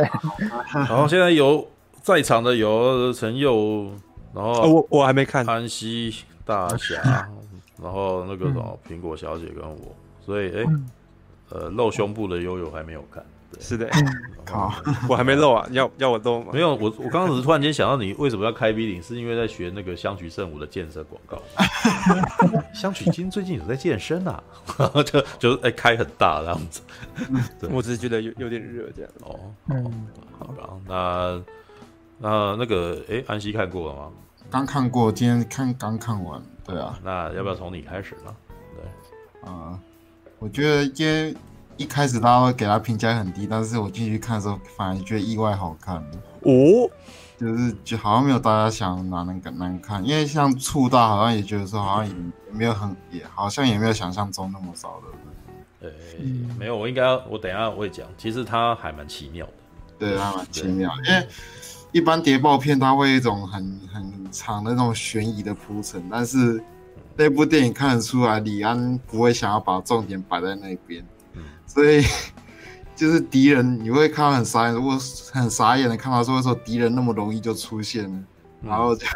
对。然后现在有在场的有陈佑，然后我我还没看安西大侠，然后那个什么苹果小姐跟我，所以哎、欸，呃，露胸部的悠悠还没有看。是的，好，我还没露啊，要要我露吗？没有，我我刚刚只是突然间想到，你为什么要开 V 领？是因为在学那个香取慎吾的健身广告。香取今最近有在健身啊，就就哎、欸、开很大这样子。我只是觉得有有点热这样。哦，嗯，好吧，那那那个哎、欸，安西看过了吗？刚看过，今天看刚看完。对啊，那要不要从你开始呢？对，啊、呃，我觉得今天。一开始大家会给他评价很低，但是我进去看的时候，反而觉得意外好看哦，就是就好像没有大家想的难难难看，因为像触大好像也觉得说好像也没有很也好像也没有想象中那么糟的。对，没有，我应该我等一下我会讲，其实它还蛮奇妙的。对，他蛮奇妙，因为一般谍报片它会一种很很长的那种悬疑的铺陈，但是那部电影看得出来，李安不会想要把重点摆在那边。所以就是敌人，你会看到很傻眼，如果很傻眼的看到说为什么敌人那么容易就出现了，嗯、然后就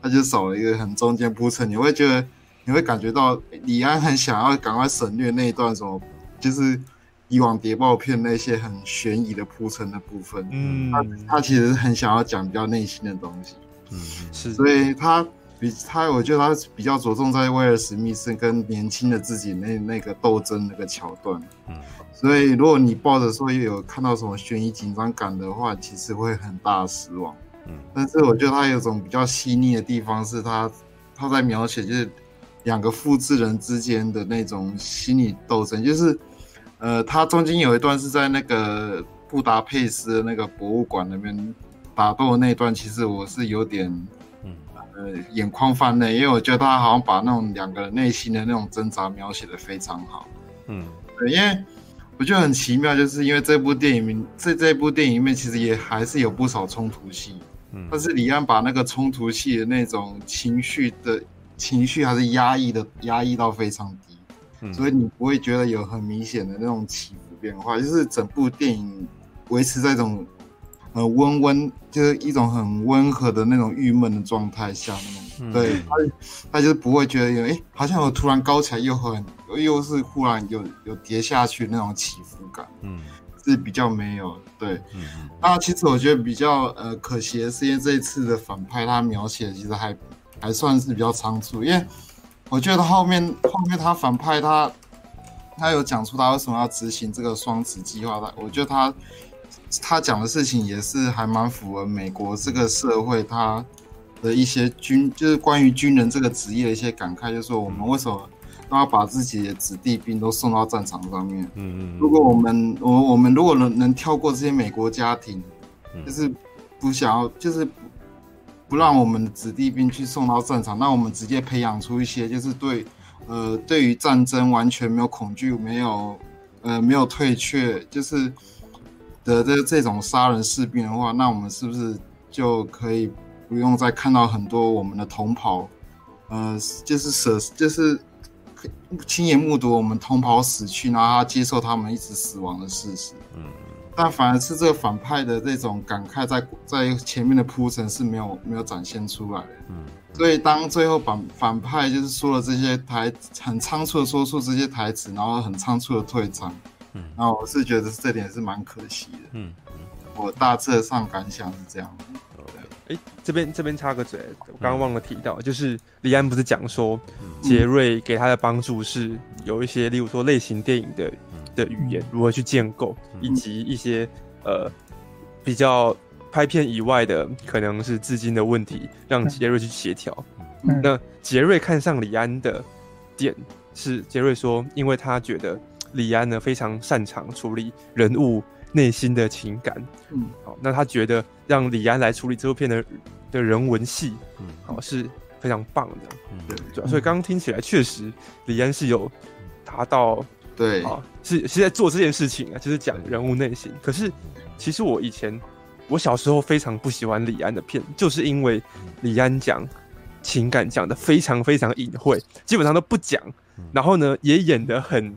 他就少了一个很中间铺陈，你会觉得你会感觉到李安很想要赶快省略那一段什么，就是以往谍报片那些很悬疑的铺陈的部分，嗯，他他其实很想要讲比较内心的东西，嗯，是，所以他比他，我觉得他比较着重在威尔史密斯跟年轻的自己那那个斗争那个桥段，嗯。所以，如果你抱着说有看到什么悬疑紧张感的话，其实会很大的失望。嗯，但是我觉得他有种比较细腻的地方，是他他在描写就是两个复制人之间的那种心理斗争。就是，呃，他中间有一段是在那个布达佩斯的那个博物馆那边打斗的那一段，其实我是有点，嗯，呃，眼眶泛泪，因为我觉得他好像把那种两个人内心的那种挣扎描写的非常好。嗯，对，因为。我觉得很奇妙，就是因为这部电影里在这部电影里面，其实也还是有不少冲突戏，嗯，但是李安把那个冲突戏的那种情绪的情绪还是压抑的，压抑到非常低，嗯，所以你不会觉得有很明显的那种起伏变化，就是整部电影维持在一种呃温温，就是一种很温和的那种郁闷的状态下那种。嗯、对他，他就不会觉得有哎、欸，好像有突然高起来，又很又是忽然有有跌下去那种起伏感，嗯，是比较没有。对，嗯嗯。那其实我觉得比较呃可惜的是，因为这一次的反派他描写其实还还算是比较仓促，因为我觉得后面后面他反派他他有讲出他为什么要执行这个双子计划，他我觉得他他讲的事情也是还蛮符合美国这个社会他。的一些军，就是关于军人这个职业的一些感慨，就是说我们为什么都要把自己的子弟兵都送到战场上面？嗯嗯。如果我们我我们如果能能跳过这些美国家庭，就是不想要，就是不不让我们的子弟兵去送到战场，那我们直接培养出一些就是对呃对于战争完全没有恐惧、没有呃没有退却，就是的这这种杀人士兵的话，那我们是不是就可以？不用再看到很多我们的同袍，呃，就是舍，就是亲眼目睹我们同袍死去，然后他接受他们一直死亡的事实。嗯，但反而是这个反派的这种感慨在，在在前面的铺陈是没有没有展现出来的。嗯，所以当最后反反派就是说了这些台，很仓促的说出这些台词，然后很仓促的退场。嗯，那我是觉得这点是蛮可惜的。嗯，我大致上感想是这样。哎、欸，这边这边插个嘴，我刚刚忘了提到，嗯、就是李安不是讲说，杰瑞给他的帮助是有一些，例如说类型电影的的语言如何去建构，以及一些呃比较拍片以外的可能是资金的问题，让杰瑞去协调。嗯、那杰瑞看上李安的点是，杰瑞说，因为他觉得李安呢非常擅长处理人物内心的情感。嗯，好，那他觉得。让李安来处理这部片的的人文戏，嗯，好是非常棒的，嗯，对，所以刚刚听起来确实李安是有达到，对，啊，是是在做这件事情啊，就是讲人物内心。可是其实我以前我小时候非常不喜欢李安的片，就是因为李安讲情感讲的非常非常隐晦，基本上都不讲，然后呢也演的很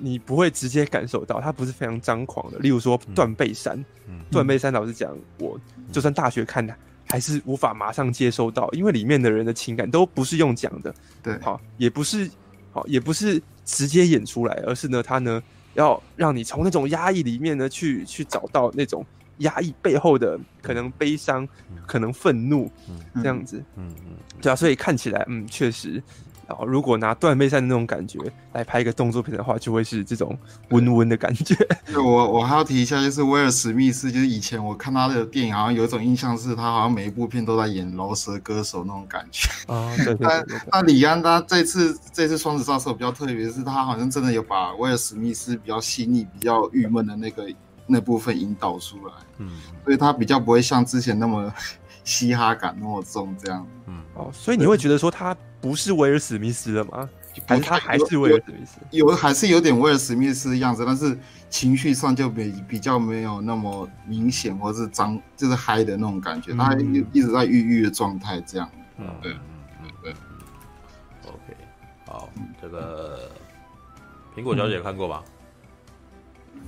你不会直接感受到，他不是非常张狂的。例如说断背山，嗯。断背山，老实讲，我就算大学看的，还是无法马上接收到，因为里面的人的情感都不是用讲的，对，好，也不是好，也不是直接演出来，而是呢，他呢要让你从那种压抑里面呢去去找到那种压抑背后的可能悲伤，可能愤怒，这样子，嗯嗯，对啊，所以看起来，嗯，确实。如果拿断背山的那种感觉来拍一个动作片的话，就会是这种温温的感觉。对，我我还要提一下，就是威尔史密斯，就是以前我看他的电影，好像有一种印象是他好像每一部片都在演饶舌歌手那种感觉啊。对对对，对。那 李安他这次这次双子杀手比较特别的是，他好像真的有把威尔史密斯比较细腻、比较郁闷的那个那部分引导出来。嗯，所以他比较不会像之前那么嘻哈感那么重这样。嗯，哦，所以你会觉得说他。不是威尔史密斯了吗？还是他还是威尔史密斯？有，有还是有点威尔史密斯的样子，但是情绪上就比比较没有那么明显，或是张就是嗨的那种感觉。嗯、他一直在郁郁的状态，这样。嗯，对，嗯对。OK，好，这个苹果小姐看过吧？嗯、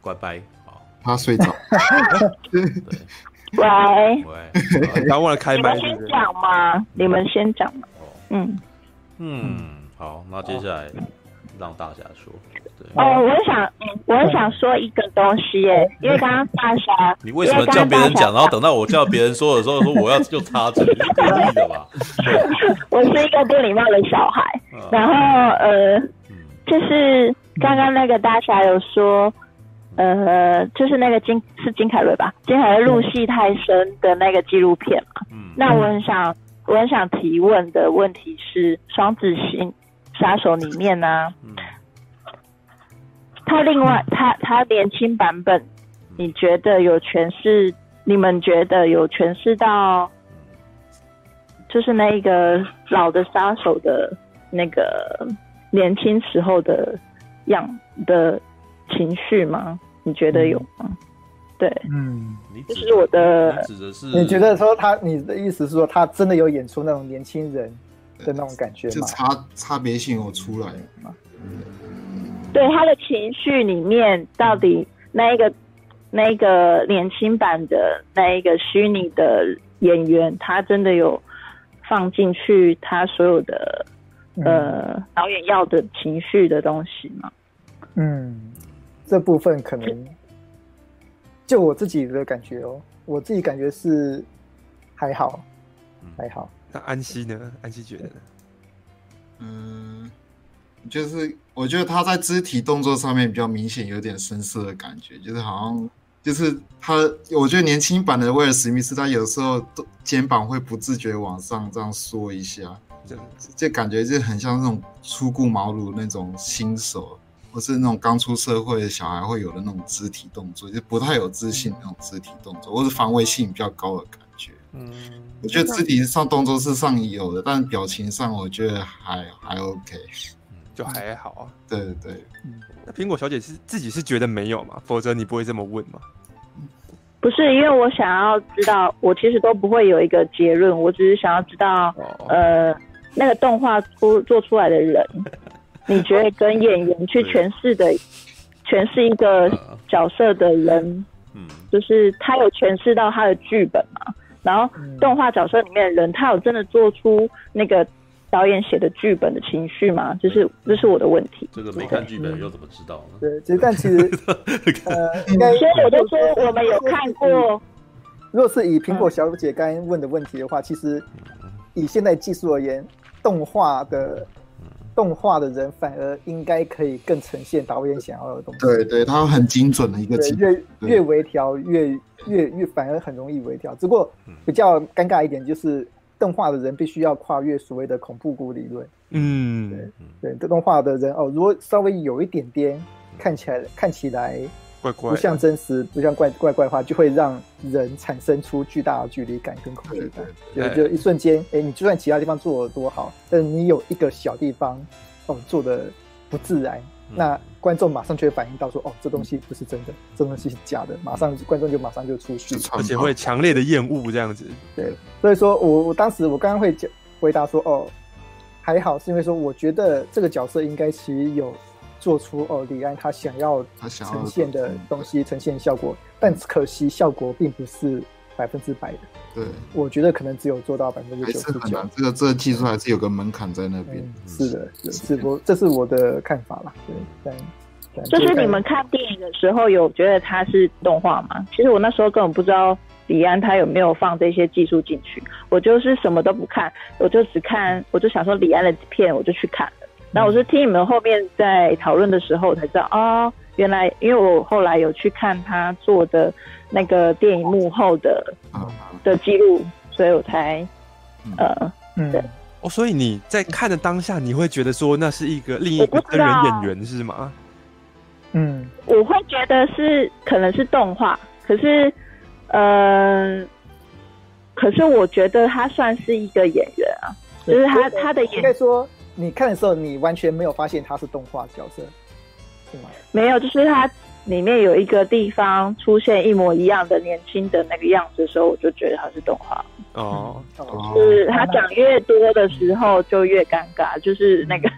乖拜，好，他睡着。对。喂，喂，刚忘了开麦，你们先讲嘛，你们先讲嘛。嗯嗯，好，那接下来让大侠说。对哦，我想，我想说一个东西，耶，因为刚刚大侠，你为什么叫别人讲，然后等到我叫别人说的时候，说我要就插嘴，你是故意的吧？我是一个不礼貌的小孩，然后呃，就是刚刚那个大侠有说。呃，就是那个金是金凯瑞吧？金凯瑞入戏太深的那个纪录片嘛。嗯。那我很想，我很想提问的问题是，《双子星杀手》里面呢、他另外他他年轻版本，你觉得有诠释？你们觉得有诠释到，就是那一个老的杀手的那个年轻时候的样的？情绪吗？你觉得有吗？嗯、对，嗯，这是我的。指的是你觉得说他，你的意思是说他真的有演出那种年轻人的那种感觉吗？就差差别性有出来。吗？对，他的情绪里面到底那一个那一个年轻版的那一个虚拟的演员，他真的有放进去他所有的、嗯、呃导演要的情绪的东西吗？嗯。这部分可能，就我自己的感觉哦，我自己感觉是还好，还好。那安西呢？安西觉得呢？嗯，就是我觉得他在肢体动作上面比较明显，有点生涩的感觉，就是好像就是他，我觉得年轻版的威尔史密斯，他有时候肩膀会不自觉往上这样缩一下，这这感觉就很像那种初顾茅庐那种新手。或是那种刚出社会的小孩会有的那种肢体动作，就不太有自信的那种肢体动作，或是防卫性比较高的感觉。嗯，我觉得肢体上动作是上有的，但表情上我觉得还还 OK，就还好啊。对对对。嗯，那苹果小姐是自己是觉得没有嘛？否则你不会这么问嘛？不是，因为我想要知道，我其实都不会有一个结论，我只是想要知道，哦、呃，那个动画出做出来的人。你觉得跟演员去诠释的诠释一个角色的人，嗯，就是他有诠释到他的剧本嘛？然后动画角色里面的人，他有真的做出那个导演写的剧本的情绪吗？就是这是我的问题。这个没看剧本又怎么知道呢？对，其实但其实 呃，应该所以我就说我们有看过。如果是以苹果小姐刚刚问的问题的话，其实以现在技术而言，动画的。动画的人反而应该可以更呈现导演想要的东西。对对，他很精准的一个对，越越微调越越越反而很容易微调。只不过比较尴尬一点就是，动画的人必须要跨越所谓的恐怖谷理论。嗯，对对，动画的人哦，如果稍微有一点点看起来看起来。怪怪，不像真实，不像怪怪怪的话，就会让人产生出巨大的距离感跟恐惧感。对，就一瞬间，哎、欸，你就算其他地方做的多好，但是你有一个小地方哦做的不自然，嗯、那观众马上就会反应到说，哦，这东西不是真的，这东西是假的，马上观众就马上就出去，而且会强烈的厌恶这样子。对，所以说我我当时我刚刚会讲回答说，哦，还好，是因为说我觉得这个角色应该其实有做出哦李安他想要呈现的东西，呈现效果，但可惜效果并不是百分之百的。对，我觉得可能只有做到百分之九十九。这个这个技术还是有个门槛在那边。嗯，是的，是是我这是我的看法啦。对，但但就是你们看电影的时候有觉得它是动画吗？其实我那时候根本不知道李安他有没有放这些技术进去，我就是什么都不看，我就只看，我就想说李安的片我就去看了。然后我是听你们后面在讨论的时候才知道，哦，原来因为我后来有去看他做的那个电影幕后的啊，的记录，所以我才呃嗯对哦，所以你在看的当下，你会觉得说那是一个另一个人演员是吗？嗯我会觉得是可能是动画，可是呃，可是我觉得他算是一个演员啊，就是他他的演应该说你看的时候，你完全没有发现他是动画角色，是吗？没有，就是他里面有一个地方出现一模一样的年轻的那个样子的时候，我就觉得他是动画。哦，哦，就是他讲越多的时候就越尴尬，就是那个，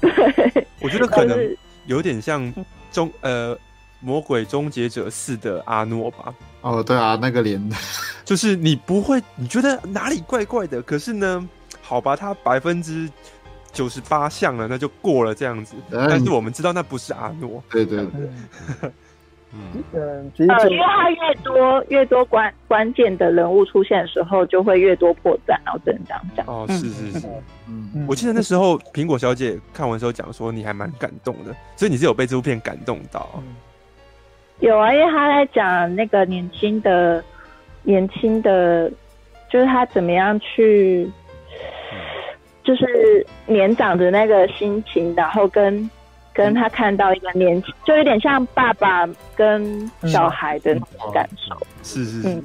对，我觉得可能有点像终 呃魔鬼终结者四的阿诺吧，哦，对啊，那个脸，就是你不会，你觉得哪里怪怪的，可是呢，好吧，他百分之九十八像了，那就过了这样子。嗯。但是我们知道那不是阿诺，对对对，嗯。嗯，因为他越多越多关关键的人物出现的时候，就会越多破绽，然后只能这样。讲。哦，嗯。是是是。嗯，嗯。我记得那时候苹果小姐看完之后讲说你还蛮感动的，所以你是有被这部片感动到。嗯。有啊，因为他在讲那个年轻的、年轻的，就是他怎么样去，就是年长的那个心情，然后跟跟他看到一个年轻，就有点像爸爸跟小孩的那种感受。是是是嗯，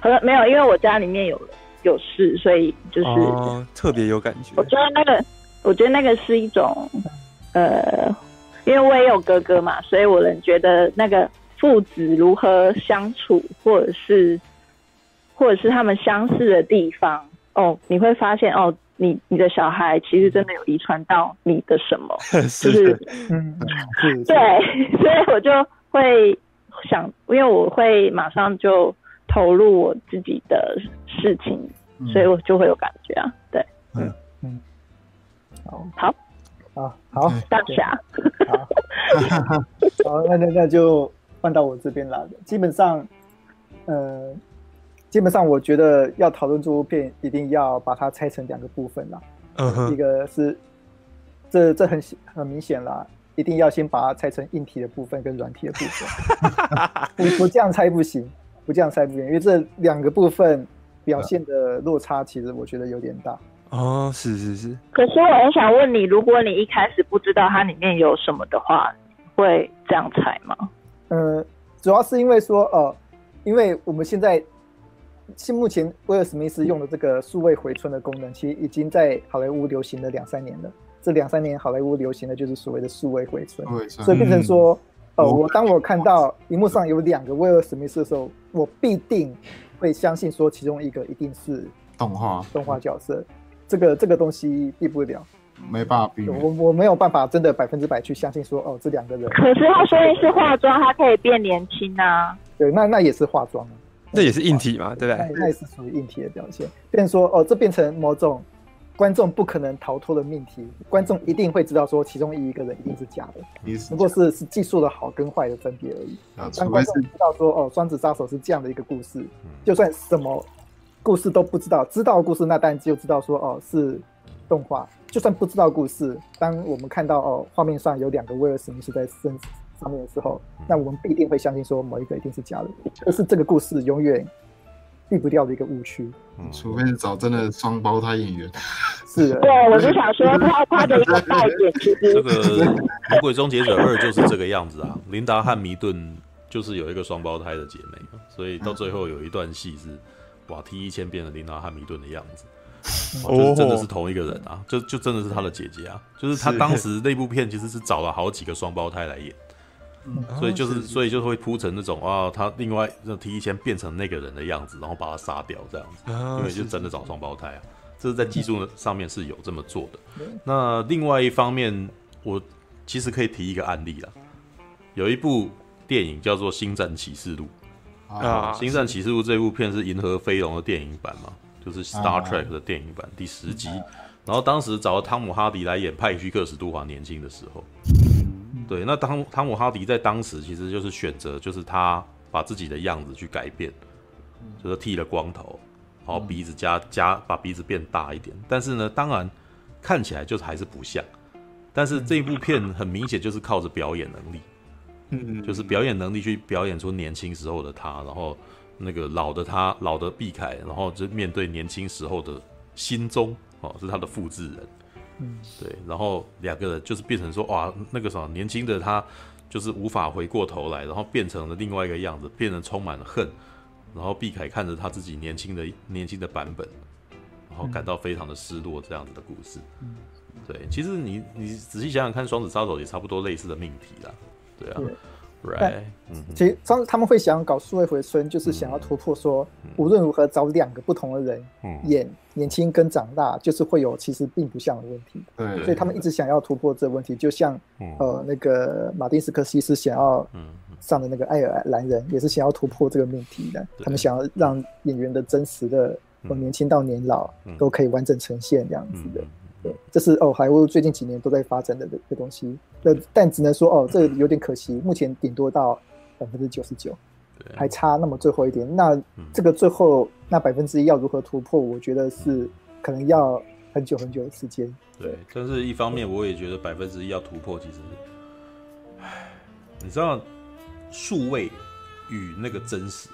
好了，没有，因为我家里面有有事，所以就是、哦，特别有感觉我。觉得那个，我觉得那个是一种，呃，因为我也有哥哥嘛，所以我能觉得那个父子如何相处，或者是，或者是他们相似的地方，哦，你会发现，哦，你你的小孩其实真的有遗传到你的什么，是就是。是嗯是是。对，所以我就会想，因为我会马上就投入我自己的事情，嗯。所以我就会有感觉啊，对，嗯。嗯。好，好。好。大侠。好，好，那那那就换到我这边来了。基本上，呃，基本上我觉得要讨论这部片，一定要把它拆成两个部分啦。一嗯哼，个是，这这很很明显啦，一定要先把它拆成硬体的部分跟软体的部分。不不这样拆不行，不这样拆不行，因为这两个部分表现的落差，其实我觉得有点大。哦，是是是，可是我很想问你，如果你一开始不知道它里面有什么的话，会这样猜吗？呃，主要是因为说，呃，因为我们现在现目前威尔史密斯用的这个数位回春的功能，其实已经在好莱坞流行了两三年了。这两三年好莱坞流行的就是所谓的数位回春，对所以变成说，呃，哦我当我看到荧幕上有两个威尔史密斯的时候，我必定会相信说其中一个一定是动画动画角色。这个这个东西避不了，没办法避我免。我没有办法真的百分之百去相信说，哦，这两个人，可是他说的是化妆，他可以变年轻啊。对，那那也是化妆啊。这也是硬体嘛，对不那对？那也是属于硬体的表现。变成说，哦，这变成某种观众不可能逃脱的命题，观众一定会知道说其中一个人一定是假的，不过是是技术的好跟坏的分别而已。啊，当观众知道说，哦，双子杀手是这样的一个故事，就算什么故事都不知道，知道故事那当然就知道说，哦，是动画。就算不知道故事，当我们看到哦画面上有两个威尔史密斯在身上面的时候，那我们必定会相信说某一个一定是假的，这是这个故事永远避不掉的一个误区。嗯除非是找真的双胞胎演员。是的，对，我就想说他他的一个卖点其这个《魔鬼终结者二》就是这个样子啊。琳达和弥顿就是有一个双胞胎的姐妹，所以到最后有一段戏是瓦提一千变成琳达汉密顿的样子。哦，就是真的是同一个人啊，就就真的是他的姐姐啊，就是他当时那部片其实是找了好几个双胞胎来演，所以就是所以就会铺成那种啊，他另外那提一千变成那个人的样子，然后把他杀掉这样子，啊因为就真的找双胞胎啊，这是在技术上面是有这么做的。那另外一方面，我其实可以提一个案例啦，有一部电影叫做《星战启示录》啊，《星战启示录》这部片是《银河飞龙》的电影版嘛，就是 Star Trek 的电影版第十集。然后当时找了汤姆哈迪来演派屈克史杜华年轻的时候，对，那汤汤姆哈迪在当时其实就是选择，就是他把自己的样子去改变，就是剃了光头，然后鼻子加加把鼻子变大一点，但是呢，当然看起来就是还是不像，但是这一部片很明显就是靠着表演能力，嗯，就是表演能力去表演出年轻时候的他，然后那个老的他老的毕凯，然后就面对年轻时候的心中。哦，是他的复制人，嗯，对，然后两个人就是变成说，哇，那个什么年轻的他就是无法回过头来，然后变成了另外一个样子，变得充满了恨，然后毕凯看着他自己年轻的年轻的版本，然后感到非常的失落，这样子的故事，嗯，对，其实你你仔细想想看，双子杀手也差不多类似的命题啦，对啊。Right，其实他他们会想搞数位回春，就是想要突破说，无论如何找两个不同的人演年轻跟长大，就是会有其实并不像的问题。对，所以他们一直想要突破这个问题，就像呃那个马丁斯科西斯想要上的那个爱尔兰人，也是想要突破这个命题的。他们想要让演员的真实的从年轻到年老都可以完整呈现这样子的。对，这是哦，好莱坞最近几年都在发展的这个东西。那但只能说哦，这有点可惜，目前顶多到百分之九十九，还差那么最后一点。那这个最后那百分之一要如何突破？我觉得是可能要很久很久的时间。对，但是一方面我也觉得百分之一要突破，其实，你知道数位与那个真实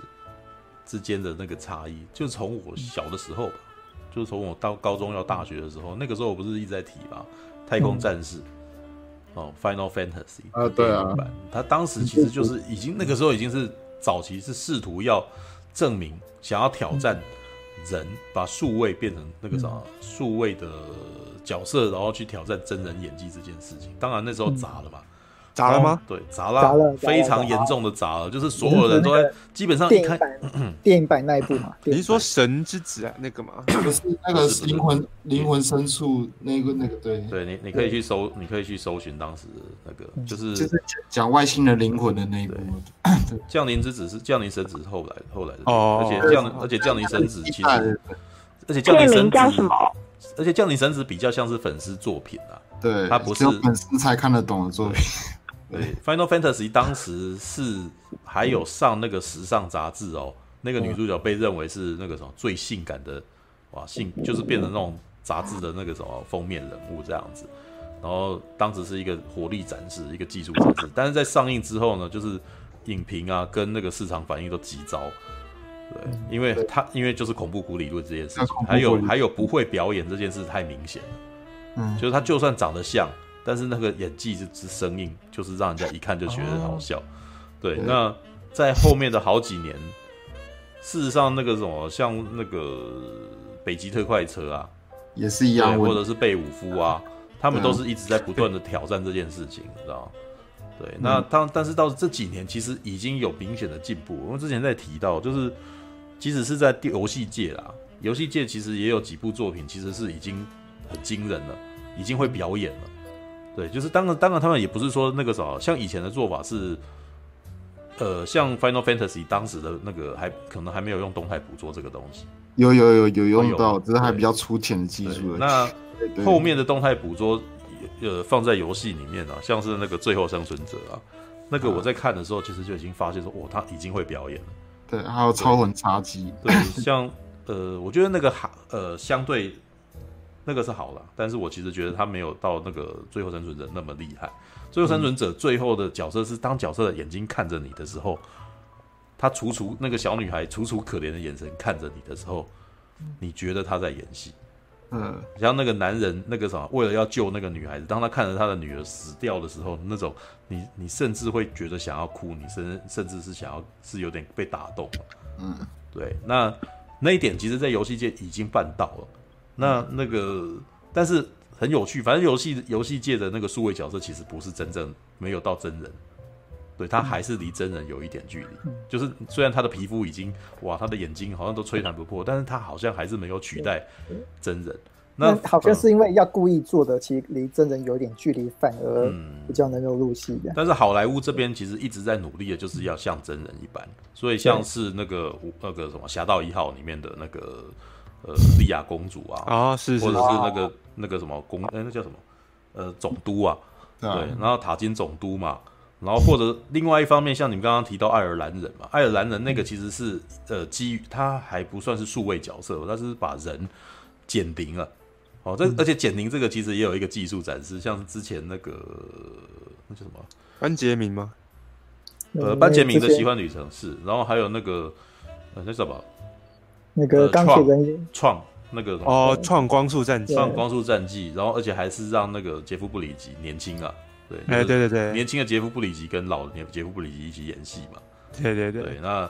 之间的那个差异，就从我小的时候吧。就是从我到高中要大学的时候，那个时候我不是一直在提嘛，《太空战士》哦，《Final Fantasy》啊，对啊，他当时其实就是已经那个时候已经是早期是试图要证明，想要挑战人把数位变成那个啥数位的角色，然后去挑战真人演技这件事情。当然那时候砸了嘛。砸了吗？对，砸了，砸了，非常严重的砸了，就是所有人都在基本上一看电影版那一部嘛。你是说神之子啊？那个吗？不是那个灵魂灵魂深处那个那个对。对，你你可以去搜，你可以去搜寻当时那个就是就是讲外星人灵魂的那一部。降临之子是降临神子是后来后来的哦，而且降而且降临神子其实而且降临神子而且降临神子比较像是粉丝作品啊，对，他不是粉丝才看得懂的作品。对，Final Fantasy 当时是还有上那个时尚杂志哦，那个女主角被认为是那个什么最性感的，哇，性就是变成那种杂志的那个什么封面人物这样子。然后当时是一个活力展示，一个技术展示，但是在上映之后呢，就是影评啊跟那个市场反应都极糟。对，因为他因为就是恐怖谷理论这件事情，还有还有不会表演这件事太明显了。嗯，就是他就算长得像。但是那个演技是之生硬，就是让人家一看就觉得很好笑。Oh, 对，对，那在后面的好几年，事实上那个什么，像那个北极特快车啊，也是一样，或者是贝武夫啊，他们都是一直在不断的挑战这件事情，你知道吗？对，那当但是到这几年，其实已经有明显的进步。我们之前在提到，就是即使是在游戏界啦，游戏界其实也有几部作品，其实是已经很惊人了，已经会表演了。对，就是当然，当然，他们也不是说那个啥，像以前的做法是，呃，像 Final Fantasy 当时的那个还可能还没有用动态捕捉这个东西，有有有有用到，只是还比较粗浅的技术。那后面的动态捕捉，呃，放在游戏里面啊，像是那个最后生存者啊，那个我在看的时候，其实就已经发现说，哦，他已经会表演了。对，还有超魂插机。对，像呃，我觉得那个还呃相对。那个是好了，但是我其实觉得他没有到那个最后生存者那么厉害。最后生存者最后的角色是当角色的眼睛看着你的时候，他楚楚那个小女孩楚楚可怜的眼神看着你的时候，你觉得他在演戏。嗯，像那个男人那个什么，为了要救那个女孩子，当他看着他的女儿死掉的时候，那种你你甚至会觉得想要哭，你甚甚至是想要是有点被打动。嗯，对，那那一点其实，在游戏界已经办到了。那那个，但是很有趣。反正游戏游戏界的那个数位角色，其实不是真正没有到真人，对，他还是离真人有一点距离。就是虽然他的皮肤已经哇，他的眼睛好像都摧残不破，但是他好像还是没有取代真人。那好像是因为要故意做的，其实离真人有点距离，反而比较能够入戏的。但是好莱坞这边其实一直在努力的，就是要像真人一般。所以像是那个那个什么《侠盗一号》里面的那个呃莉亚公主啊，啊是，或者是那个那个什么公，哎那叫什么？呃总督啊，对，然后塔金总督嘛。然后或者另外一方面，像你们刚刚提到爱尔兰人嘛，爱尔兰人那个其实是呃基于他还不算是数位角色，他是把人减龄了。哦，这而且减龄这个其实也有一个技术展示，像是之前那个那叫什么？班杰明吗？呃，班杰明的奇幻旅程是，然后还有那个呃那什么那个钢铁人创那个哦创光速战记创光速战绩，然后而且还是让那个杰夫布里吉年轻啊。对，哎，对对对，年轻的杰夫布里吉跟老的杰夫布里吉一起演戏嘛。对对对，对，那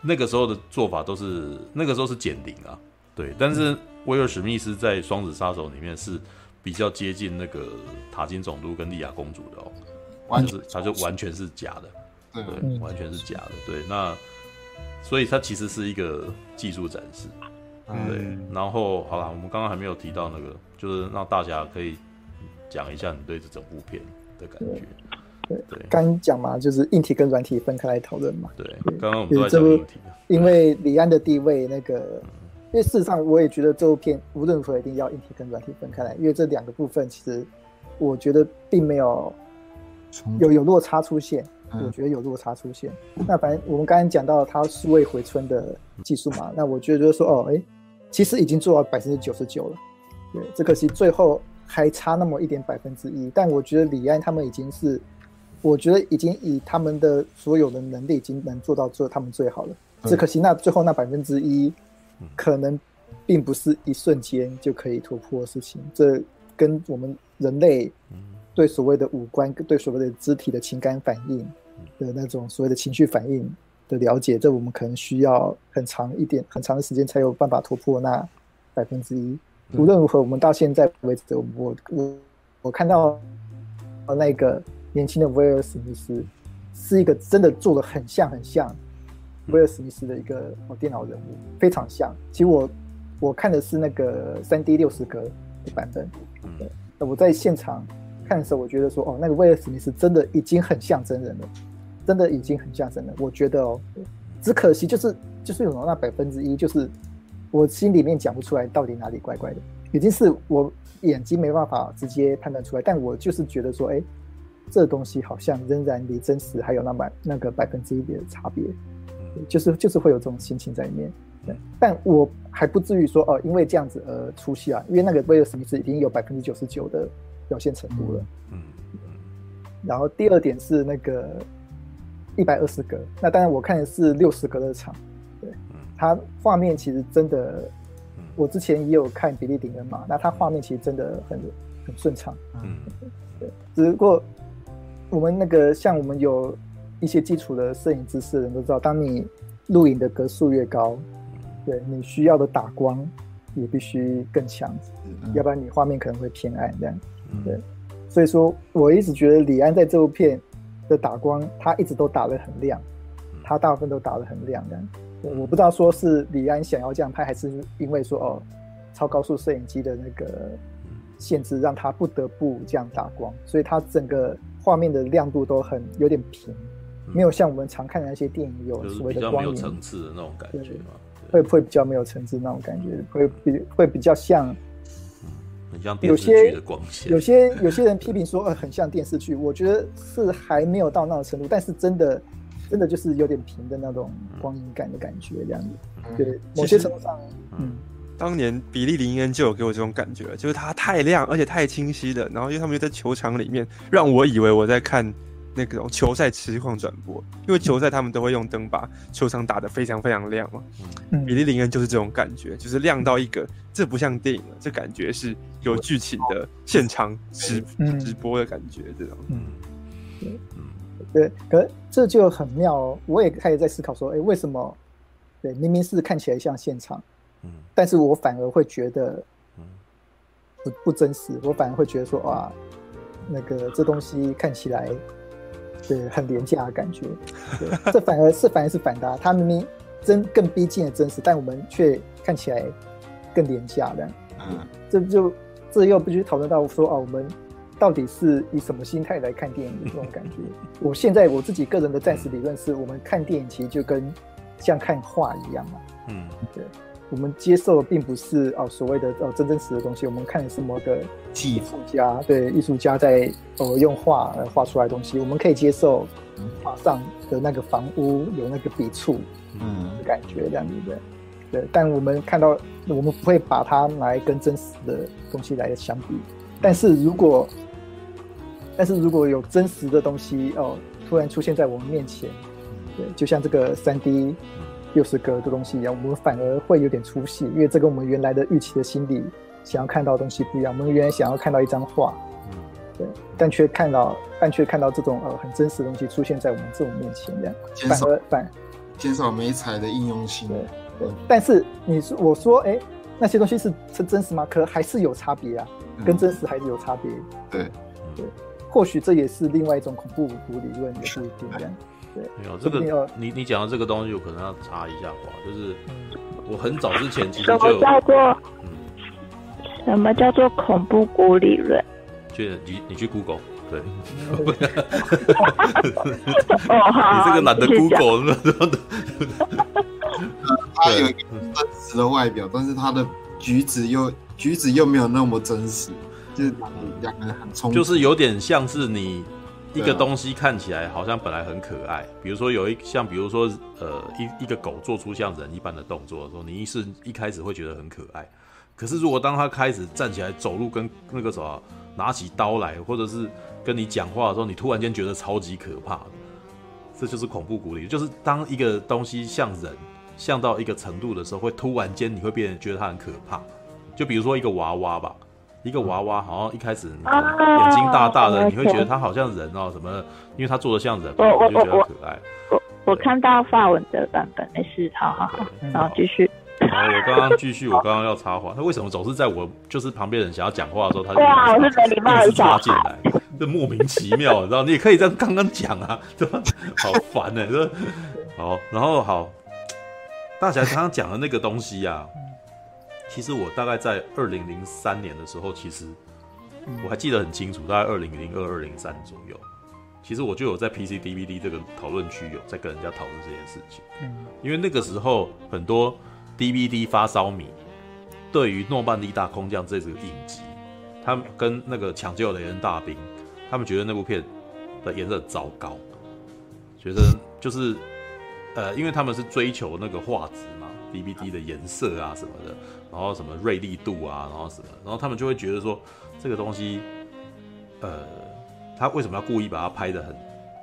那个时候的做法都是那个时候是减龄啊。对，但是威尔史密斯在双子杀手里面是比较接近那个塔金总督跟莉亚公主的哦，完是他就完全是假的，对，对，完全是假的。对，那所以它其实是一个技术展示。对，嗯、然后好了，我们刚刚还没有提到那个，就是让大家可以讲一下你对这整部片的感觉，对对，刚讲嘛，就是硬体跟软体分开来讨论嘛。对，刚刚我们都在讲硬体，因为李安的地位，那个，因为事实上我也觉得这部片无论如何一定要硬体跟软体分开来，因为这两个部分其实我觉得并没有有有落差出现，我觉得有落差出现。那反正我们刚刚讲到他数位回春的技术嘛，那我觉得就是说哦，哎，其实已经做到百分之九十九了，对，只可惜最后。还差那么一点百分之一，但我觉得李安他们已经是，我觉得已经以他们的所有的能力已经能做到做他们最好了。只可惜那最后那百分之一，可能并不是一瞬间就可以突破的事情。这跟我们人类对所谓的五官、对所谓的肢体的情感反应的那种所谓的情绪反应的了解，这我们可能需要很长一点、很长的时间才有办法突破那百分之一。无论如何，我们到现在为止，我我我看到那个年轻的威尔史密斯，是一个真的做的很像很像威尔史密斯的一个电脑人物，非常像。其实我我看的是那个三 D 六十格的版本，对，我在现场看的时候，我觉得说，哦，那个威尔史密斯真的已经很像真人了，真的已经很像真人。我觉得哦，只可惜就是就是有那百分之一，就是。我心里面讲不出来到底哪里怪怪的，已经是我眼睛没办法直接判断出来，但我就是觉得说，哎，这东西好像仍然离真实还有那么那个百分之一点的差别，就是就是会有这种心情在里面。对，但我还不至于说哦，因为这样子而出戏啊，因为那个威尔史密斯已经有百分之九十九的表现程度了。嗯。然后第二点是那个一百二十格，那当然我看的是六十格的场。对它画面其实真的，我之前也有看比利顶恩嘛，那它画面其实真的很很顺畅，嗯，对。只不过我们那个像我们有一些基础的摄影知识的人都知道，当你录影的格数越高，对你需要的打光也必须更强，要不然你画面可能会偏暗这样。对，所以说我一直觉得李安在这部片的打光，他一直都打得很亮，他大部分都打得很亮的。我不知道说是李安想要这样拍，还是因为说哦，超高速摄影机的那个限制让他不得不这样打光，所以他整个画面的亮度都很有点平，没有像我们常看的那些电影有所谓的光影层次的那种感觉嘛，会会比较没有层次那种感觉，会比会比较像，很像电视剧的光线。有些有些人批评说呃很像电视剧，我觉得是还没有到那种程度，但是真的。真的就是有点平的那种光影感的感觉，这样子。对，某些程度上，嗯，当年比利林恩就有给我这种感觉，就是它太亮，而且太清晰了。然后因为他们又在球场里面，让我以为我在看那种球赛实况转播，因为球赛他们都会用灯把球场打得非常非常亮嘛。嗯，比利林恩就是这种感觉，就是亮到一个，这不像电影了，这感觉是有剧情的现场直直播的感觉，这种。嗯，对。对，可这就很妙哦。我也开始在思考说，哎，为什么？对，明明是看起来像现场，嗯，但是我反而会觉得，不不真实。我反而会觉得说，哇，那个这东西看起来对，很廉价的感觉。对，这反而是反而是反的，它明明真更逼近了真实，但我们却看起来更廉价的。嗯，这就这又必须讨论到说啊，我们到底是以什么心态来看电影的这种感觉？我现在我自己个人的暂时理论是，我们看电影其实就跟像看画一样嘛。嗯，对。我们接受的并不是哦所谓的哦真真实的东西，我们看的是某个艺术家对艺术家在呃用画来画出来的东西，我们可以接受画上的那个房屋有那个笔触嗯。的感觉这样子的。对，但我们看到我们不会把它拿来跟真实的东西来相比，但是如果但是如果有真实的东西哦突然出现在我们面前，对，就像这个三 D。六十格的东西一样，我们反而会有点出戏，因为这跟我们原来的预期的心理想要看到的东西不一样。我们原来想要看到一张画，嗯，对，但却看到，但却看到这种呃很真实的东西出现在我们这种面前，这样反而反减少美彩的应用性。对，对。但是你说我说，哎、欸，那些东西是是真实吗？可还是有差别啊，跟真实还是有差别。对，对，或许这也是另外一种恐怖谷理论，也不一定这样。对，没有这个，你你讲的这个东西，我可能要查一下话，就是我很早之前其实就什么叫做嗯，什么叫做恐怖谷理论？去你你去 Google，对，你这个懒得 Google 什么的，他有一个真实的外表，但是他的举止又举止又没有那么真实，就是两个人很冲突，就是有点像是你。一个东西看起来好像本来很可爱，比如说有一像，比如说呃一一个狗做出像人一般的动作的时候，你一是一开始会觉得很可爱，可是如果当它开始站起来走路，跟那个什么拿起刀来，或者是跟你讲话的时候，你突然间觉得超级可怕的，这就是恐怖谷里，就是当一个东西像人像到一个程度的时候，会突然间你会变得觉得它很可怕，就比如说一个娃娃吧。一个娃娃，好像一开始你眼睛大大的，你会觉得他好像人哦，什么？因为他做的像人，我就觉得可爱。我我看到法文的版本，没事，好好好，然后继续。然后我刚刚继续，我刚刚要插话，他为什么总是在我就是旁边人想要讲话的时候，他就哇，我是没礼貌的插进来，这莫名其妙，你知道？你也可以这样刚刚讲啊，对吧？好烦呢，说好，然后好，大侠刚刚讲的那个东西呀。其实我大概在二零零三年的时候，其实我还记得很清楚，大概二零零二、二零三左右，其实我就有在 PC DVD 这个讨论区有在跟人家讨论这件事情。嗯，因为那个时候很多 DVD 发烧迷对于诺曼底大空降这个影集，他们跟那个抢救雷恩大兵，他们觉得那部片的颜色糟糕，觉得就是呃，因为他们是追求那个画质嘛，DVD 的颜色啊什么的。然后什么锐利度啊，然后什么，然后他们就会觉得说，这个东西，呃，他为什么要故意把它拍得很、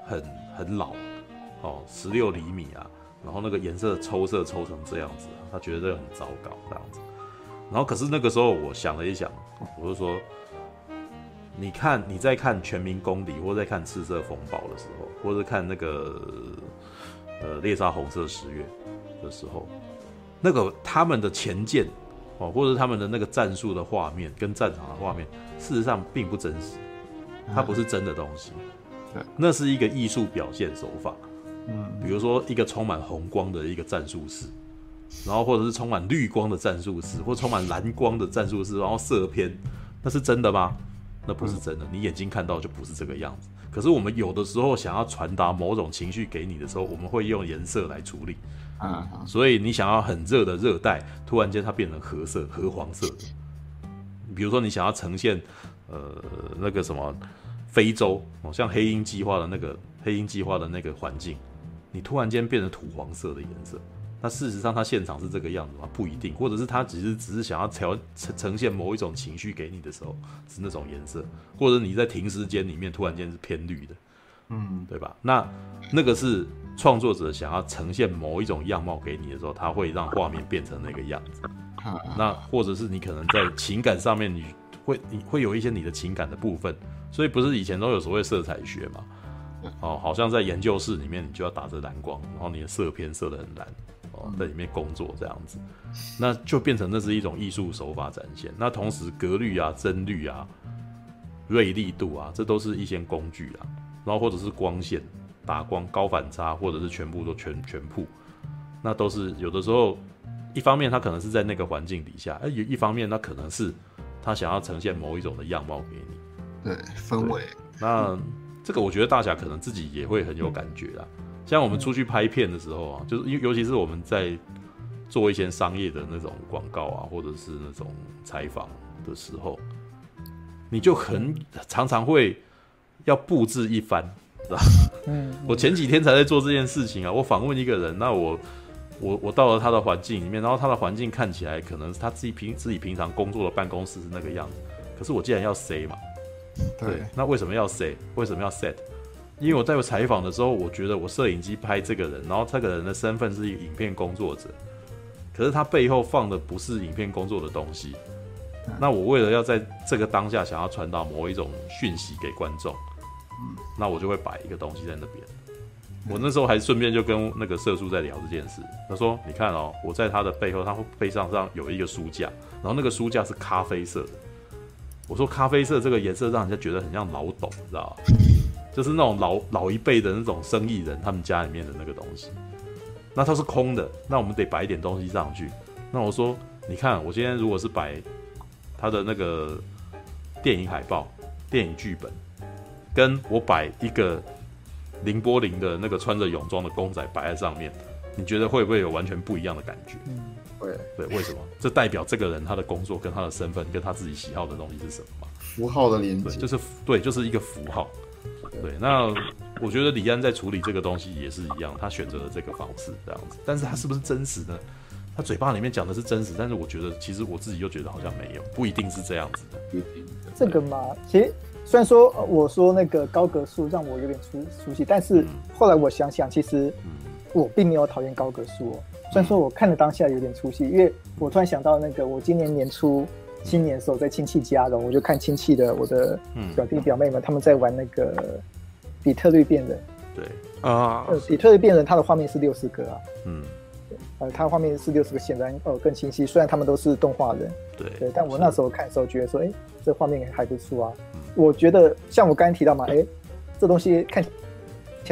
很、很老？哦，十六厘米啊，然后那个颜色抽色抽成这样子，他觉得这个很糟糕这样子。然后可是那个时候我想了一想，我就说，你看你在看《全民公敌》或在看《赤色风暴》的时候，或者看那个呃猎杀红色十月的时候，那个他们的前舰。哦，或者他们的那个战术的画面跟战场的画面，事实上并不真实，它不是真的东西，对，那是一个艺术表现手法，嗯，比如说一个充满红光的一个战术室，然后或者是充满绿光的战术室，或充满蓝光的战术室，然后色偏，那是真的吗？那不是真的，你眼睛看到就不是这个样子。可是我们有的时候想要传达某种情绪给你的时候，我们会用颜色来处理。啊，所以你想要很热的热带，突然间它变成褐色、褐黄色的。比如说你想要呈现，呃，那个什么非洲哦，像黑鹰计划的那个黑鹰计划的那个环境，你突然间变成土黄色的颜色。那事实上它现场是这个样子吗？不一定，或者是他只是只是想要调呈呈现某一种情绪给你的时候是那种颜色，或者你在停尸间里面突然间是偏绿的。嗯，对吧？那那个是创作者想要呈现某一种样貌给你的时候，他会让画面变成那个样子。那或者是你可能在情感上面，你会你会有一些你的情感的部分，所以不是以前都有所谓色彩学嘛？哦，好像在研究室里面，你就要打着蓝光，然后你的色偏色的很蓝哦，在里面工作这样子，那就变成那是一种艺术手法展现。那同时格律啊、帧率啊、锐利度啊，这都是一些工具啊。然后或者是光线打光高反差，或者是全部都全全曝，那都是有的时候，一方面他可能是在那个环境底下，哎，一方面那可能是他想要呈现某一种的样貌给你，对氛围。那这个我觉得大侠可能自己也会很有感觉啦。像我们出去拍片的时候啊，就是尤尤其是我们在做一些商业的那种广告啊，或者是那种采访的时候，你就很常常会要布置一番，是吧？嗯，我前几天才在做这件事情啊。我访问一个人，那我我我到了他的环境里面，然后他的环境看起来可能他自己平自己平常工作的办公室是那个样子，可是我既然要 say 嘛，对，那为什么要 say？为什么要 set？因为我在采访的时候，我觉得我摄影机拍这个人，然后这个人的身份是一个影片工作者，可是他背后放的不是影片工作的东西。那我为了要在这个当下想要传达某一种讯息给观众，那我就会摆一个东西在那边。我那时候还顺便就跟那个社畜在聊这件事。他说：“你看哦，我在他的背后，他背上上有一个书架，然后那个书架是咖啡色的。我说咖啡色这个颜色让人家觉得很像老董，你知道吗？就是那种老老一辈的那种生意人，他们家里面的那个东西。那它是空的，那我们得摆一点东西上去。那我说，你看我今天如果是摆。”他的那个电影海报、电影剧本，跟我摆一个林柏霖的那个穿着泳装的公仔摆在上面，你觉得会不会有完全不一样的感觉？嗯，会。对，为什么？这代表这个人他的工作跟他的身份跟他自己喜好的东西是什么吗？符号的连接，就是对，就是一个符号。对，那我觉得李安在处理这个东西也是一样，他选择了这个方式这样子，但是他是不是真实呢？他嘴巴里面讲的是真实，但是我觉得其实我自己又觉得好像没有，不一定是这样子的。不一定。这个嘛，其实虽然说我说那个高格数让我有点出出戏，但是后来我想想，其实我并没有讨厌高格数哦。虽然说我看了当下有点出戏，因为我突然想到那个我今年年初新年的时候在亲戚家的，我就看亲戚的我的表弟表妹们他们在玩那个比特律变人。对啊，比特律变人，它的画面是六十格啊。嗯。呃，它画面是六十个，显然哦更清晰。虽然他们都是动画人，对对，但我那时候看的时候觉得说，哎，这画面还不错啊。嗯、我觉得像我刚才提到嘛，哎，这东西看起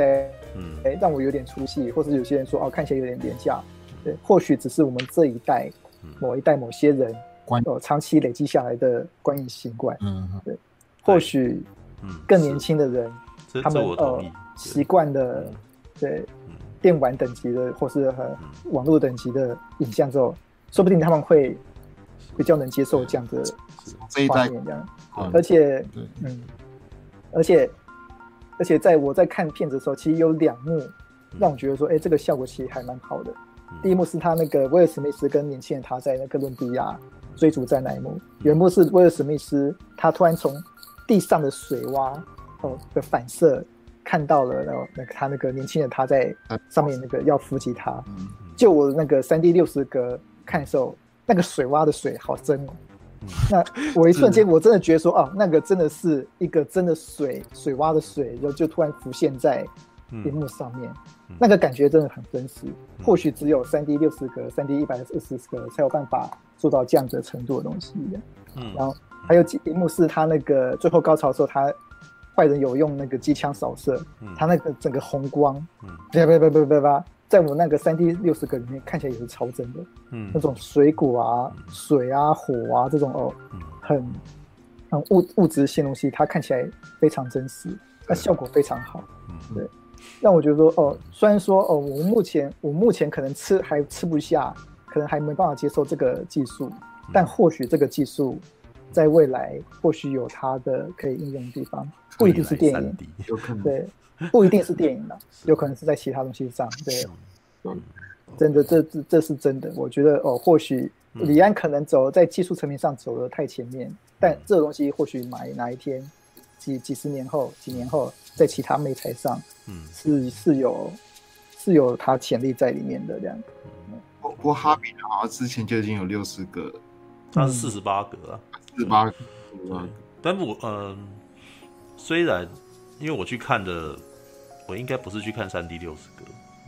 来，嗯，哎，让我有点出戏，或者有些人说，哦，看起来有点廉价。对，或许只是我们这一代某一代某些人，哦、呃，长期累积下来的观影习惯。嗯，对。或许，更年轻的人，他们呃习惯的，对。电玩等级的，或是和网络等级的影像之后，说不定他们会比较能接受这样的画面，这样。而且，嗯，而且，而且，在我在看片子的时候，其实有两幕让我觉得说，哎，这个效果其实还蛮好的。第一幕是他那个威尔史密斯跟年轻人他在那哥伦比亚追逐战那一幕，有一幕是威尔史密斯他突然从地上的水洼哦的反射。看到了，然后那个他那个年轻人他在上面那个要扶起他，就我那个三 D 六十格看的时候，那个水洼的水好深哦。那我一瞬间我真的觉得说，哦，那个真的是一个真的水水洼的水，然后就突然浮现在屏幕上面，那个感觉真的很真实。或许只有三 D 六十格、三 D 一百二十格才有办法做到这样子的程度的东西。嗯，然后还有几幕是他那个最后高潮的时候他。坏人有用那个机枪扫射，嗯、他那个整个红光，嗯，别别别别别别，在我那个三 D 六十格里面看起来也是超真的，嗯，那种水果啊、嗯、水啊、火啊这种哦，嗯、很很物物质性东西，它看起来非常真实，那效果非常好，嗯，对，让我觉得说哦，虽然说哦，我目前我目前可能吃还吃不下，可能还没办法接受这个技术，嗯、但或许这个技术在未来或许有它的可以应用的地方。不一定是电影，有可能。对，不一定是电影的，有可能是在其他东西上，对，对，真的，这这这是真的。我觉得哦，或许李安可能走在技术层面上走得太前面，但这个东西或许哪哪一天，几几十年后、几年后，在其他媒材上，嗯，是是有是有它潜力在里面的这样。不过哈比好像之前就已经有六十个，他是四十八个啊，四十八个，但我嗯。虽然，因为我去看的，我应该不是去看三 D 六十格，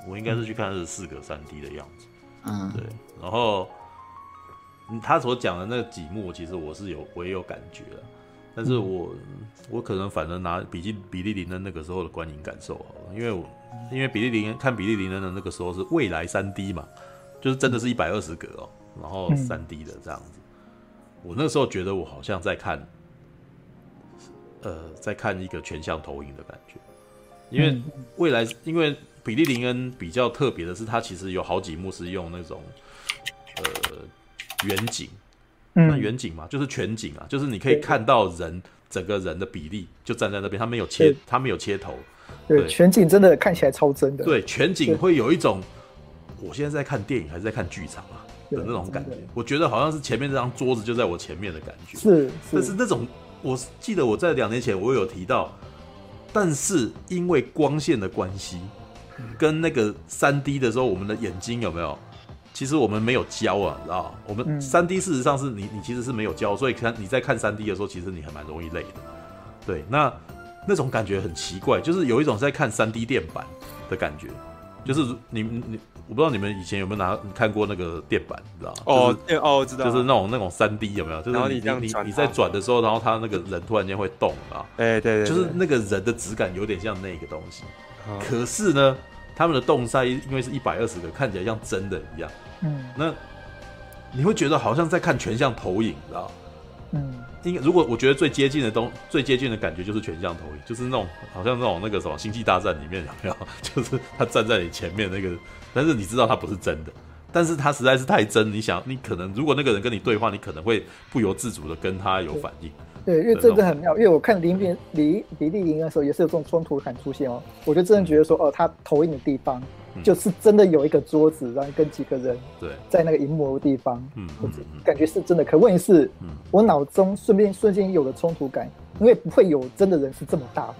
我应该是去看二十四格三 D 的样子。嗯，对。然后，他所讲的那几幕，其实我是有，我也有感觉了。但是我、嗯、我可能反正拿比基比利林恩那个时候的观影感受好了，因为我因为比利林看比利林恩的那个时候是未来三 D 嘛，就是真的是一百二十格哦，然后三 D 的这样子，嗯、我那时候觉得我好像在看，呃，在看一个全向投影的感觉，因为未来因为比利林恩比较特别的是，它其实有好几幕是用那种呃远景。那远景嘛，就是全景啊，就是你可以看到人整个人的比例就站在那边，他没有切，他没有切头。对，全景真的看起来超真的。对，全景会有一种，我现在在看电影还是在看剧场啊的那种感觉。我觉得好像是前面这张桌子就在我前面的感觉。是，但是那种，我记得我在两年前我有提到，但是因为光线的关系，跟那个三 D 的时候，我们的眼睛有没有？其实我们没有焦啊，知道我们三 D 事实上是你，你其实是没有焦，所以看你在看三 D 的时候，其实你还蛮容易累的。对，那那种感觉很奇怪，就是有一种在看三 D 电板的感觉，就是你你我不知道你们以前有没有拿看过那个电板，你知道吗？哦，哦，知道，就是那种那种三 D 有没有？就是你你你你在转的时候，然后他那个人突然间会动啊，哎，对对，就是那个人的质感有点像那个东西。可是呢，他们的动态因为是一百二十个，看起来像真的一样。嗯，那你会觉得好像在看全像投影，知道？嗯，应该如果我觉得最接近的东，最接近的感觉就是全像投影，就是那种好像那种那个什么星际大战里面有没有？就是他站在你前面那个，但是你知道他不是真的，但是他实在是太真，你想你可能如果那个人跟你对话，你可能会不由自主的跟他有反应。对，因为真的很妙，因为我看林边李比利林的时候也是有这种冲突感出现哦，我就真的觉得说哦，他投影的地方。就是真的有一个桌子，然后跟几个人对，在那个荧幕的地方，嗯，感觉是真的。可问题是，我脑中顺便瞬间有了冲突感，因为不会有真的人是这么大的，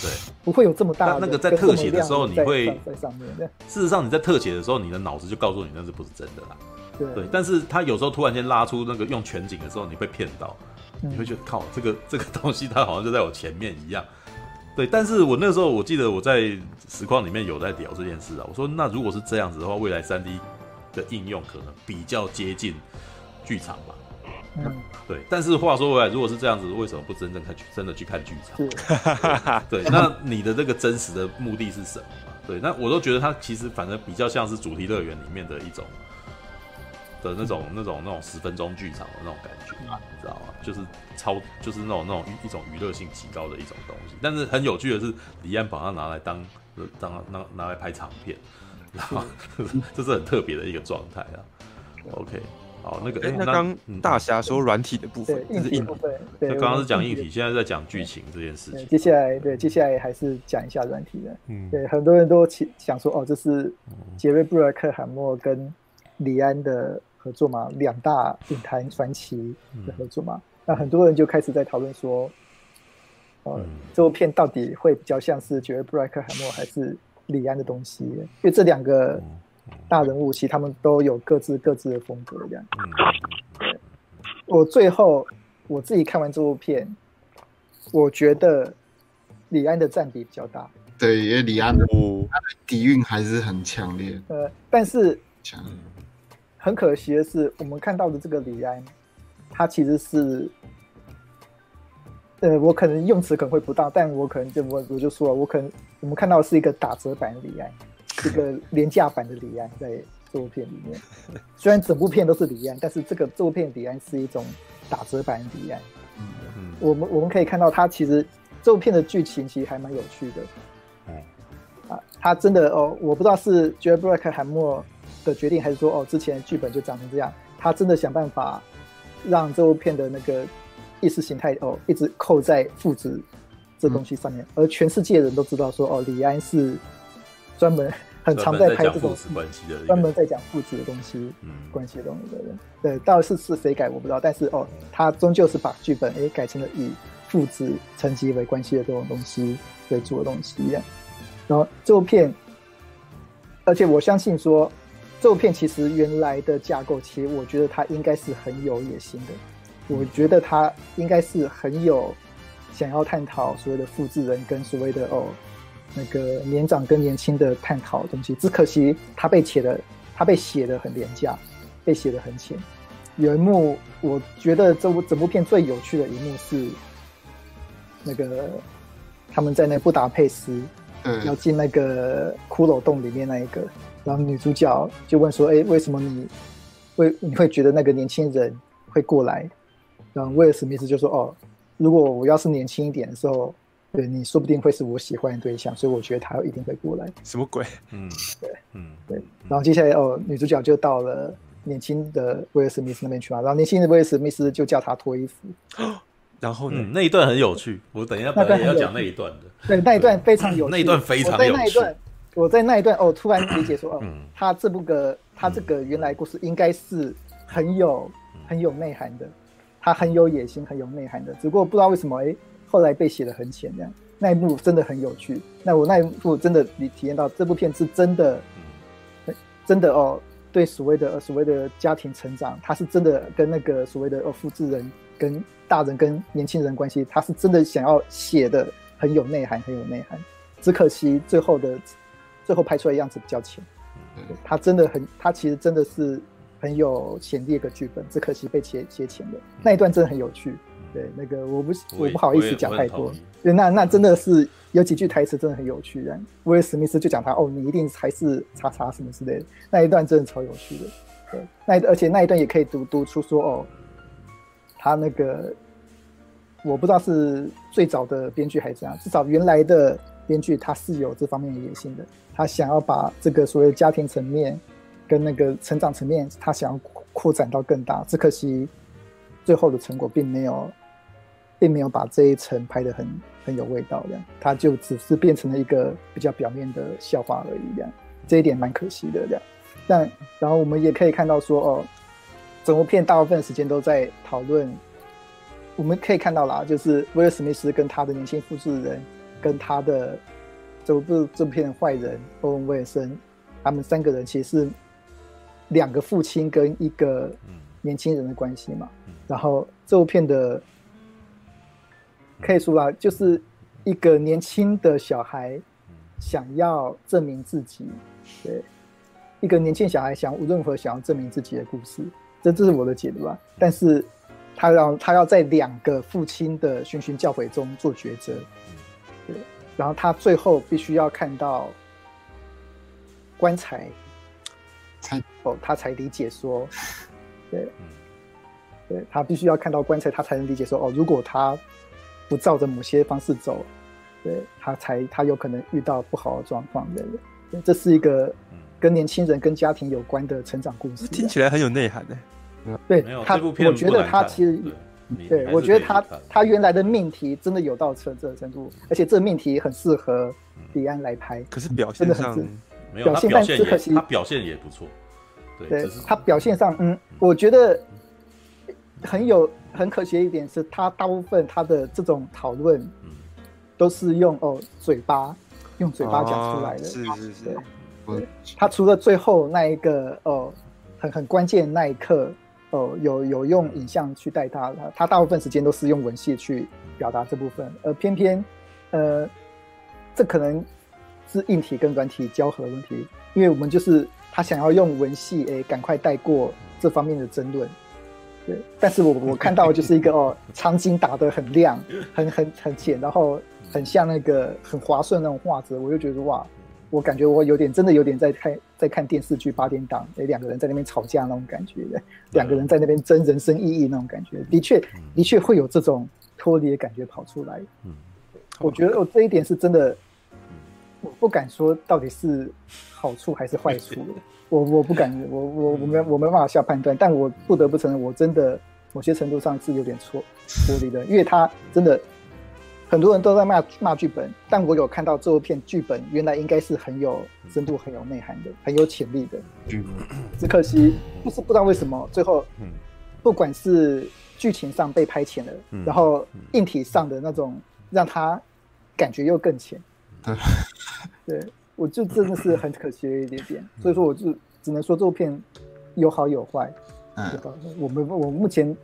对，不会有这么大的。那个在特写的时候，你会在上面。事实上，你在特写的时候，你的脑子就告诉你那是不是真的啦。对，但是他有时候突然间拉出那个用全景的时候，你会骗到，你会觉得靠，这个这个东西它好像就在我前面一样。对，但是我那时候我记得我在实况里面有在聊这件事啊。我说，那如果是这样子的话，未来三 D 的应用可能比较接近剧场吧。嗯，对。但是话说回来，如果是这样子，为什么不真正看真的去看剧场？对，那你的这个真实的目的是什么？对，那我都觉得它其实反正比较像是主题乐园里面的一种。的那种、那种、那种十分钟剧场的那种感觉，你知道吗？就是超，就是那种、那种一种娱乐性极高的一种东西。但是很有趣的是，李安把它拿来当、当、拿拿来拍长片，然后 这是很特别的一个状态啊。OK，好，那个，哎、欸，那刚大侠说软体的部分，硬体部分，对，刚刚是讲硬体，现在在讲剧情这件事情。接下来，对，接下来还是讲一下软体的。嗯，对，很多人都想说，哦，这是杰瑞布莱克海默跟李安的。合作嘛，两大影坛传奇的合作嘛，嗯、那很多人就开始在讨论说，呃，嗯、这部片到底会比较像是杰瑞布莱克海默还是李安的东西？因为这两个大人物其实他们都有各自各自的风格这样。嗯、我最后我自己看完这部片，我觉得李安的占比比较大。对，因为李安的底蕴还是很强烈。呃，但是强。很可惜的是，我们看到的这个李安，他其实是，呃，我可能用词可能会不当，但我可能就我我就说了，我可能我们看到的是一个打折版的李安，一个廉价版的李安，在这部片里面，虽然整部片都是李安，但是这个这部片李安是一种打折版的李安。嗯嗯，我们我们可以看到，他其实这部片的剧情其实还蛮有趣的。嗯，啊，他真的哦，我不知道是杰瑞布莱克海默的决定，还是说哦，之前剧本就长成这样？他真的想办法让这部片的那个意识形态哦，一直扣在父子这东西上面，嗯、而全世界人都知道说哦，李安是专门很常在拍这种专门在讲父子的东西、嗯、关系的东西的人。对，到底是是谁改我不知道，但是哦，他终究是把剧本诶改成了以父子层级为关系的这种东西为主的东西一样。然后这部片，而且我相信说。这部片其实原来的架构，其实我觉得它应该是很有野心的。我觉得它应该是很有想要探讨所谓的复制人跟所谓的哦那个年长跟年轻的探讨的东西。只可惜他被写的，他被写的很廉价，被写的很浅。有一幕，我觉得这部整部片最有趣的一幕是，那个他们在那布达佩斯，嗯，要进那个骷髅洞里面那一个，然后女主角就问说：“哎，为什么你会你会觉得那个年轻人会过来？”然后威尔史密斯就说：“哦，如果我要是年轻一点的时候。”对，你说不定会是我喜欢的对象，所以我觉得他一定会过来。什么鬼？嗯，对，嗯，对。然后接下来哦，女主角就到了年轻的威尔史密斯那边去嘛。然后年轻的威尔史密斯就叫他脱衣服。然后呢、嗯，那一段很有趣。我等一下本来也要讲那一段的。对，那一段非常有趣。那一段非常有趣。我在那一段，我在那一段哦，突然理解说哦，他这部个他这个原来故事应该是很有很有内涵的，他很有野心，很有内涵的。只不过不知道为什么哎。后来被写的很浅，这样那一幕真的很有趣。那我那一部真的，你体验到这部片是真的，真的哦，对所谓的所谓的家庭成长，他是真的跟那个所谓的哦复制人跟大人跟年轻人关系，他是真的想要写的很有内涵，很有内涵。只可惜最后的最后拍出来的样子比较浅。他真的很，他其实真的是很有潜力的一个剧本，只可惜被写写浅了。那一段真的很有趣。对，那个我不我不好意思讲太多。对，那那真的是有几句台词真的很有趣。然后威尔史密斯就讲他哦，你一定还是叉叉什么之类的。那一段真的超有趣的。对，那而且那一段也可以读读出说哦，他那个我不知道是最早的编剧还是怎样，至少原来的编剧他是有这方面的野心的。他想要把这个所谓家庭层面跟那个成长层面，他想要扩展到更大。只可惜最后的成果并没有。并没有把这一层拍得很很有味道，这样，它就只是变成了一个比较表面的笑话而已，这样，这一点蛮可惜的，这样。但然后我们也可以看到说，哦，整部片大部分时间都在讨论，我们可以看到啦，就是威尔史密斯跟他的年轻复制人，跟他的这部这部片的坏人欧文威尔森，他们三个人其实是两个父亲跟一个年轻人的关系嘛。然后这部片的。可以说啊，就是一个年轻的小孩想要证明自己，对，一个年轻小孩想无论如何想要证明自己的故事，这这是我的解读啊。但是他要他要在两个父亲的循循教诲中做抉择，对，然后他最后必须要看到棺材，才哦，他才理解说，对，对，他必须要看到棺材，他才能理解说，哦，如果他。不照着某些方式走，对，他才他有可能遇到不好的状况的。对，这是一个跟年轻人跟家庭有关的成长故事，听起来很有内涵的。对，他我觉得他其实，对，我觉得他他原来的命题真的有到这这程度，而且这命题很适合李安来拍。可是表现上没有，表现但只可惜他表现也不错。对，他表现上，嗯，我觉得很有。很可惜的一点是，他大部分他的这种讨论，都是用哦嘴巴，用嘴巴讲出来的。是是是。对，他除了最后那一个哦，很很关键那一刻哦，有有用影像去带他，他他大部分时间都是用文戏去表达这部分，而偏偏呃，这可能是硬体跟软体交合的问题，因为我们就是他想要用文戏诶，赶快带过这方面的争论。对，但是我我看到的就是一个 哦，场景打得很亮，很很很浅，然后很像那个很滑顺那种画质，我就觉得哇，我感觉我有点真的有点在看在看电视剧八点档，哎，两个人在那边吵架那种感觉的，两个人在那边争人生意义那种感觉，的确的确会有这种脱离的感觉跑出来。嗯，我觉得我这一点是真的，我不敢说到底是好处还是坏处。我我不敢，我我我没我没办法下判断，但我不得不承认，我真的某些程度上是有点错脱离的，因为他真的很多人都在骂骂剧本，但我有看到这部片剧本原来应该是很有深度、很有内涵的、很有潜力的，只可惜就是不知道为什么最后，不管是剧情上被拍浅了，然后硬体上的那种让他感觉又更浅，对。我就真的是很可惜的一点点，所以说我就只能说这部片有好有坏，嗯，我们我目前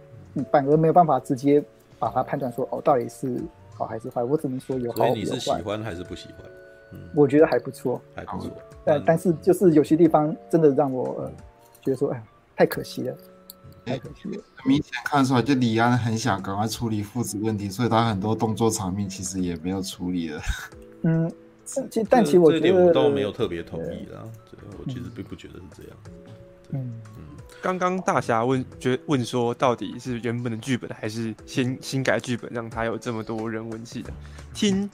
反而没有办法直接把它判断说哦到底是好还是坏，我只能说有好有坏。所以你是喜欢还是不喜欢？嗯，我觉得还不错，还不错，但但是就是有些地方真的让我呃觉得说哎太可惜了。太可惜了。明显看出来，就李安很想赶快处理父子问题，所以他很多动作场面其实也没有处理了。嗯，其但其实我觉得我倒没有特别同意啦，我其实并不觉得是这样。嗯嗯，刚刚大侠问，觉问说，到底是原本的剧本还是新新改剧本，让他有这么多人文戏的？听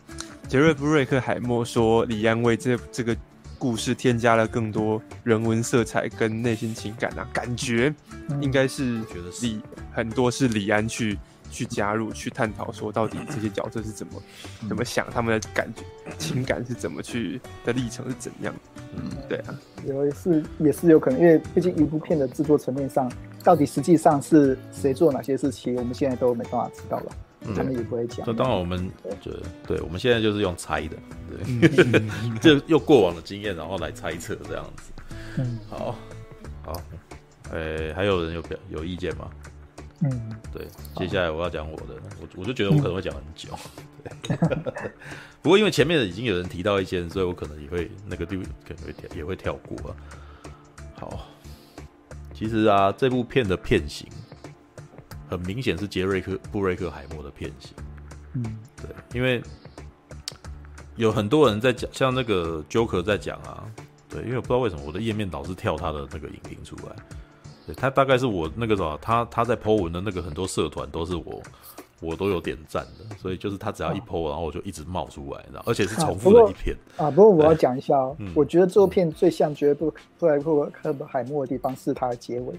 杰瑞布瑞克海默说，李安为这这个故事添加了更多人文色彩跟内心情感啊，感觉应该是李很多是李安去。去加入，去探讨说到底这些角色是怎么怎么想，他们的感觉情感是怎么去的历程是怎样？嗯，对啊，也是也是有可能，因为毕竟一部片的制作层面上，到底实际上是谁做哪些事情，我们现在都没办法知道了，他们也不会讲。那当然，我们就对，我们现在就是用猜的，对，就用过往的经验，然后来猜测这样子。嗯，好，好，诶，还有人有表有意见吗？嗯，对，接下来我要讲我的，我我就觉得我可能会讲很久，对，不过因为前面已经有人提到一些，所以我可能也会那个地可能会跳也会跳过。啊。好，其实啊，这部片的片型很明显是杰瑞克布瑞克海默的片型，嗯，对，因为有很多人在讲，像那个 Joker 在讲啊，对，因为我不知道为什么我的页面老是跳他的那个影评出来。对，他大概是我那个什么，他他在 po 文的那个很多社团都是我，我都有点赞的，所以就是他只要一 po，然后我就一直冒出来，然后而且是重复的一片啊。不过我要讲一下哦，我觉得这部片最像绝不布布莱克海默的地方是它的结尾，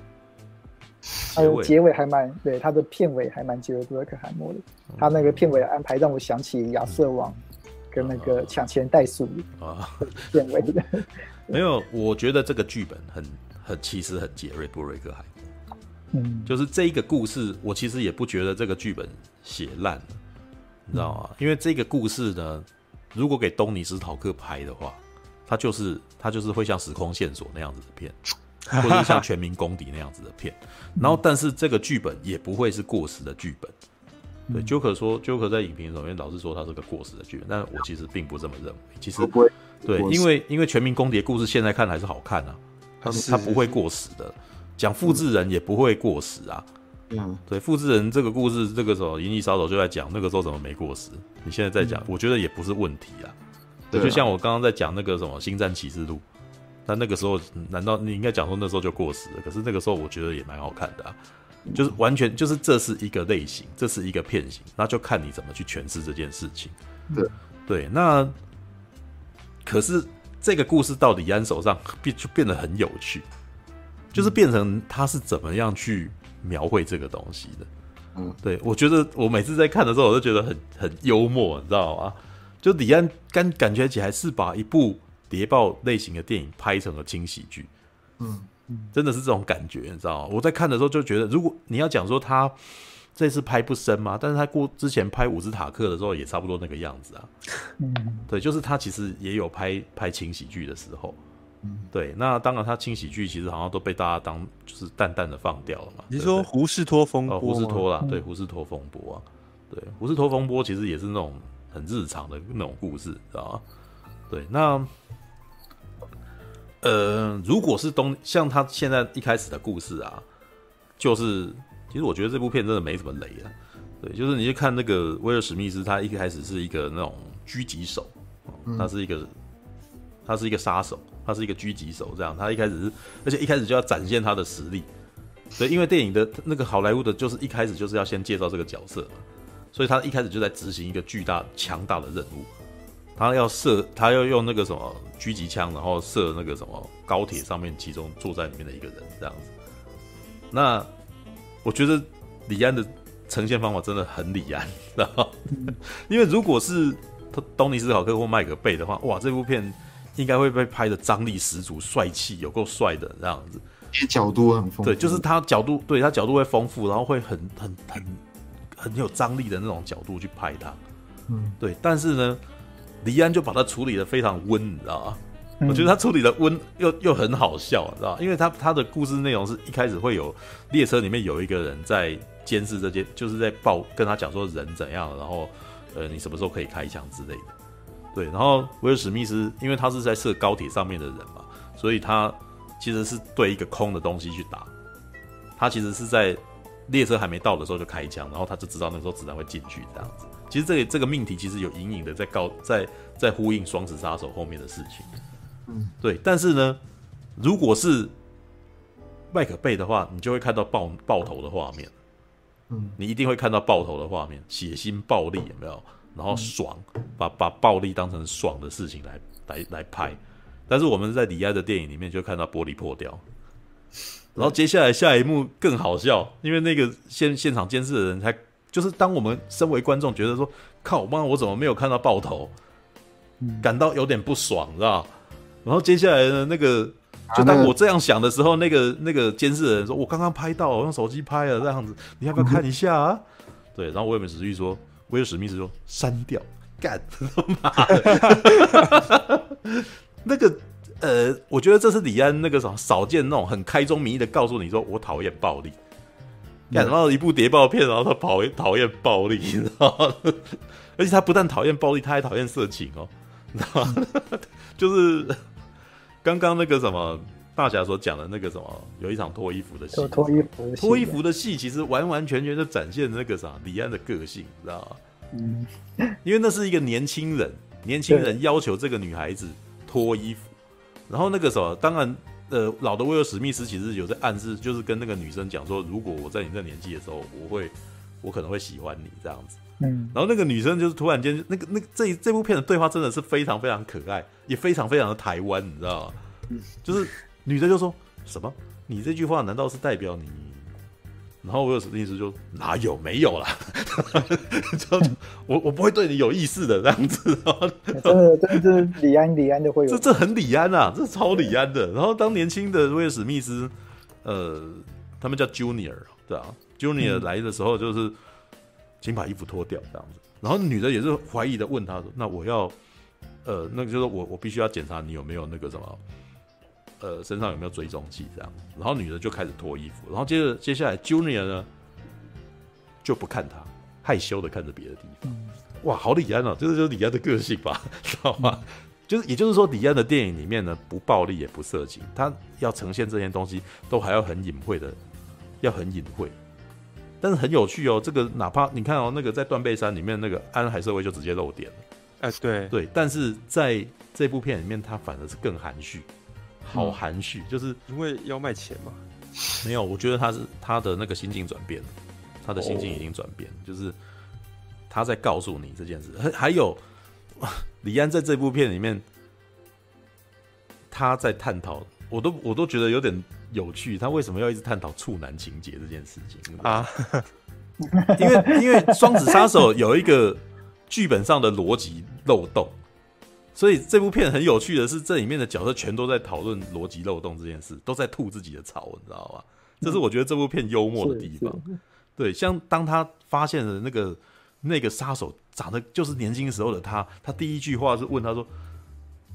它的结尾还蛮对，它的片尾还蛮杰瑞布莱克海默的，他那个片尾的安排让我想起亚瑟王跟那个抢钱袋鼠啊片尾的。没有，我觉得这个剧本很。很其实很杰瑞布瑞克海默，嗯，就是这一个故事，我其实也不觉得这个剧本写烂了，你知道吗？因为这个故事呢，如果给东尼斯陶克拍的话，他就是他就是会像时空线索那样子的片，或者是像全民公敌那样子的片。然后，但是这个剧本也不会是过时的剧本。对，Joker 说，Joker 在影评里面老是说他是个过时的剧本，但我其实并不这么认为。其实，对，因为因为全民公敌的故事现在看还是好看啊。他他不会过时的，讲复制人也不会过时啊。嗯，对，复制人这个故事，这个时候《银翼杀手》就在讲那个时候怎么没过时。你现在在讲，我觉得也不是问题啊。对，就像我刚刚在讲那个什么《星战启示录》，那那个时候难道你应该讲说那时候就过时了？可是那个时候我觉得也蛮好看的啊。就是完全就是这是一个类型，这是一个片型，那就看你怎么去诠释这件事情。对对，那可是。这个故事到李安手上 变就变得很有趣，就是变成他是怎么样去描绘这个东西的。嗯，对，我觉得我每次在看的时候，我都觉得很很幽默，你知道吗？就李安感感觉起来是把一部谍报类型的电影拍成了轻喜剧。嗯，真的是这种感觉，你知道吗？我在看的时候就觉得，如果你要讲说他。这次拍不深吗？但是他过之前拍伍兹塔克的时候也差不多那个样子啊。嗯，对，就是他其实也有拍拍轻喜剧的时候。嗯，对，那当然他轻喜剧其实好像都被大家当就是淡淡的放掉了嘛。你说胡士托风波？胡士托啦，对，胡士托风波啊，对，胡士托风波其实也是那种很日常的那种故事，知道吗？对，那呃，如果是东像他现在一开始的故事啊，就是。其实我觉得这部片真的没什么雷啊，对，就是你去看那个威尔史密斯，他一开始是一个那种狙击手，他是一个，他是一个杀手，他是一个狙击手，这样，他一开始是，而且一开始就要展现他的实力，对，因为电影的那个好莱坞的，就是一开始就是要先介绍这个角色嘛，所以他一开始就在执行一个巨大强大的任务，他要射，他要用那个什么狙击枪，然后射那个什么高铁上面其中坐在里面的一个人，这样子，那。我觉得李安的呈现方法真的很李安，知道吗？因为如果是东尼斯考克或麦格贝的话，哇，这部片应该会被拍的张力十足、帅气有够帅的这样子，角度很丰富。对，就是他角度，对他角度会丰富，然后会很很很很有张力的那种角度去拍他。嗯，对。但是呢，李安就把它处理的非常温，你知道吗？我觉得他处理的温又又很好笑，知道？因为他他的故事内容是一开始会有列车里面有一个人在监视这些，就是在报跟他讲说人怎样，然后呃你什么时候可以开枪之类的。对，然后威尔史密斯因为他是在射高铁上面的人嘛，所以他其实是对一个空的东西去打。他其实是在列车还没到的时候就开枪，然后他就知道那时候子弹会进去这样子。其实这个这个命题其实有隐隐的在告在在呼应双子杀手后面的事情。嗯，对。但是呢，如果是麦克贝的话，你就会看到爆爆头的画面。嗯，你一定会看到爆头的画面，血腥暴力有没有？然后爽，把把暴力当成爽的事情来来来拍。但是我们在李安的电影里面就看到玻璃破掉，然后接下来下一幕更好笑，因为那个现现场监视的人才就是当我们身为观众觉得说靠妈，我怎么没有看到爆头，感到有点不爽，知道？然后接下来呢，那个就当我这样想的时候，那个那个监视的人说：“我刚刚拍到，我用手机拍了这样子，你要不要看一下啊？”对，然后威尔史密斯说：“威尔史密斯说删掉，干他妈的。” 那个呃，我觉得这是李安那个什么少见那种很开宗明义的告诉你说，我讨厌暴力。然后一部谍报片，然后他讨厌讨厌暴力，你知道吗？而且他不但讨厌暴力，他还讨厌色情哦，你知道吗？就是刚刚那个什么大侠所讲的那个什么，有一场脱衣服的戏，脱衣服脱衣服的戏，其实完完全全就展现那个啥李安的个性，你知道吗？嗯，因为那是一个年轻人，年轻人要求这个女孩子。脱衣服，然后那个什么，当然，呃，老的威尔史密斯其实有在暗示，就是跟那个女生讲说，如果我在你这年纪的时候，我会，我可能会喜欢你这样子。嗯，然后那个女生就是突然间，那个那个这这部片的对话真的是非常非常可爱，也非常非常的台湾，你知道吗？就是 女生就说什么，你这句话难道是代表你？然后威尔史密斯就哪有没有啦，就我我不会对你有意思的这样子，真的真的是李安李安的会有，这这很李安啊，这超李安的。然后当年轻的威尔史密斯，呃，他们叫 Junior 对啊，Junior 来的时候就是请把衣服脱掉这样子，然后女的也是怀疑的问他说，那我要呃，那个就是我我必须要检查你有没有那个什么。呃，身上有没有追踪器这样？然后女的就开始脱衣服，然后接着接下来，Junior 呢就不看他，害羞的看着别的地方。哇，好李安哦，这个就是李安的个性吧，知道吗？就是也就是说，李安的电影里面呢，不暴力也不色情，他要呈现这些东西都还要很隐晦的，要很隐晦，但是很有趣哦。这个哪怕你看哦，那个在断背山里面那个安海社会就直接露点了，哎，对对，但是在这部片里面，他反而是更含蓄。好含蓄，就是因为要卖钱嘛。没有，我觉得他是他的那个心境转变了，他的心境已经转变，就是他在告诉你这件事。还还有，李安在这部片里面，他在探讨，我都我都觉得有点有趣。他为什么要一直探讨处男情节这件事情啊？因为因为双子杀手有一个剧本上的逻辑漏洞。所以这部片很有趣的是，这里面的角色全都在讨论逻辑漏洞这件事，都在吐自己的槽，你知道吗？这是我觉得这部片幽默的地方。对，像当他发现了那个那个杀手长得就是年轻时候的他，他第一句话是问他说：“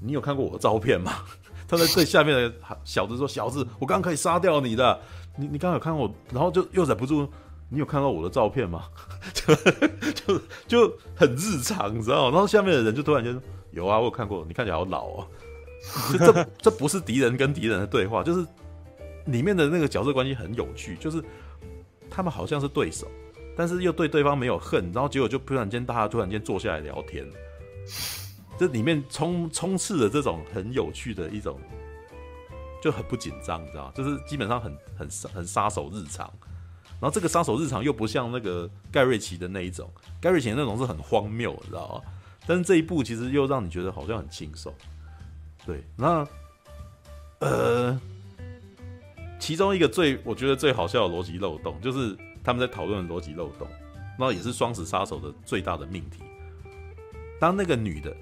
你有看过我的照片吗？”他在最下面的小子说：“小子，我刚刚可以杀掉你的，你你刚刚有看过我？”然后就又忍不住：“你有看到我的照片吗？” 就就就很日常，你知道吗？然后下面的人就突然间说。有啊，我有看过，你看起来好老哦。这这不是敌人跟敌人的对话，就是里面的那个角色关系很有趣，就是他们好像是对手，但是又对对方没有恨，然后结果就突然间大家突然间坐下来聊天，这里面充充斥着这种很有趣的一种，就很不紧张，你知道？就是基本上很很很杀手日常，然后这个杀手日常又不像那个盖瑞奇的那一种，盖瑞奇的那种是很荒谬，你知道吗？但是这一部其实又让你觉得好像很轻松，对。那呃，其中一个最我觉得最好笑的逻辑漏洞，就是他们在讨论逻辑漏洞，那也是双子杀手的最大的命题。当那个女的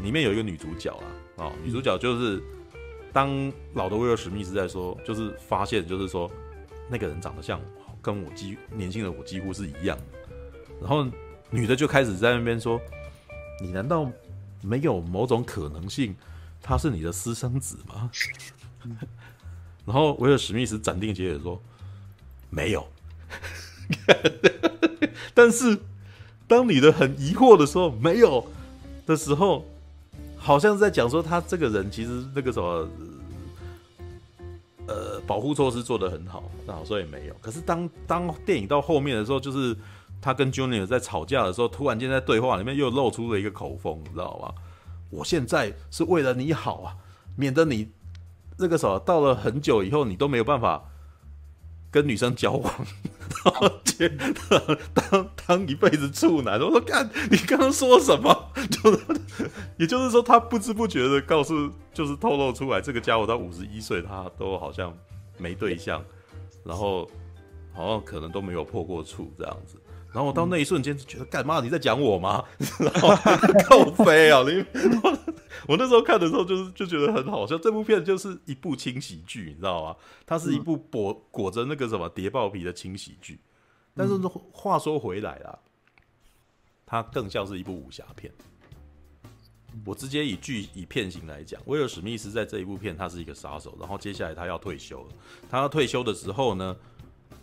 里面有一个女主角啊，哦，女主角就是当老的威尔史密斯在说，就是发现就是说那个人长得像跟我几年轻的我几乎是一样，然后女的就开始在那边说。你难道没有某种可能性，他是你的私生子吗？然后威尔史密斯斩钉截铁说：“没有。”但是当你的很疑惑的时候，没有的时候，好像是在讲说他这个人其实那个什么，呃保护措施做得很好，那好所以没有。可是当当电影到后面的时候，就是他跟 Junior 在吵架的时候，突然间在对话里面又露出了一个口风，你知道吗？我现在是为了你好啊，免得你那个时候到了很久以后，你都没有办法跟女生交往，然后当当当一辈子处男。我说干，你刚刚说什么？就是也就是说，他不知不觉的告诉，就是透露出来，这个家伙到五十一岁，他都好像没对象，然后好像可能都没有破过处这样子。然后我到那一瞬间就觉得，干嘛你在讲我吗？然后 靠飞啊！你 我那时候看的时候，就是就觉得很好笑。这部片就是一部轻喜剧，你知道吗？它是一部裹裹着那个什么谍报皮的轻喜剧。但是话说回来啦，它更像是一部武侠片。我直接以剧以片型来讲，威尔史密斯在这一部片他是一个杀手，然后接下来他要退休了。他要退休的时候呢，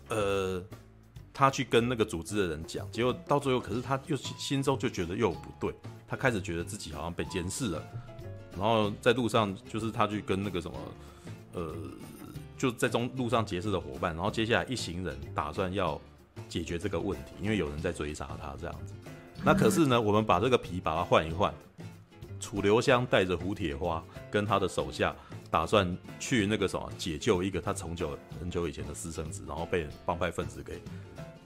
呃。他去跟那个组织的人讲，结果到最后，可是他又心中就觉得又不对，他开始觉得自己好像被监视了。然后在路上，就是他去跟那个什么，呃，就在中路上结识的伙伴。然后接下来一行人打算要解决这个问题，因为有人在追杀他这样子。那可是呢，我们把这个皮把它换一换，楚留香带着胡铁花跟他的手下，打算去那个什么解救一个他从久很久以前的私生子，然后被帮派分子给。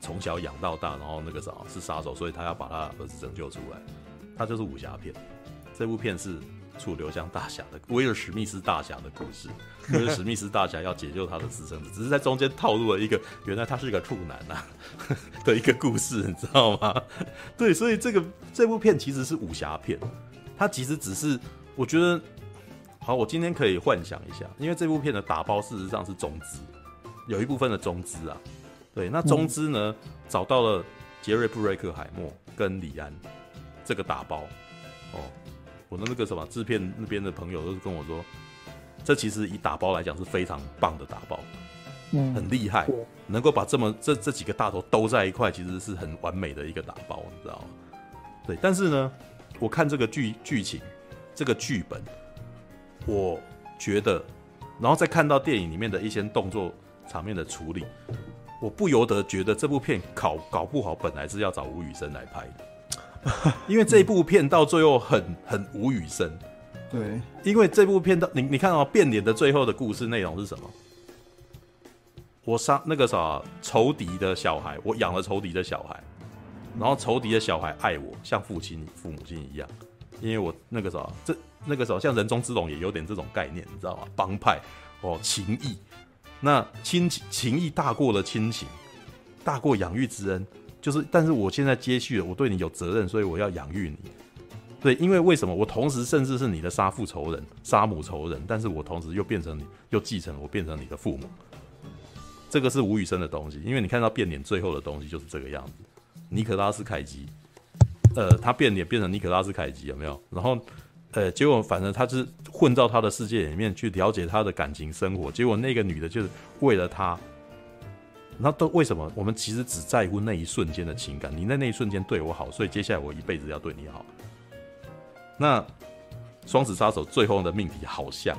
从小养到大，然后那个啥是杀手，所以他要把他儿子拯救出来。他就是武侠片，这部片是楚留香大侠的威尔史密斯大侠的故事。威尔史密斯大侠要解救他的私生子，只是在中间套路了一个原来他是一个处男啊 的一个故事，你知道吗？对，所以这个这部片其实是武侠片，它其实只是我觉得好，我今天可以幻想一下，因为这部片的打包事实上是中资，有一部分的中资啊。对，那中资呢、嗯、找到了杰瑞布瑞克海默跟李安这个打包哦，我的那个什么制片那边的朋友都是跟我说，这其实以打包来讲是非常棒的打包，嗯，很厉害，能够把这么这这几个大头都在一块，其实是很完美的一个打包，你知道吗？对，但是呢，我看这个剧剧情，这个剧本，我觉得，然后再看到电影里面的一些动作场面的处理。我不由得觉得这部片搞搞不好，本来是要找吴宇森来拍的，因为这部片到最后很很吴宇森。对，因为这部片到你你看哦，变脸的最后的故事内容是什么？我杀那个啥仇敌的小孩，我养了仇敌的小孩，然后仇敌的小孩爱我，像父亲父母亲一样，因为我那个啥这那个时候像人中之龙也有点这种概念，你知道吗？帮派哦，情义。那亲情情义大过了亲情，大过养育之恩，就是，但是我现在接续了，我对你有责任，所以我要养育你。对，因为为什么？我同时甚至是你的杀父仇人、杀母仇人，但是我同时又变成你，又继承我变成你的父母。这个是吴宇森的东西，因为你看到变脸最后的东西就是这个样子。尼可拉斯凯奇，呃，他变脸变成尼可拉斯凯奇有没有？然后。呃，结果反正他是混到他的世界里面去了解他的感情生活，结果那个女的就是为了他，那都为什么？我们其实只在乎那一瞬间的情感，你在那一瞬间对我好，所以接下来我一辈子要对你好。那双子杀手最后的命题好像，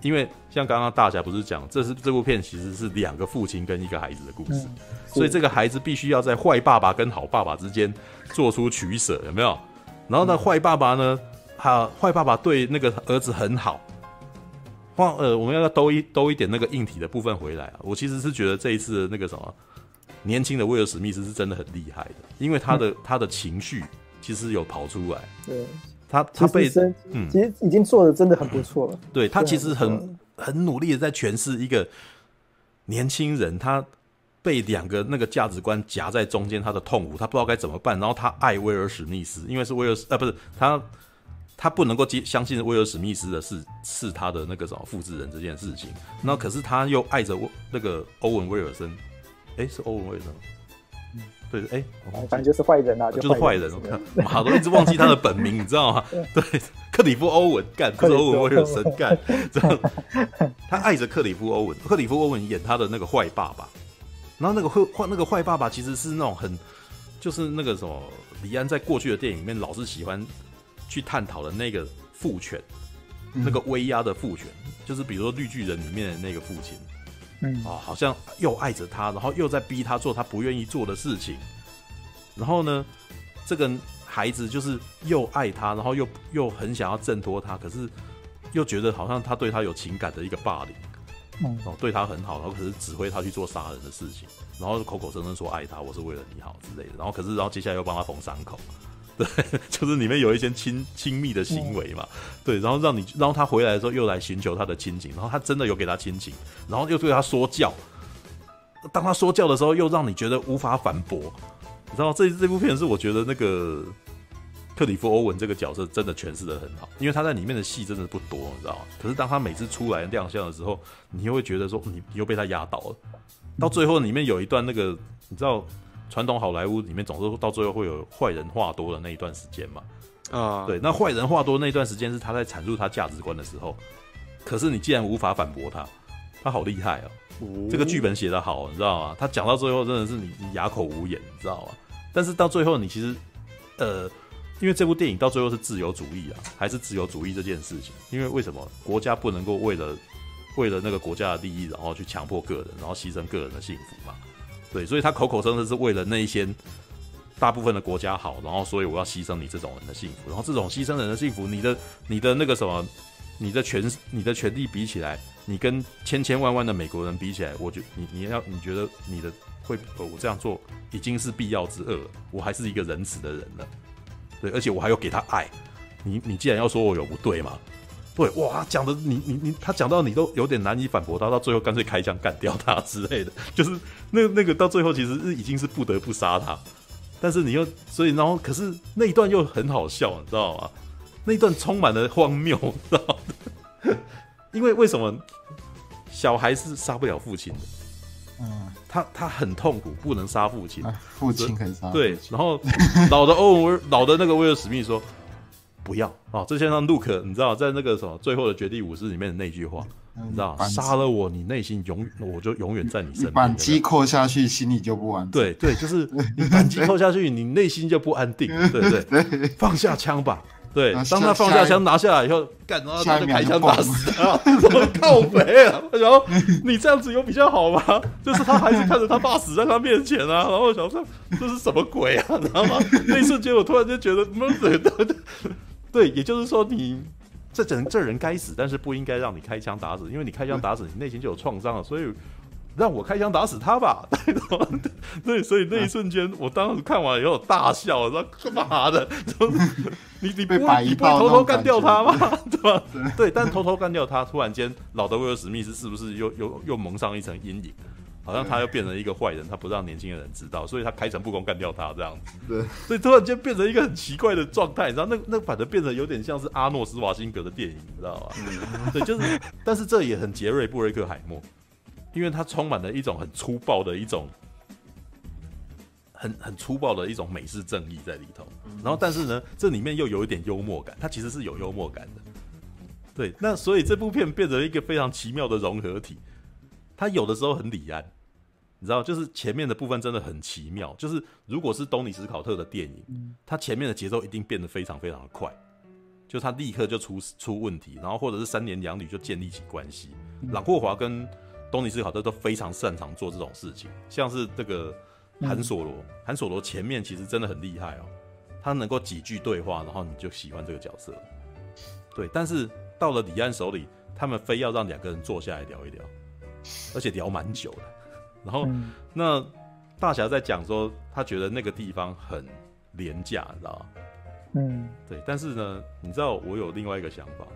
因为像刚刚大侠不是讲，这是这部片其实是两个父亲跟一个孩子的故事，所以这个孩子必须要在坏爸爸跟好爸爸之间做出取舍，有没有？然后呢，坏爸爸呢？他坏爸爸对那个儿子很好，换呃，我们要兜一兜一点那个硬体的部分回来啊。我其实是觉得这一次的那个什么年轻的威尔史密斯是真的很厉害的，因为他的、嗯、他的情绪其实有跑出来。对，他他被嗯，其实已经做的真的很不错了。嗯、对他其实很很努力的在诠释一个年轻人，他被两个那个价值观夹在中间，他的痛苦，他不知道该怎么办。然后他爱威尔史密斯，因为是威尔斯啊，不是他。他不能够接相信威尔史密斯的是是他的那个什么复制人这件事情，那可是他又爱着那个欧文威尔森，哎、欸，是欧文威尔森，嗯，对，哎、欸，反正就是坏人啊，就是坏人，我看马都一直忘记他的本名，你知道吗？对，克里夫欧文干，不是欧文威尔森干，这样，他爱着克里夫欧文，克里夫欧文演他的那个坏爸爸，然后那个坏坏那个坏爸爸其实是那种很，就是那个什么，李安在过去的电影里面老是喜欢。去探讨的那个父权，那个威压的父权，就是比如说绿巨人里面的那个父亲，嗯。啊，好像又爱着他，然后又在逼他做他不愿意做的事情，然后呢，这个孩子就是又爱他，然后又又很想要挣脱他，可是又觉得好像他对他有情感的一个霸凌，嗯。哦，对他很好，然后可是指挥他去做杀人的事情，然后口口声声说爱他，我是为了你好之类的，然后可是然后接下来又帮他缝伤口。对，就是里面有一些亲亲密的行为嘛，对，然后让你，然后他回来的时候又来寻求他的亲情，然后他真的有给他亲情，然后又对他说教，当他说教的时候，又让你觉得无法反驳，你知道这这部片是我觉得那个克里夫·欧文这个角色真的诠释的很好，因为他在里面的戏真的不多，你知道吗？可是当他每次出来亮相的时候，你又会觉得说你你又被他压倒了，到最后里面有一段那个你知道。传统好莱坞里面总是到最后会有坏人话多的那一段时间嘛，啊，对，那坏人话多那一段时间是他在阐述他价值观的时候，可是你既然无法反驳他，他好厉害哦，哦这个剧本写得好，你知道吗？他讲到最后真的是你你哑口无言，你知道吗？但是到最后你其实，呃，因为这部电影到最后是自由主义啊，还是自由主义这件事情，因为为什么国家不能够为了为了那个国家的利益，然后去强迫个人，然后牺牲个人的幸福嘛？对，所以他口口声声是为了那一些大部分的国家好，然后所以我要牺牲你这种人的幸福，然后这种牺牲人的幸福，你的你的那个什么，你的权你的权利比起来，你跟千千万万的美国人比起来，我觉你你要你觉得你的会我这样做已经是必要之恶了，我还是一个仁慈的人了，对，而且我还要给他爱，你你既然要说我有不对嘛。对，哇，讲的你你你，他讲到你都有点难以反驳他，到最后干脆开枪干掉他 之类的，就是那那个到最后其实是已经是不得不杀他，但是你又所以然后可是那一段又很好笑，你知道吗？那一段充满了荒谬，你知道吗？因为为什么小孩是杀不了父亲的？嗯，他他很痛苦，不能杀父亲，啊父亲可以杀。对，然后老的欧文老的那个威尔史密说。不要啊！这就像 Luke，你知道，在那个什么最后的绝地武士里面的那句话，你知道，杀了我，你内心永我就永远在你身边。扳机扣下去，心里就不安定。对对，就是你扳机扣下去，你内心就不安定。对对，放下枪吧。对，当他放下枪拿下来以后，干，然后他就开枪打死他，怎么靠北啊？然后你这样子有比较好吗？就是他还是看着他爸死在他面前啊，然后想说这是什么鬼啊？你知道吗？那一瞬间我突然就觉得，对，也就是说你，这整这人该死，但是不应该让你开枪打死，因为你开枪打死，你内心就有创伤了，所以让我开枪打死他吧。对，所以那一瞬间，我当时看完以后大笑，我说干嘛的？你你不会你不会偷偷干掉他吗？对吧？对，但偷偷干掉他，突然间老德威尔史密斯是不是又又又蒙上一层阴影？好像他又变成一个坏人，他不让年轻的人知道，所以他开诚布公干掉他这样子。对，所以突然间变成一个很奇怪的状态，你知道？那那反正变成有点像是阿诺斯瓦辛格的电影，你知道吗？嗯、对，就是，但是这也很杰瑞布瑞克海默，因为他充满了一种很粗暴的一种，很很粗暴的一种美式正义在里头。然后，但是呢，这里面又有一点幽默感，它其实是有幽默感的。对，那所以这部片变成一个非常奇妙的融合体。他有的时候很李安，你知道，就是前面的部分真的很奇妙。就是如果是东尼史考特的电影，他前面的节奏一定变得非常非常的快，就他立刻就出出问题，然后或者是三言两语就建立起关系。朗霍华跟东尼史考特都非常擅长做这种事情，像是这个韩索罗，韩索罗前面其实真的很厉害哦，他能够几句对话，然后你就喜欢这个角色。对，但是到了李安手里，他们非要让两个人坐下来聊一聊。而且聊蛮久的，然后、嗯、那大侠在讲说，他觉得那个地方很廉价，你知道吗？嗯，对。但是呢，你知道我有另外一个想法，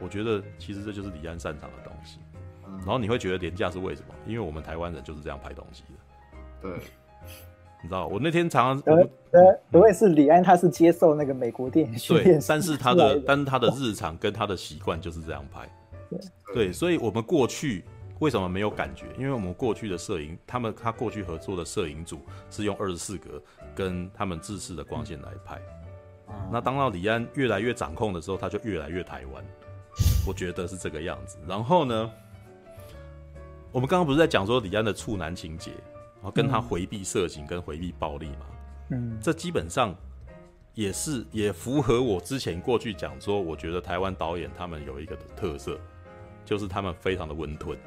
我觉得其实这就是李安擅长的东西。然后你会觉得廉价是为什么？因为我们台湾人就是这样拍东西的。对，你知道我那天常常，呃呃，不会是李安，他是接受那个美国电影训练，对，但是他的，但是他的日常跟他的习惯就是这样拍。对，对，所以我们过去。为什么没有感觉？因为我们过去的摄影，他们他过去合作的摄影组是用二十四格跟他们制式的光线来拍。那当到李安越来越掌控的时候，他就越来越台湾。我觉得是这个样子。然后呢，我们刚刚不是在讲说李安的处男情节，然后跟他回避色情跟回避暴力嘛？嗯，这基本上也是也符合我之前过去讲说，我觉得台湾导演他们有一个特色，就是他们非常的温吞，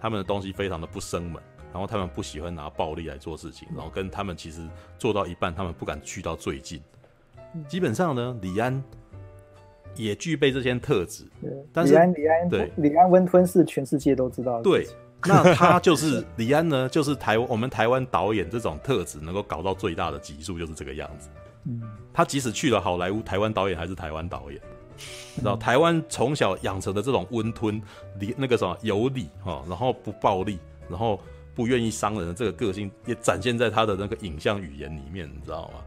他们的东西非常的不生猛，然后他们不喜欢拿暴力来做事情，然后跟他们其实做到一半，他们不敢去到最近。基本上呢，李安也具备这些特质。但是李安，李安，对，李安温吞是全世界都知道的。对，那他就是李安呢，就是台湾我们台湾导演这种特质能够搞到最大的级数，就是这个样子。嗯，他即使去了好莱坞，台湾导演还是台湾导演。知道台湾从小养成的这种温吞、理那个什么有理哈，然后不暴力，然后不愿意伤人的这个个性，也展现在他的那个影像语言里面，你知道吗？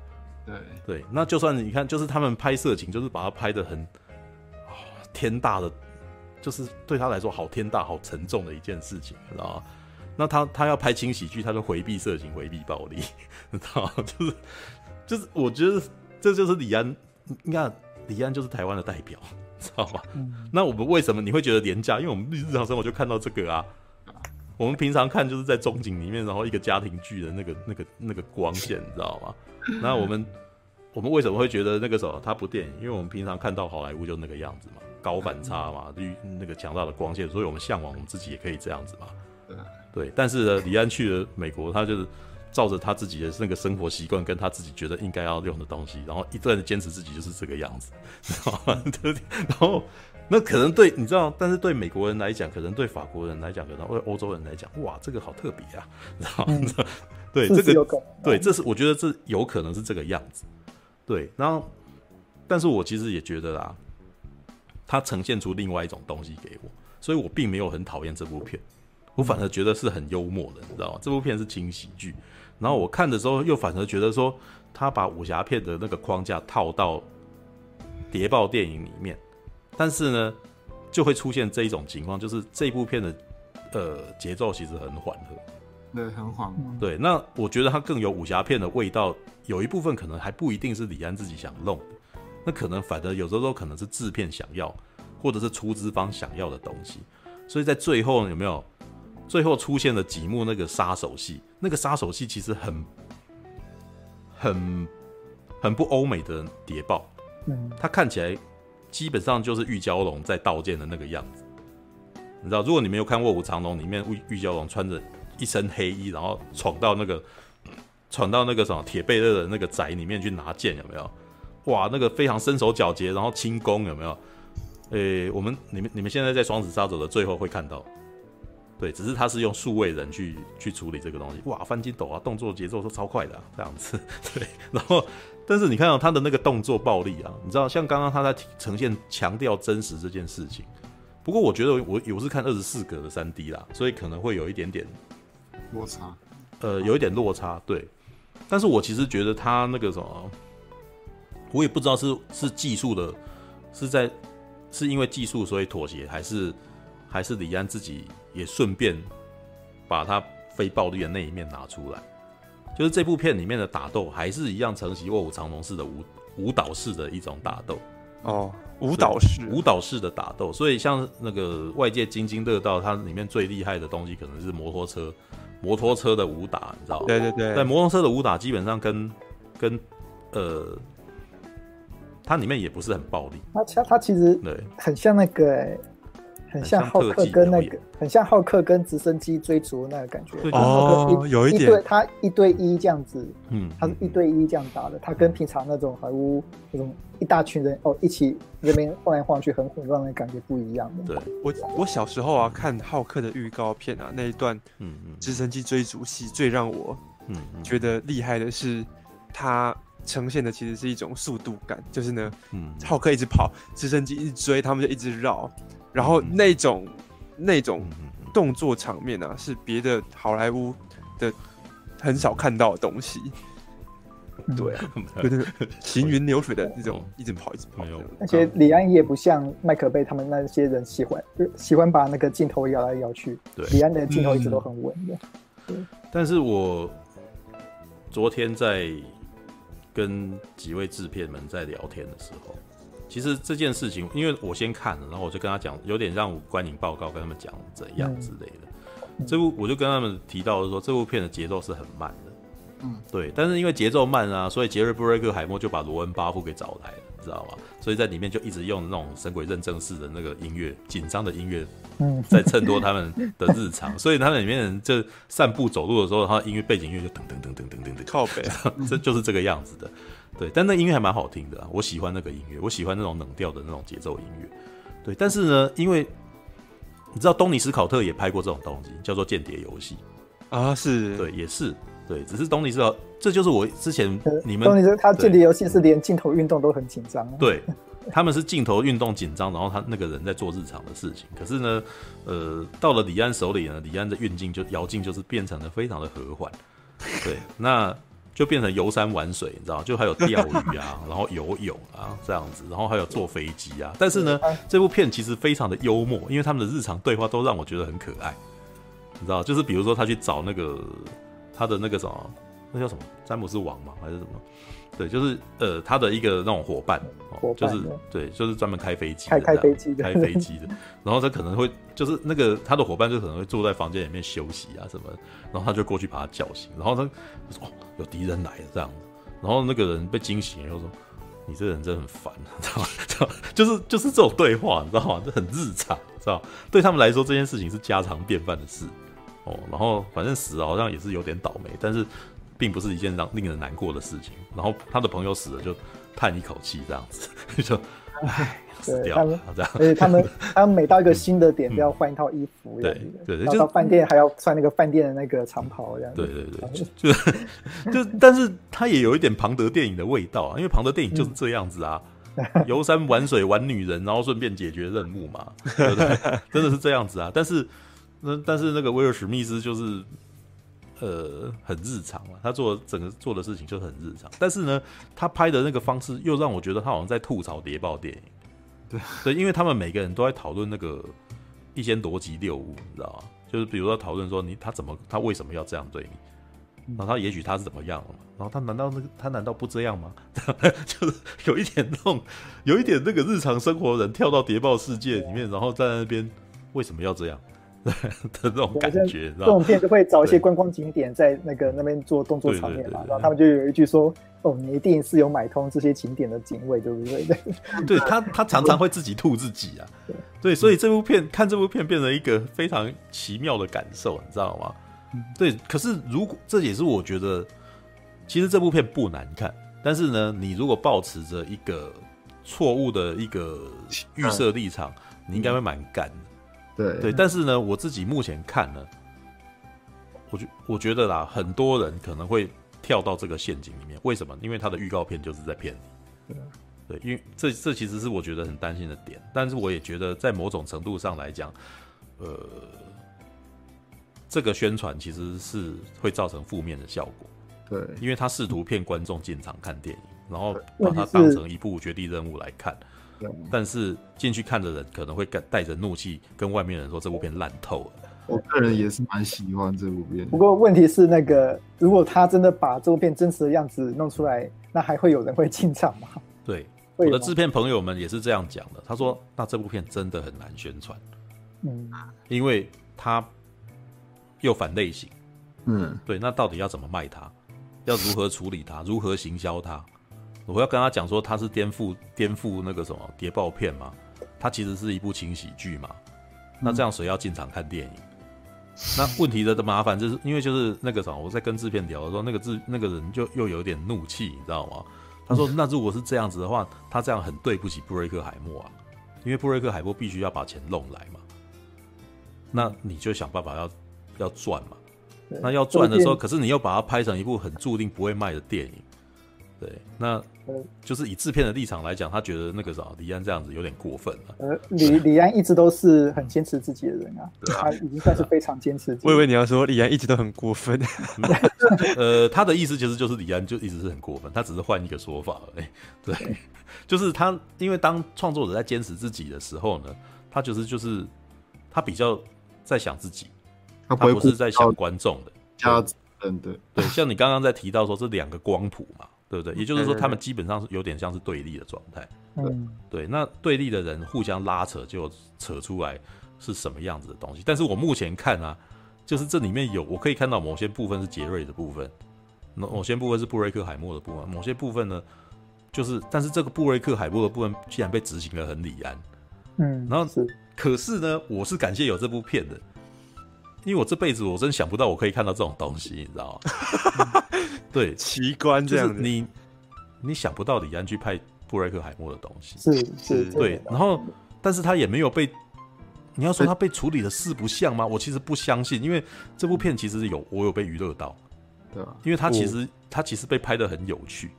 对对，那就算你看，就是他们拍色情，就是把它拍的很、哦、天大的，就是对他来说好天大、好沉重的一件事情，知道吗？那他他要拍轻喜剧，他就回避色情、回避暴力，你知道吗？就是就是，我觉得这就是李安，你看李安就是台湾的代表，知道吗？嗯、那我们为什么你会觉得廉价？因为我们日常生活就看到这个啊。我们平常看就是在中景里面，然后一个家庭剧的那个、那个、那个光线，你知道吗？那我们我们为什么会觉得那个时候它不电影？因为我们平常看到好莱坞就那个样子嘛，高反差嘛，那个强大的光线，所以我们向往我们自己也可以这样子嘛。对，但是呢，李安去了美国，他就是照着他自己的那个生活习惯，跟他自己觉得应该要用的东西，然后一段坚持自己就是这个样子？然后。那可能对你知道，但是对美国人来讲，可能对法国人来讲，可能对欧洲人来讲，哇，这个好特别啊，知道对这个，对，这是我觉得这有可能是这个样子。对，然后，但是我其实也觉得啦，它呈现出另外一种东西给我，所以我并没有很讨厌这部片，我反而觉得是很幽默的，你知道吗？这部片是轻喜剧，然后我看的时候又反而觉得说，他把武侠片的那个框架套到谍报电影里面。但是呢，就会出现这一种情况，就是这部片的呃节奏其实很缓和，对，很缓和。对，那我觉得它更有武侠片的味道，有一部分可能还不一定是李安自己想弄的，那可能反而有时候可能是制片想要，或者是出资方想要的东西。所以在最后有没有？最后出现了几幕那个杀手戏，那个杀手戏其实很很很不欧美的谍报，嗯，它看起来。基本上就是玉娇龙在道剑的那个样子，你知道？如果你没有看《卧虎藏龙》里面玉玉娇龙穿着一身黑衣，然后闯到那个闯到那个什么铁贝勒的那个宅里面去拿剑，有没有？哇，那个非常身手矫捷，然后轻功有没有？诶、欸，我们你们你们现在在《双子杀手》的最后会看到，对，只是他是用数位人去去处理这个东西，哇，翻筋斗啊，动作节奏都超快的、啊，这样子，对，然后。但是你看到他的那个动作暴力啊，你知道，像刚刚他在呈现强调真实这件事情。不过我觉得我我是看二十四格的三 D 啦，所以可能会有一点点落差，呃，有一点落差，对。但是我其实觉得他那个什么，我也不知道是是技术的，是在是因为技术所以妥协，还是还是李安自己也顺便把他非暴力的那一面拿出来。就是这部片里面的打斗还是一样承袭《卧虎藏龙》式的舞舞蹈式的一种打斗哦，舞蹈式舞蹈式的打斗，所以像那个外界津津乐道，它里面最厉害的东西可能是摩托车，摩托车的武打，你知道吗？对对对，但摩托车的武打基本上跟跟呃，它里面也不是很暴力，它它它其实对很像那个、欸。很像浩克跟那个，很像浩克跟直升机追逐的那个感觉。哦，有一点，对，他一对一这样子，嗯，他是一对一这样打的，他跟平常那种好莱坞那种一大群人哦一起这边晃来晃去很混乱的感觉不一样的。对，我我小时候啊看浩克的预告片啊那一段，嗯嗯，直升机追逐戏最让我嗯觉得厉害的是，他呈现的其实是一种速度感，就是呢，嗯，浩克一直跑，直升机一直追，他们就一直绕。然后那种、嗯、那种动作场面啊，是别的好莱坞的很少看到的东西。对啊，就是行云流水的那种，一直跑一直跑。而且李安也不像麦克贝他们那些人喜欢，喜欢把那个镜头摇来摇去。对，李安的镜头一直都很稳的。对。但是我昨天在跟几位制片们在聊天的时候。其实这件事情，因为我先看了，然后我就跟他讲，有点让我观影报告跟他们讲怎样之类的。嗯、这部我就跟他们提到说，这部片的节奏是很慢的，嗯，对。但是因为节奏慢啊，所以杰瑞布瑞克海默就把罗恩巴夫给找来了，你知道吗？所以在里面就一直用那种神鬼认证式的那个音乐，紧张的音乐，嗯，在衬托他们的日常。所以他们里面人就散步走路的时候，他音乐背景音乐就噔噔噔噔噔噔噔靠北，这就是这个样子的。对，但那音乐还蛮好听的，我喜欢那个音乐，我喜欢那种冷调的那种节奏音乐。对，但是呢，因为你知道东尼斯考特也拍过这种东西，叫做《间谍游戏》啊，是对，也是对，只是东尼斯考，这就是我之前你们东尼斯他《间谍游戏》是连镜头运动都很紧张，对，他们是镜头运动紧张，然后他那个人在做日常的事情。可是呢，呃，到了李安手里呢，李安的运镜就摇镜就是变成了非常的和缓，对，那就变成游山玩水，你知道，就还有钓鱼啊，然后游泳啊这样子，然后还有坐飞机啊。但是呢，这部片其实非常的幽默，因为他们的日常对话都让我觉得很可爱，你知道，就是比如说他去找那个他的那个什么，那叫什么詹姆斯王嘛，还是什么？对，就是呃，他的一个那种伙伴，哦、伴就是对，就是专门开飞机，开开飞机的，开飞机的。然后他可能会，就是那个他的伙伴就可能会坐在房间里面休息啊什么，然后他就过去把他叫醒，然后他就说哦，有敌人来了这样。然后那个人被惊醒了，又说你这人真的很烦，知道吗？就是就是这种对话，你知道吗？这很日常，知道？对他们来说，这件事情是家常便饭的事哦。然后反正死了好像也是有点倒霉，但是。并不是一件让令人难过的事情。然后他的朋友死了，就叹一口气，这样子 就说：“唉，死掉了。”这样。而且他们，他们每到一个新的点都要换一套衣服，对对对，就到饭店还要穿那个饭店的那个长袍，这样。对对对，就 就，但是他也有一点庞德电影的味道啊，因为庞德电影就是这样子啊，游山玩水玩女人，然后顺便解决任务嘛，对不对？真的是这样子啊。但是那但是那个威尔史密斯就是。呃，很日常嘛，他做整个做的事情就是很日常，但是呢，他拍的那个方式又让我觉得他好像在吐槽谍报电影。对对，因为他们每个人都在讨论那个一些逻辑谬误，你知道吗？就是比如说讨论说你他怎么他为什么要这样对你，然后他也许他是怎么样了嘛，然后他难道那个他难道不这样吗？就是有一点那种有一点那个日常生活人跳到谍报世界里面，然后在那边为什么要这样？对 的这种感觉，这种片就会找一些观光景点，在那个那边做动作场面嘛，然后他们就有一句说：“哦，你一定是有买通这些景点的警卫，对不对？”对，对他他常常会自己吐自己啊，对，所以这部片看这部片变成一个非常奇妙的感受，你知道吗？对，可是如果这也是我觉得，其实这部片不难看，但是呢，你如果保持着一个错误的一个预设立场，你应该会蛮干的。对对，但是呢，我自己目前看呢，我觉我觉得啦，很多人可能会跳到这个陷阱里面。为什么？因为他的预告片就是在骗你。对，因为这这其实是我觉得很担心的点。但是我也觉得，在某种程度上来讲，呃，这个宣传其实是会造成负面的效果。对，因为他试图骗观众进场看电影，然后把它当成一部绝地任务来看。但是进去看的人可能会带着怒气跟外面人说，这部片烂透了。我个人也是蛮喜欢这部片。不过问题是，那个如果他真的把这部片真实的样子弄出来，那还会有人会进场吗？对，我的制片朋友们也是这样讲的。他说，那这部片真的很难宣传，嗯，因为他又反类型，嗯，对，那到底要怎么卖它？要如何处理它？如何行销它？我要跟他讲说，他是颠覆颠覆那个什么谍报片嘛，他其实是一部轻喜剧嘛。那这样谁要进场看电影？那问题的的麻烦就是因为就是那个什么，我在跟制片聊的时候，那个制那个人就又有点怒气，你知道吗？他说：“那如果是这样子的话，他这样很对不起布瑞克海默啊，因为布瑞克海默必须要把钱弄来嘛。那你就想办法要要赚嘛。那要赚的时候，可是你又把它拍成一部很注定不会卖的电影。”对，那就是以制片的立场来讲，他觉得那个啥李安这样子有点过分了。呃，李李安一直都是很坚持自己的人啊，他已经算是非常坚持。我以为你要说李安一直都很过分。呃，他的意思其实就是李安就一直是很过分，他只是换一个说法而已。对，就是他，因为当创作者在坚持自己的时候呢，他就是就是他比较在想自己，他不是在想观众的。嗯，对对，像你刚刚在提到说这两个光谱嘛。对不对？也就是说，他们基本上是有点像是对立的状态。嗯，对。那对立的人互相拉扯，就扯出来是什么样子的东西。但是我目前看啊，就是这里面有我可以看到某些部分是杰瑞的部分，某某些部分是布瑞克海默的部分，某些部分呢，就是但是这个布瑞克海默的部分竟然被执行得很李安，嗯，然后是可是呢，我是感谢有这部片的，因为我这辈子我真想不到我可以看到这种东西，你知道吗？对，奇观这样你你想不到李安去拍布瑞克海默的东西，是是，对，然后但是他也没有被。你要说他被处理的四不像吗？我其实不相信，因为这部片其实有我有被娱乐到，对吧？因为他其实他其实被拍的很有趣，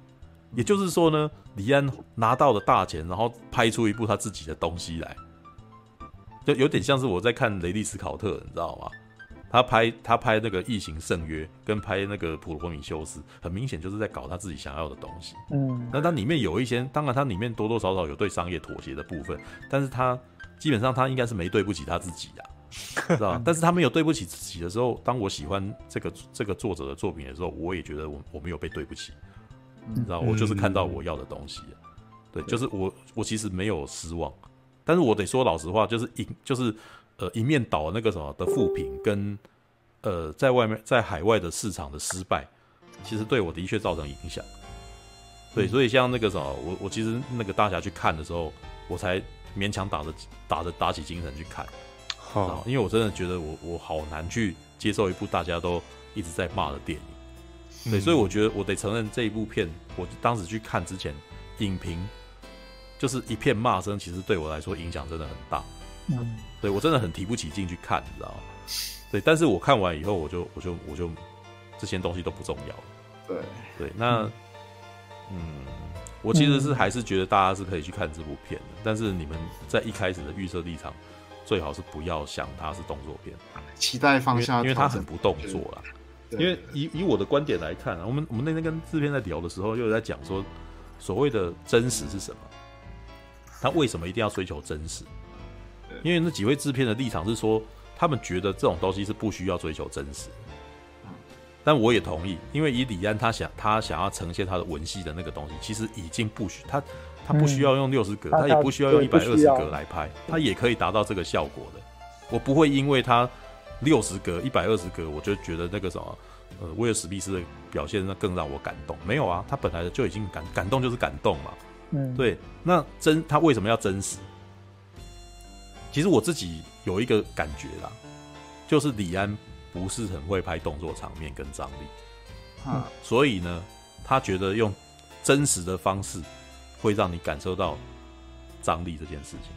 也就是说呢，李安拿到了大钱，然后拍出一部他自己的东西来，就有点像是我在看雷利斯考特，你知道吗？他拍他拍那个《异形圣约》跟拍那个《普罗米修斯》，很明显就是在搞他自己想要的东西。嗯，那它里面有一些，当然它里面多多少少有对商业妥协的部分，但是他。基本上他应该是没对不起他自己啊，知道但是他没有对不起自己的时候，当我喜欢这个这个作者的作品的时候，我也觉得我我没有被对不起，你知道，我就是看到我要的东西，对，就是我我其实没有失望，但是我得说老实话，就是一就是呃一面倒那个什么的负评跟呃在外面在海外的市场的失败，其实对我的确造成影响，对，所以像那个什么，我我其实那个大侠去看的时候，我才。勉强打着打着打起精神去看，好，因为我真的觉得我我好难去接受一部大家都一直在骂的电影，对，所以我觉得我得承认这一部片，我当时去看之前，影评就是一片骂声，其实对我来说影响真的很大，嗯，对我真的很提不起劲去看，你知道吗？对，但是我看完以后，我就我就我就这些东西都不重要了，对对，那嗯。我其实是还是觉得大家是可以去看这部片的，但是你们在一开始的预设立场，最好是不要想它是动作片，期待放下，因为它很不动作啦。因为以以我的观点来看，我们我们那天跟制片在聊的时候，又在讲说，所谓的真实是什么？他为什么一定要追求真实？因为那几位制片的立场是说，他们觉得这种东西是不需要追求真实。但我也同意，因为以李安他想他想要呈现他的文戏的那个东西，其实已经不需他他不需要用六十格，他也不需要用一百二十格来拍，他也可以达到这个效果的。我不会因为他六十格、一百二十格，我就觉得那个什么呃威尔史密斯的表现那更让我感动。没有啊，他本来就已经感感动就是感动嘛。嗯，对。那真他为什么要真实？其实我自己有一个感觉啦，就是李安。不是很会拍动作场面跟张力，嗯，所以呢，他觉得用真实的方式会让你感受到张力这件事情，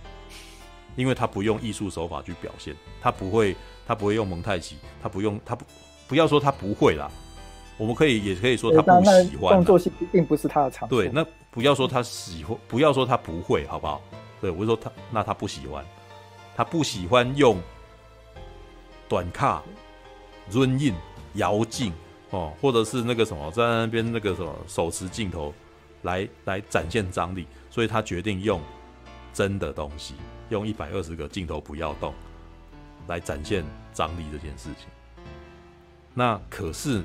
因为他不用艺术手法去表现，他不会，他不会用蒙太奇，他不用，他不不要说他不会啦，我们可以也可以说他不喜欢动作戏并不是他的长处，对，那不要说他喜欢，不要说他不会，好不好？对，我就说他，那他不喜欢，他不喜欢用短卡。润印、摇镜哦，或者是那个什么，在那边那个什么手持镜头来来展现张力，所以他决定用真的东西，用一百二十个镜头不要动来展现张力这件事情。那可是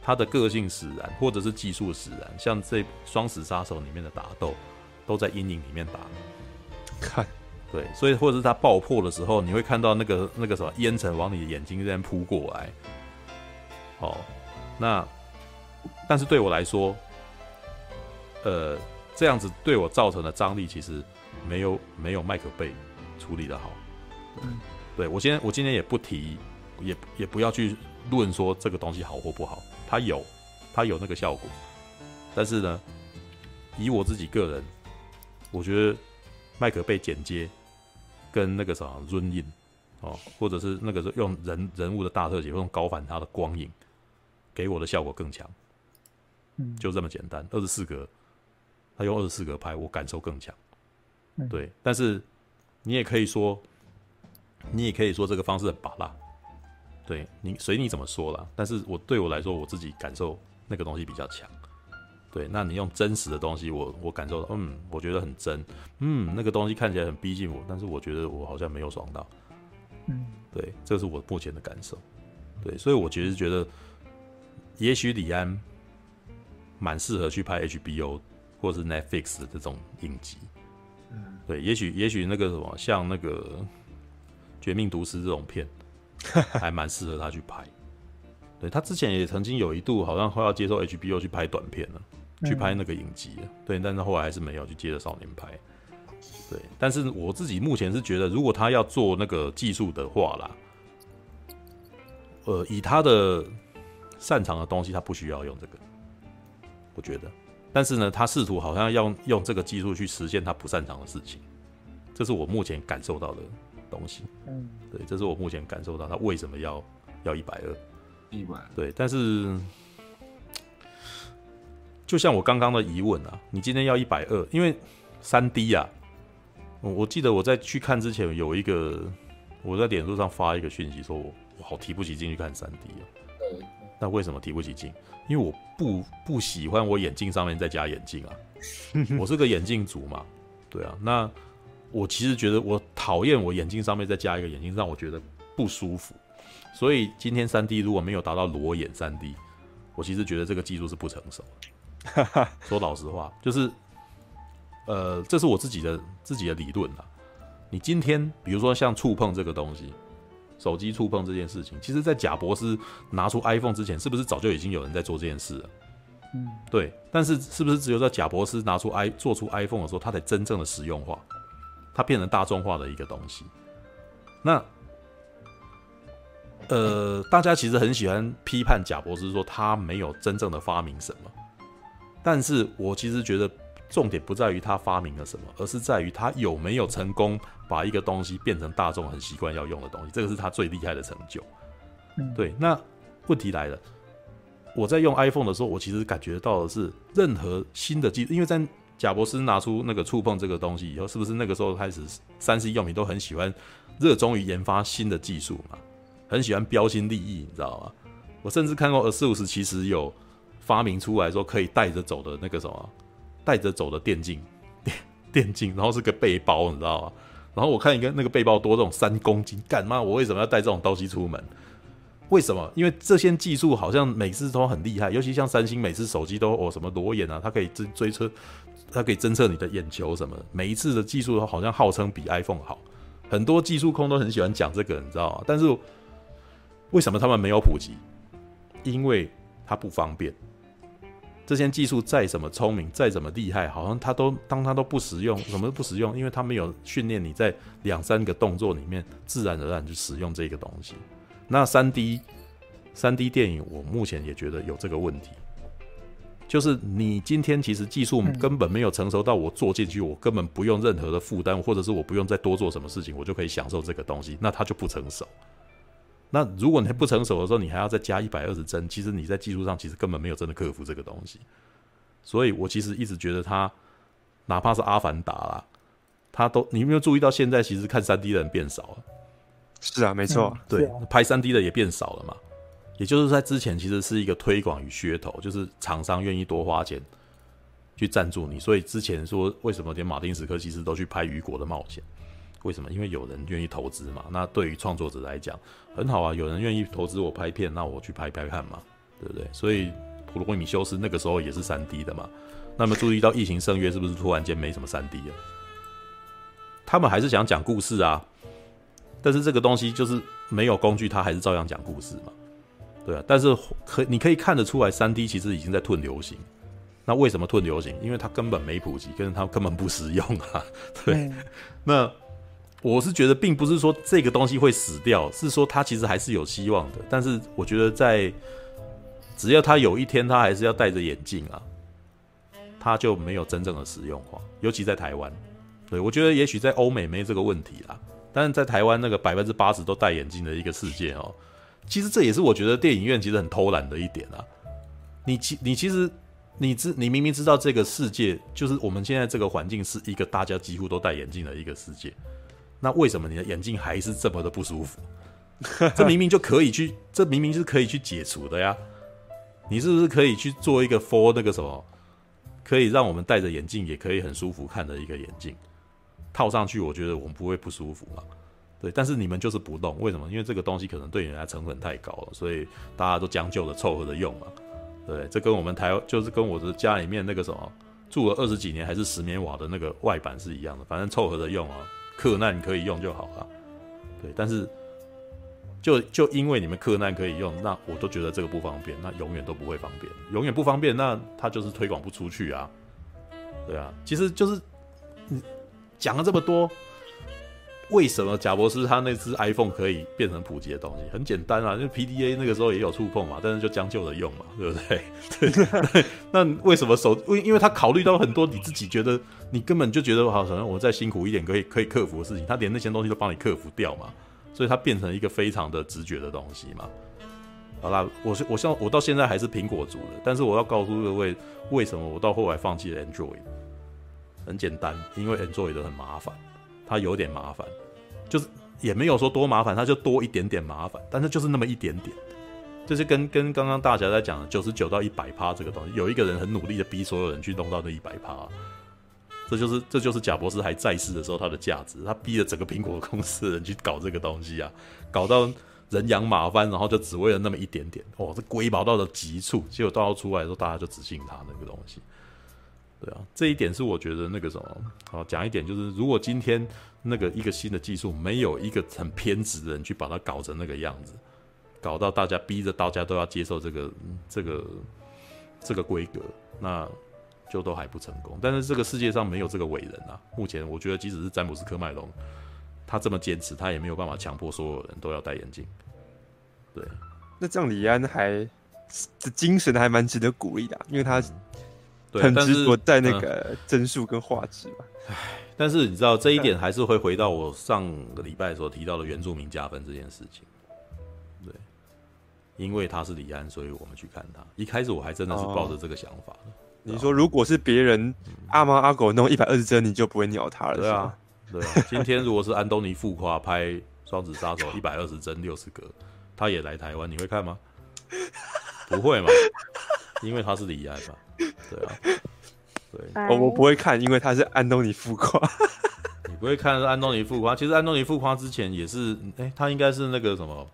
他的个性使然，或者是技术使然，像这《双十杀手》里面的打斗都在阴影里面打，看。对，所以或者是它爆破的时候，你会看到那个那个什么烟尘往你的眼睛这边扑过来。哦，那但是对我来说，呃，这样子对我造成的张力其实没有没有麦克贝处理的好。嗯，对我今天我今天也不提，也也不要去论说这个东西好或不好，它有它有那个效果，但是呢，以我自己个人，我觉得麦克贝剪接。跟那个什么润印哦，或者是那个是用人人物的大特写，用高反差的光影，给我的效果更强。嗯，就这么简单。二十四格，他用二十四格拍，我感受更强。对，但是你也可以说，你也可以说这个方式很拔辣。对你随你怎么说啦，但是我对我来说，我自己感受那个东西比较强。对，那你用真实的东西我，我我感受到，嗯，我觉得很真，嗯，那个东西看起来很逼近我，但是我觉得我好像没有爽到，嗯，对，这是我目前的感受，对，所以我其实觉得，也许李安蛮适合去拍 HBO 或是 Netflix 的这种影集，嗯，对，也许也许那个什么，像那个《绝命毒师》这种片，还蛮适合他去拍，对，他之前也曾经有一度好像快要接受 HBO 去拍短片了，去拍那个影集了，对，但是后来还是没有去接着少年拍。对，但是我自己目前是觉得，如果他要做那个技术的话啦，呃，以他的擅长的东西，他不需要用这个，我觉得。但是呢，他试图好像要用这个技术去实现他不擅长的事情，这是我目前感受到的东西。嗯，对，这是我目前感受到他为什么要要一百二，一百。对，但是就像我刚刚的疑问啊，你今天要一百二，因为三 D 啊。我记得我在去看之前有一个，我在脸书上发一个讯息，说我我好提不起劲去看三 D 啊。那为什么提不起劲？因为我不不喜欢我眼镜上面再加眼镜啊。我是个眼镜族嘛，对啊。那我其实觉得我讨厌我眼镜上面再加一个眼镜，让我觉得不舒服。所以今天三 D 如果没有达到裸眼三 D，我其实觉得这个技术是不成熟。说老实话，就是。呃，这是我自己的自己的理论啊。你今天比如说像触碰这个东西，手机触碰这件事情，其实，在贾博士拿出 iPhone 之前，是不是早就已经有人在做这件事了？嗯，对。但是，是不是只有在贾博士拿出 i 做出 iPhone 的时候，它才真正的实用化，它变成大众化的一个东西？那，呃，大家其实很喜欢批判贾博士，说他没有真正的发明什么。但是我其实觉得。重点不在于他发明了什么，而是在于他有没有成功把一个东西变成大众很习惯要用的东西，这个是他最厉害的成就。对，那问题来了，我在用 iPhone 的时候，我其实感觉到的是，任何新的技术，因为在贾博士拿出那个触碰这个东西以后，是不是那个时候开始，三 C 用品都很喜欢热衷于研发新的技术嘛，很喜欢标新立异，你知道吗？我甚至看过 ASUS 其实有发明出来说可以带着走的那个什么。带着走的电竞电 电竞，然后是个背包，你知道吗？然后我看一个那个背包多这种三公斤，干嘛？我为什么要带这种东西出门？为什么？因为这些技术好像每次都很厉害，尤其像三星，每次手机都哦什么裸眼啊，它可以追追测，它可以侦测你的眼球什么，每一次的技术都好像号称比 iPhone 好，很多技术控都很喜欢讲这个，你知道吗？但是为什么他们没有普及？因为它不方便。这些技术再怎么聪明，再怎么厉害，好像它都当它都不实用，什么都不实用，因为它没有训练你在两三个动作里面自然而然就使用这个东西。那三 D 三 D 电影，我目前也觉得有这个问题，就是你今天其实技术根本没有成熟到我做进去，我根本不用任何的负担，或者是我不用再多做什么事情，我就可以享受这个东西，那它就不成熟。那如果你还不成熟的时候，你还要再加一百二十帧，其实你在技术上其实根本没有真的克服这个东西。所以我其实一直觉得他，哪怕是阿凡达啦，他都你有没有注意到现在其实看三 D 的人变少了？是啊，没错，嗯、对，拍三 D 的也变少了嘛。也就是在之前其实是一个推广与噱头，就是厂商愿意多花钱去赞助你，所以之前说为什么连马丁史科西斯都去拍雨果的冒险？为什么？因为有人愿意投资嘛。那对于创作者来讲，很好啊。有人愿意投资我拍片，那我去拍拍看嘛，对不对？所以普罗米修斯那个时候也是三 D 的嘛。那么注意到《异形圣约》是不是突然间没什么三 D 了？他们还是想讲故事啊。但是这个东西就是没有工具，他还是照样讲故事嘛。对啊。但是可你可以看得出来，三 D 其实已经在退流行。那为什么退流行？因为它根本没普及，跟它根本不实用啊。对，嗯、那。我是觉得，并不是说这个东西会死掉，是说它其实还是有希望的。但是我觉得，在只要他有一天他还是要戴着眼镜啊，他就没有真正的实用化。尤其在台湾，对，我觉得也许在欧美没这个问题啦，但是在台湾那个百分之八十都戴眼镜的一个世界哦，其实这也是我觉得电影院其实很偷懒的一点啊。你其你其实你知你明明知道这个世界就是我们现在这个环境是一个大家几乎都戴眼镜的一个世界。那为什么你的眼镜还是这么的不舒服？这明明就可以去，这明明是可以去解除的呀！你是不是可以去做一个 for 那个什么，可以让我们戴着眼镜也可以很舒服看的一个眼镜套上去？我觉得我们不会不舒服嘛。对，但是你们就是不动，为什么？因为这个东西可能对你来成本太高了，所以大家都将就的凑合着用嘛。对，这跟我们台就是跟我的家里面那个什么住了二十几年还是石棉瓦的那个外板是一样的，反正凑合着用啊。克难可以用就好了，对，但是就就因为你们克难可以用，那我都觉得这个不方便，那永远都不会方便，永远不方便，那它就是推广不出去啊。对啊，其实就是你讲了这么多。为什么贾博士他那只 iPhone 可以变成普及的东西？很简单啊，因为 PDA 那个时候也有触碰嘛，但是就将就着用嘛，对不对？对。那为什么手？因因为他考虑到很多你自己觉得你根本就觉得好，可能我再辛苦一点可以可以克服的事情，他连那些东西都帮你克服掉嘛，所以它变成一个非常的直觉的东西嘛。好啦，我是我像我到现在还是苹果族的，但是我要告诉各位，为什么我到后来放弃了 Android？很简单，因为 Android 很麻烦。它有点麻烦，就是也没有说多麻烦，它就多一点点麻烦，但是就是那么一点点，就是跟跟刚刚大侠在讲的九十九到一百趴这个东西，有一个人很努力的逼所有人去弄到那一百趴，这就是这就是贾博士还在世的时候他的价值，他逼着整个苹果公司的人去搞这个东西啊，搞到人仰马翻，然后就只为了那么一点点，哦，这龟毛到了极处，结果到出来的时候大家就只信他那个东西。对啊，这一点是我觉得那个什么，好讲一点就是，如果今天那个一个新的技术没有一个很偏执的人去把它搞成那个样子，搞到大家逼着大家都要接受这个这个这个规格，那就都还不成功。但是这个世界上没有这个伟人啊，目前我觉得即使是詹姆斯科麦隆，他这么坚持，他也没有办法强迫所有人都要戴眼镜。对，那这样李安还的精神还蛮值得鼓励的啊，因为他。嗯很执着在那个帧数跟画质嘛。唉，但是你知道这一点还是会回到我上个礼拜所提到的原住民加分这件事情。对，因为他是李安，所以我们去看他。一开始我还真的是抱着这个想法的。你说如果是别人阿猫阿狗弄一百二十帧，你就不会鸟他了？对啊，对啊。今天如果是安东尼富夸拍《双子杀手》一百二十帧六十格，他也来台湾，你会看吗？不会嘛，因为他是李安嘛。对啊，对，我我不会看，因为他是安东尼富夸。你不会看安东尼富夸？其实安东尼富夸之前也是，哎、欸，他应该是那个什么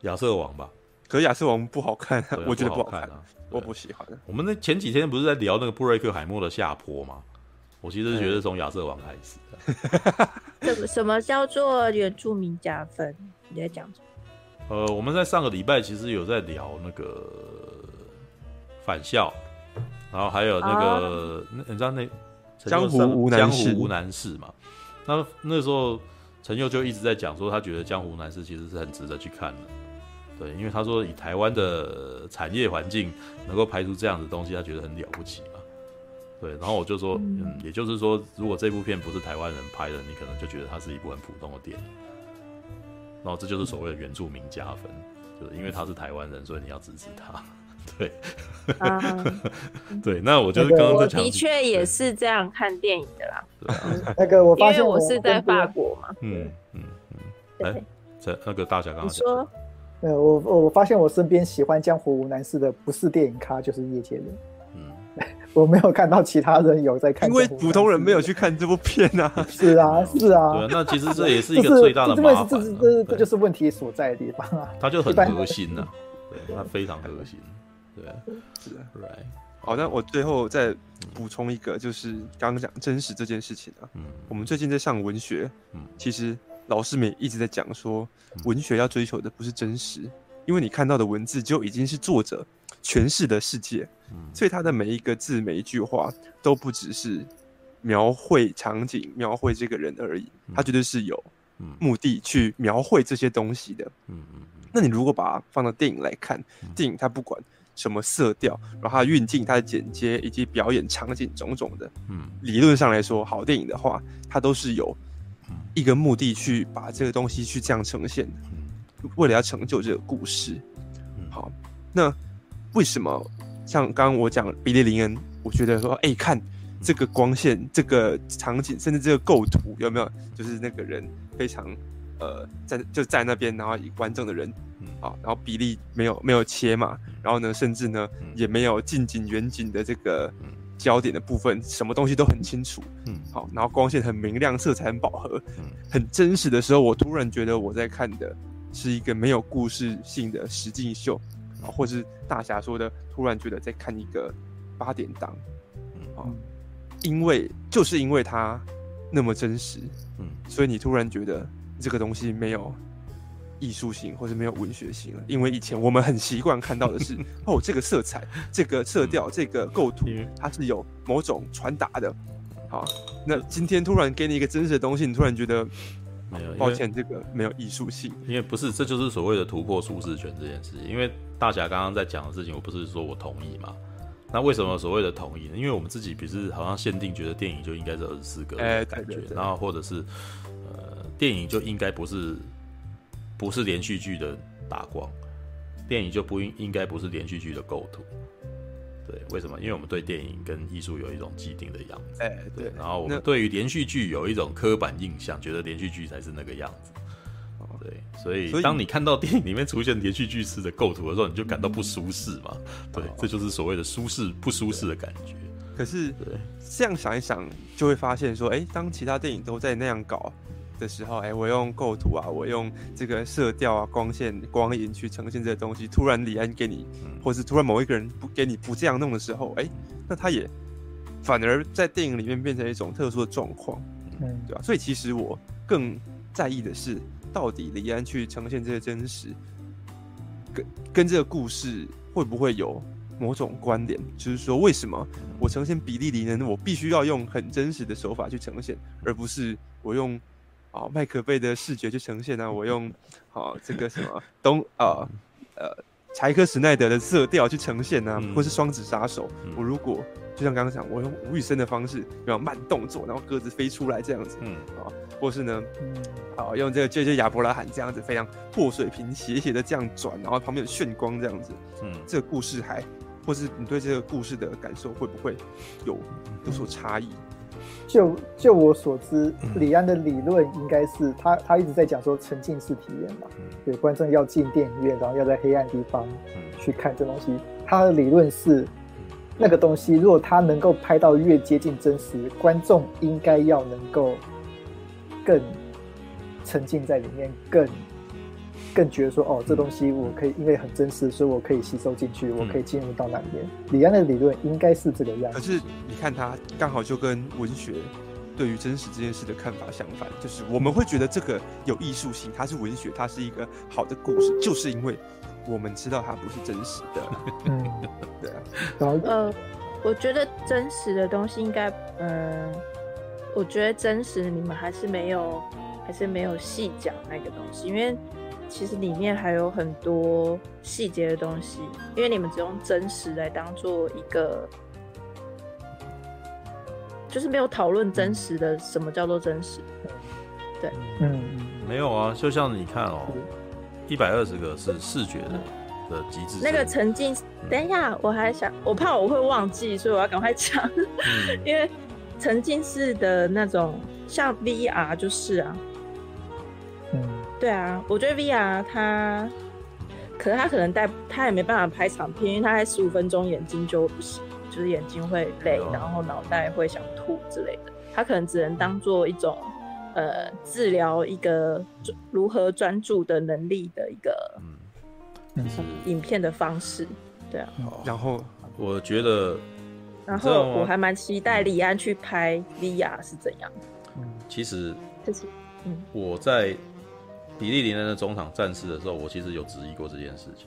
亚瑟王吧？可是亚瑟王不好看，啊，我觉得不好看啊，我不喜欢。我们那前几天不是在聊那个布瑞克海默的下坡吗？我其实是觉得从亚瑟王开始的。什么什么叫做原住民加分？你在讲什么？呃，我们在上个礼拜其实有在聊那个返校。然后还有那个，你知道那江湖无难事江湖无难事嘛？那那时候陈佑就一直在讲说，他觉得江湖无难事其实是很值得去看的。对，因为他说以台湾的产业环境能够拍出这样的东西，他觉得很了不起嘛。对，然后我就说，嗯，嗯，也就是说，如果这部片不是台湾人拍的，你可能就觉得它是一部很普通的电影。然后这就是所谓的原住民加分，就是因为他是台湾人，所以你要支持他。对，啊，对，那我就是刚刚在讲，的确也是这样看电影的啦。对啊，那个我发现我是在法国嘛，嗯嗯嗯，哎，这那个大侠刚刚说，呃，我我发现我身边喜欢江湖无难事的不是电影咖就是业界人，嗯，我没有看到其他人有在看，因为普通人没有去看这部片啊，是啊是啊，对，那其实这也是 一个最大的麻烦，这这这就是问题所在的地方啊，他就很核心呐，对，它非常核心。对，是啊，right。好，那我最后再补充一个，就是刚刚讲真实这件事情啊。嗯，我们最近在上文学，嗯，其实老师们一直在讲说，文学要追求的不是真实，因为你看到的文字就已经是作者诠释的世界，嗯，所以他的每一个字、每一句话都不只是描绘场景、描绘这个人而已，他绝对是有目的去描绘这些东西的。嗯嗯，那你如果把它放到电影来看，电影它不管。什么色调，然后它的运镜、它的剪接以及表演场景种种的，嗯，理论上来说，好电影的话，它都是有一个目的去把这个东西去这样呈现，嗯，为了要成就这个故事。好，那为什么像刚刚我讲比利林恩，我觉得说，哎，欸，看这个光线、这个场景，甚至这个构图有没有，就是那个人非常。呃，在就在那边，然后以观众的人，好，然后比例没有没有切嘛，然后呢，甚至呢也没有近景、远景的这个焦点的部分，什么东西都很清楚，嗯，好，然后光线很明亮，色彩很饱和，嗯，很真实的时候，我突然觉得我在看的是一个没有故事性的实境秀，啊，或是大侠说的，突然觉得在看一个八点档，嗯，啊，因为就是因为它那么真实，嗯，所以你突然觉得。这个东西没有艺术性或是没有文学性了，因为以前我们很习惯看到的是，哦，这个色彩、这个色调、这个构图，它是有某种传达的。好，那今天突然给你一个真实的东西，你突然觉得没有，抱歉，这个没有艺术性。因为不是，这就是所谓的突破舒适圈这件事情。因为大侠刚刚在讲的事情，我不是说我同意嘛？那为什么所谓的同意呢？因为我们自己不是好像限定觉得电影就应该是二十四格的感觉，然后或者是呃，电影就应该不是不是连续剧的打光，电影就不应应该不是连续剧的构图。对，为什么？因为我们对电影跟艺术有一种既定的样子，哎，对。然后我们对于连续剧有一种刻板印象，觉得连续剧才是那个样子。对，所以当你看到电影里面出现连续剧式的构图的时候，你就感到不舒适嘛？对，这就是所谓的舒适不舒适的感觉。可是，对，这样想一想，就会发现说，哎，当其他电影都在那样搞的时候，哎，我用构图啊，我用这个色调啊、光线、光影去呈现这些东西，突然李安给你，或是突然某一个人不给你不这样弄的时候，哎，那他也反而在电影里面变成一种特殊的状况，嗯，对吧？所以其实我更在意的是。到底李安去呈现这些真实，跟跟这个故事会不会有某种关联？就是说，为什么我呈现比利林恩，我必须要用很真实的手法去呈现，而不是我用啊麦克贝的视觉去呈现呢、啊？我用哦这个什么东啊呃柴克史奈德的色调去呈现呢、啊？或是双子杀手？我如果就像刚刚讲，我用吴宇森的方式，比方慢动作，然后鸽子飞出来这样子，嗯啊，或是呢，嗯，好用这个 JJ 亚伯拉罕这样子非常破水平斜斜的这样转，然后旁边有炫光这样子，嗯，这个故事还，或是你对这个故事的感受会不会有有所差异？就就我所知，李安的理论应该是他他一直在讲说沉浸式体验嘛，对，观众要进电影院，然后要在黑暗地方去看这东西，他的理论是。那个东西，如果他能够拍到越接近真实，观众应该要能够更沉浸在里面，更更觉得说，哦，这东西我可以，因为很真实，所以我可以吸收进去，我可以进入到那里面。李安的理论应该是这个样子。可是你看他刚好就跟文学对于真实这件事的看法相反，就是我们会觉得这个有艺术性，它是文学，它是一个好的故事，就是因为。我们知道它不是真实的，嗯，对啊，呃，我觉得真实的东西应该，嗯，我觉得真实的你们还是没有，还是没有细讲那个东西，因为其实里面还有很多细节的东西，因为你们只用真实来当做一个，就是没有讨论真实的什么叫做真实，对，嗯，没有啊，就像你看哦。一百二十个是视觉的的极致。那个沉浸，等一下，我还想，我怕我会忘记，所以我要赶快讲。嗯、因为沉浸式的那种，像 VR 就是啊。嗯。对啊，我觉得 VR 它，可能它可能带，它也没办法拍长片，因为它在十五分钟眼睛就不行，就是眼睛会累，然后脑袋会想吐之类的。它可能只能当做一种。呃，治疗一个如何专注的能力的一个，嗯，影片的方式，对啊。然后我觉得，然后我还蛮期待李安去拍 VR 是怎样。嗯，其实，嗯，我在比利林恩的中场战事的时候，我其实有质疑过这件事情。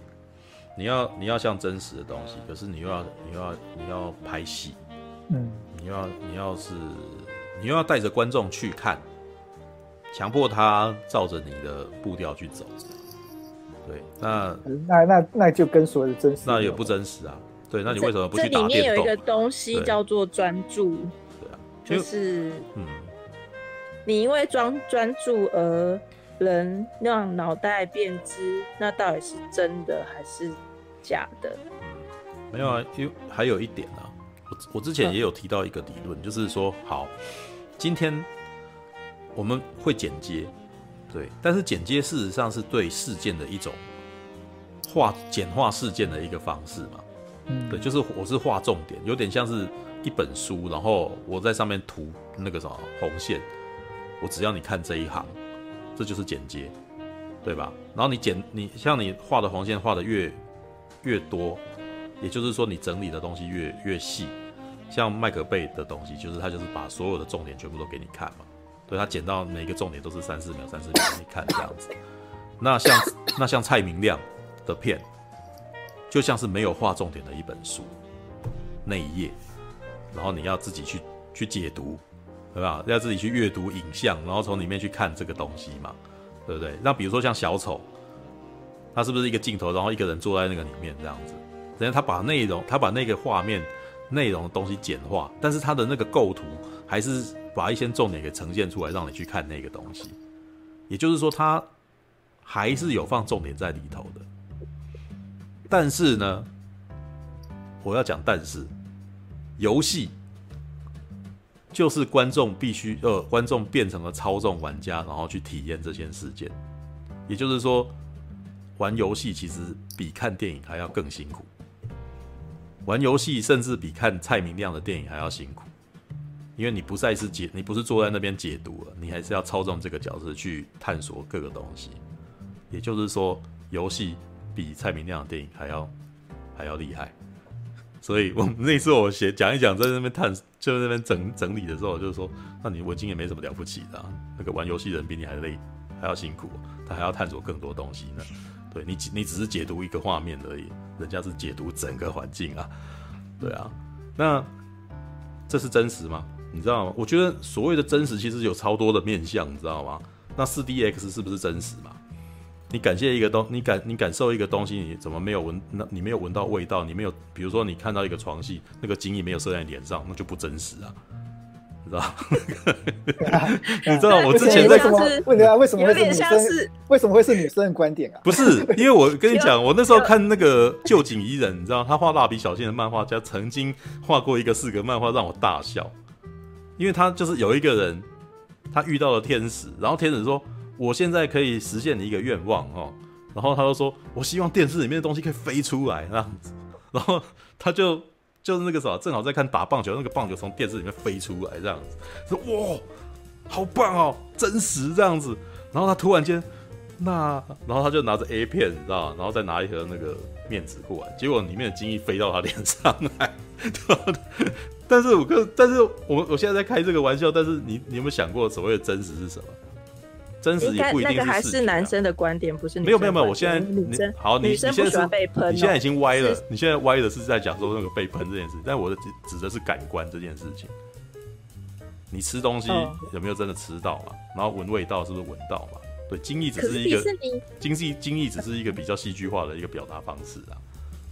你要你要像真实的东西，可是你又要你又要你要拍戏，嗯，你要你要是你又要带着观众去看。强迫他照着你的步调去走，对，那那那那就跟所谓的真实，那也不真实啊。对，那你为什么不去打电动？这里面有一个东西叫做专注，对啊，就是嗯，你因为专专注而能让脑袋变知，那到底是真的还是假的？嗯，没有啊，因为还有一点啊，我我之前也有提到一个理论，就是说，好，今天。我们会剪接，对，但是剪接事实上是对事件的一种化简化事件的一个方式嘛，嗯，对，就是我是画重点，有点像是一本书，然后我在上面涂那个什么红线，我只要你看这一行，这就是剪接，对吧？然后你剪你像你画的红线画的越越多，也就是说你整理的东西越越细，像麦克贝的东西，就是他就是把所有的重点全部都给你看嘛。对，他剪到每个重点都是三四秒、三四秒给，你看这样子。那像那像蔡明亮的片，就像是没有画重点的一本书，那一页，然后你要自己去去解读，对吧？要自己去阅读影像，然后从里面去看这个东西嘛，对不对？那比如说像小丑，他是不是一个镜头，然后一个人坐在那个里面这样子？人家他把内容，他把那个画面内容的东西简化，但是他的那个构图还是把一些重点给呈现出来，让你去看那个东西。也就是说，他还是有放重点在里头的。但是呢，我要讲，但是游戏就是观众必须呃，观众变成了操纵玩家，然后去体验这件事件。也就是说，玩游戏其实比看电影还要更辛苦。玩游戏甚至比看蔡明亮的电影还要辛苦，因为你不再是解，你不是坐在那边解读了，你还是要操纵这个角色去探索各个东西。也就是说，游戏比蔡明亮的电影还要还要厉害。所以我们那次我写讲一讲，在那边探，就在那边整整理的时候，就是说，那你文青也没什么了不起的啊，那个玩游戏的人比你还累，还要辛苦，他还要探索更多东西呢。对你，你只是解读一个画面而已，人家是解读整个环境啊，对啊，那这是真实吗？你知道吗？我觉得所谓的真实，其实有超多的面向，你知道吗？那四 DX 是不是真实嘛？你感谢一个东，你感你感受一个东西，你怎么没有闻？那你没有闻到味道，你没有，比如说你看到一个床戏，那个精液没有射在你脸上，那就不真实啊。你知道？你知道我之前在什么问的啊？为什么会是女生？为什么会是女生的观点啊？不是，因为我跟你讲，我那时候看那个旧井伊人，你知道他画蜡笔小新的漫画家曾经画过一个四格漫画让我大笑，因为他就是有一个人，他遇到了天使，然后天使说：“我现在可以实现你一个愿望哦。”然后他就说：“我希望电视里面的东西可以飞出来那样子。”然后他就。就是那个什么，正好在看打棒球，那个棒球从电视里面飞出来，这样子，说哇，好棒哦，真实这样子。然后他突然间，那然后他就拿着 A 片，你知道，然后再拿一盒那个面纸过来，结果里面的精液飞到他脸上来。但是我跟，但是我我现在在开这个玩笑，但是你你有没有想过，所谓的真实是什么？真实也不一定是、啊、那个还是男生的观点，不是女生。没有没有没有，我现在女生好，你女生不喜欢被喷、喔，你现在已经歪了。你现在歪的是在讲说那个被喷这件事，但我的指指的是感官这件事情。你吃东西有没有真的吃到嘛？然后闻味道是不是闻到嘛？对，精益只是一个精细精益只是一个比较戏剧化的一个表达方式啊。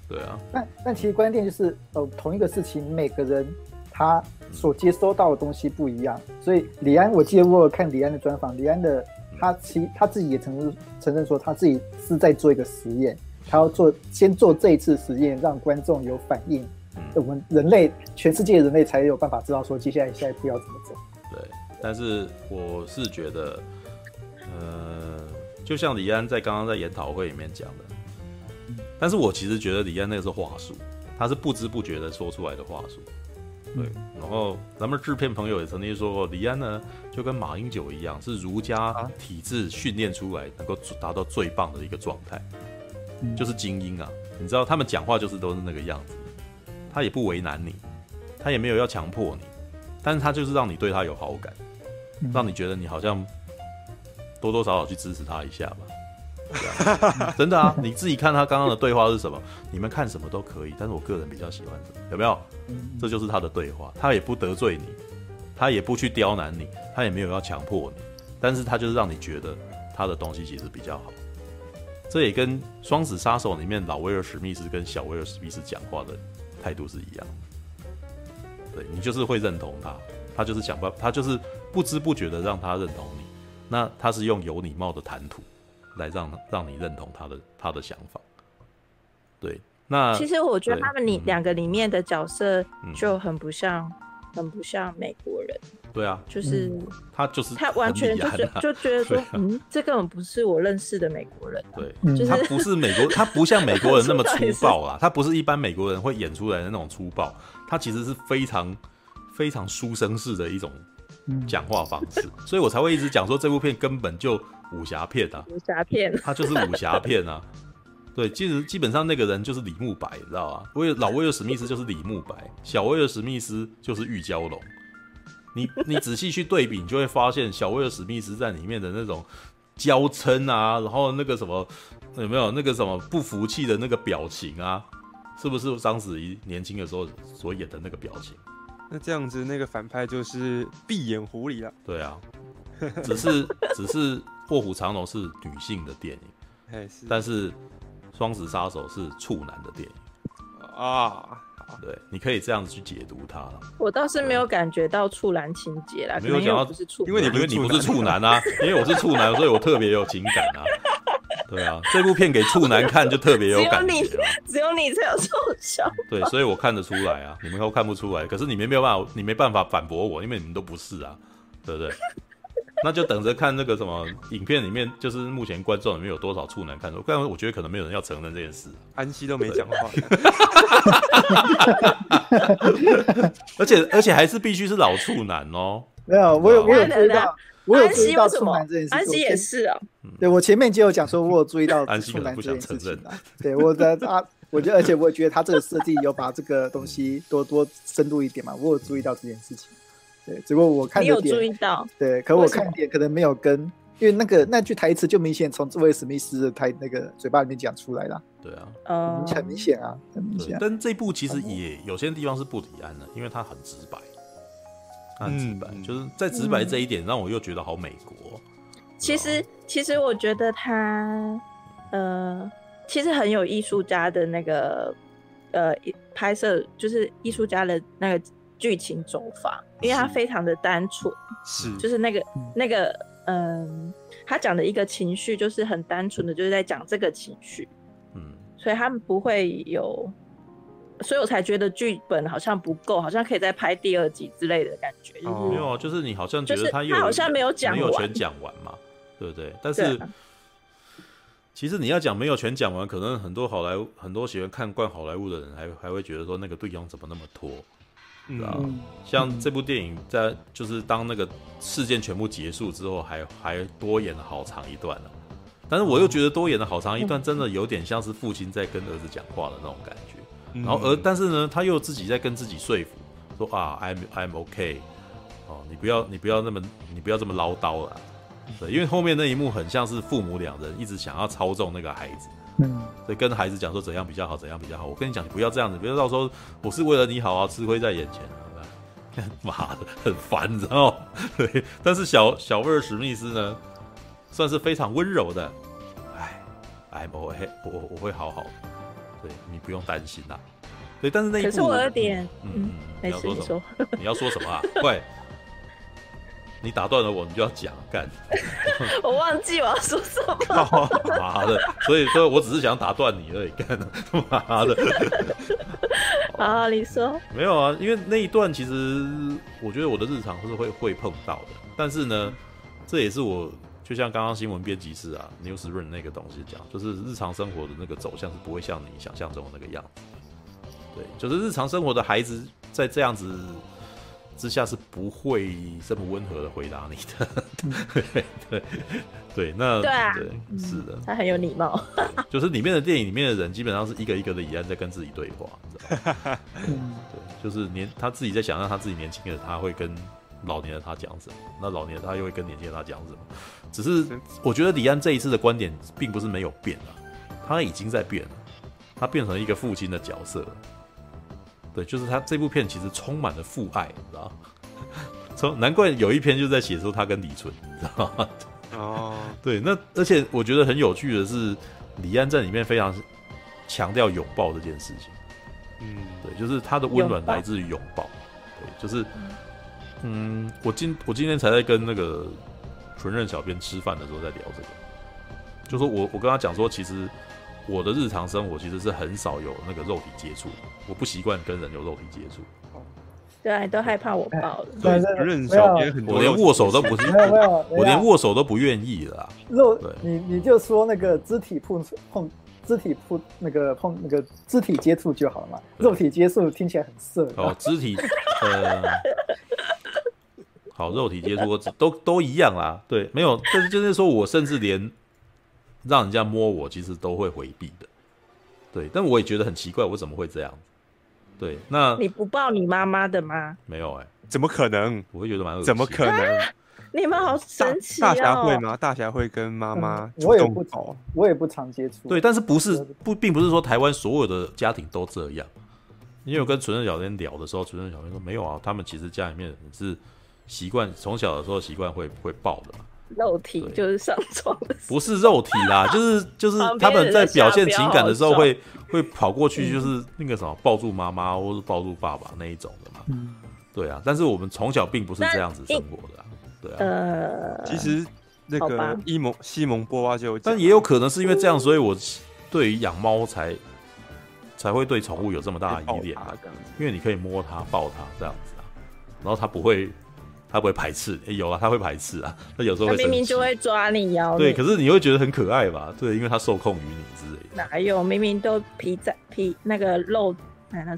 对啊。但但其实关键就是呃，同一个事情，每个人他所接收到的东西不一样。所以李安，我记得我有看李安的专访，李安的。他其他自己也承认承认说，他自己是在做一个实验，他要做先做这一次实验，让观众有反应，我们人类全世界人类才有办法知道说接下来下一步要怎么走。对，但是我是觉得，呃，就像李安在刚刚在研讨会里面讲的，但是我其实觉得李安那个是话术，他是不知不觉的说出来的话术。对，然后咱们制片朋友也曾经说过，李安呢就跟马英九一样，是儒家体制训练出来，能够达到最棒的一个状态，就是精英啊。你知道他们讲话就是都是那个样子，他也不为难你，他也没有要强迫你，但是他就是让你对他有好感，让你觉得你好像多多少少去支持他一下吧。嗯、真的啊！你自己看他刚刚的对话是什么？你们看什么都可以，但是我个人比较喜欢什么？有没有？这就是他的对话，他也不得罪你，他也不去刁难你，他也没有要强迫你，但是他就是让你觉得他的东西其实比较好。这也跟《双子杀手》里面老威尔史密斯跟小威尔史密斯讲话的态度是一样的。对，你就是会认同他，他就是想办法，他就是不知不觉的让他认同你。那他是用有礼貌的谈吐。来让让你认同他的他的想法，对，那其实我觉得他们里两个里面的角色就很不像，嗯、很不像美国人。对啊，就是、嗯、他就是他完全就觉就觉得说，啊、嗯，这根本不是我认识的美国人。对，就是他不是美国，他不像美国人那么粗暴啊，他不是一般美国人会演出来的那种粗暴，他其实是非常非常书生式的一种讲话方式，所以我才会一直讲说这部片根本就。武侠片啊，武侠片，他就是武侠片啊。对，其实基本上那个人就是李慕白，你知道吧？威老威尔史密斯就是李慕白，小威尔史密斯就是玉娇龙。你你仔细去对比，你就会发现小威尔史密斯在里面的那种娇嗔啊，然后那个什么有没有那个什么不服气的那个表情啊？是不是章子怡年轻的时候所演的那个表情？那这样子，那个反派就是闭眼狐狸了。对啊，只是只是《卧虎藏龙》是女性的电影，是但是《双子杀手》是处男的电影啊。对，你可以这样子去解读它。我倒是没有感觉到处男情节啦，没有讲到，因为你因为你不是处男啊，因为我是处男，所以我特别有情感啊。对啊，这部片给处男看就特别有感觉。只有你，只有你才有这种想法。对，所以我看得出来啊，你们都看不出来。可是你们没有办法，你没办法反驳我，因为你们都不是啊，对不对？那就等着看那个什么影片里面，就是目前观众里面有多少处男看不然我觉得可能没有人要承认这件事。安息都没讲话。而且而且还是必须是老处男哦。没有，我有我有注意到，我有注意到处男这件事。安息也是啊。对，我前面就有讲说，我有注意到处男这件事情。对，我的他，我觉得，而且我也觉得他这个设计有把这个东西多多深度一点嘛，我有注意到这件事情。对，只不过我看你有注意到，对，可我看点可能没有跟，因为那个那句台词就明显从这位史密斯的台那个嘴巴里面讲出来了。对啊，嗯，很明显啊，很明显。但这部其实也有些地方是不李安的，因为他很直白，很直白，就是在直白这一点让我又觉得好美国。其实，其实我觉得他，呃，其实很有艺术家的那个，呃，拍摄就是艺术家的那个。剧情走法，因为他非常的单纯，是。就是那个那个嗯，他讲的一个情绪就是很单纯的，就是在讲这个情绪，嗯，所以他们不会有，所以我才觉得剧本好像不够，好像可以再拍第二集之类的感觉，就是没有，就是你好像觉得他他好像没有讲完，没有全讲完嘛，对不对？但是其实你要讲没有全讲完，可能很多好莱坞很多喜欢看惯好莱坞的人还还会觉得说那个对方怎么那么拖。啊，嗯、像这部电影在就是当那个事件全部结束之后还，还还多演了好长一段呢。但是我又觉得多演了好长一段，真的有点像是父亲在跟儿子讲话的那种感觉。然后而但是呢，他又自己在跟自己说服，说啊，I'm I'm OK，哦，你不要你不要那么你不要这么唠叨了。对，因为后面那一幕很像是父母两人一直想要操纵那个孩子。嗯，所以跟孩子讲说怎样比较好，怎样比较好。我跟你讲，你不要这样子，不要到时候我是为了你好啊，吃亏在眼前啊，妈的，很烦，你知道吗？对，但是小小威尔史密斯呢，算是非常温柔的。哎，哎，我会，我我会好好的，对你不用担心啦。对，但是那一可是我有点，嗯，嗯，你要说什么？你要说什么啊？快！你打断了我，你就要讲干。我忘记我要说什么。妈的！所以说，我只是想打断你而已，干。妈的！啊，你说。没有啊，因为那一段其实我觉得我的日常是会会碰到的，但是呢，这也是我就像刚刚新闻编辑室啊，Newsroom 那个东西讲，就是日常生活的那个走向是不会像你想象中的那个样子。对，就是日常生活的孩子在这样子。之下是不会这么温和的回答你的，对对对，那对啊，对，是的，他很有礼貌。就是里面的电影里面的人，基本上是一个一个的李安在跟自己对话，你知道吗？对，就是年他自己在想让他自己年轻的他会跟老年的他讲什么，那老年的他又会跟年轻的他讲什么。只是我觉得李安这一次的观点并不是没有变啊，他已经在变了，他变成一个父亲的角色。对，就是他这部片其实充满了父爱，你知道？从难怪有一篇就在写说他跟李纯，你知道吗？哦，对，那而且我觉得很有趣的是，李安在里面非常强调拥抱这件事情。嗯，对，就是他的温暖来自于拥抱。对，就是，嗯，我今我今天才在跟那个纯任小编吃饭的时候在聊这个，就说我我跟他讲说，其实。我的日常生活其实是很少有那个肉体接触，我不习惯跟人有肉体接触。对啊，都害怕我抱了。对，我连握手都不是，我连握手都不愿意了。肉，你你就说那个肢体碰碰，肢体碰那个碰那个肢体接触就好了嘛。肉体接触听起来很色。哦，肢体呃，好，肉体接触都都一样啦。对，没有，但是就是说我甚至连。让人家摸我，其实都会回避的，对。但我也觉得很奇怪，我怎么会这样？对，那你不抱你妈妈的吗？没有哎、欸，怎么可能？我会觉得蛮恶心。怎么可能？你们好神奇哦！大侠会吗？大侠会跟妈妈、嗯，我也不，我也不常接触。对，但是不是不，并不是说台湾所有的家庭都这样。因为我跟纯正小天聊的时候，纯正小天说没有啊，他们其实家里面是习惯从小的时候习惯会会抱的嘛。肉体就是上床的，不是肉体啦，就是就是他们在表现情感的时候会会跑过去，就是那个什么抱住妈妈或者抱住爸爸那一种的嘛。嗯，对啊，但是我们从小并不是这样子生活的，啊，对啊。呃，其实那个伊蒙西蒙波娃就，但也有可能是因为这样，所以我对于养猫才才会对宠物有这么大的依恋啊，因为你可以摸它、抱它这样子啊，然后它不会。他不会排斥，欸、有啊，他会排斥啊。他有时候会明明就会抓你咬你，对，可是你会觉得很可爱吧？对，因为他受控于你之类的。哪有？明明都皮在皮那个肉，哎，那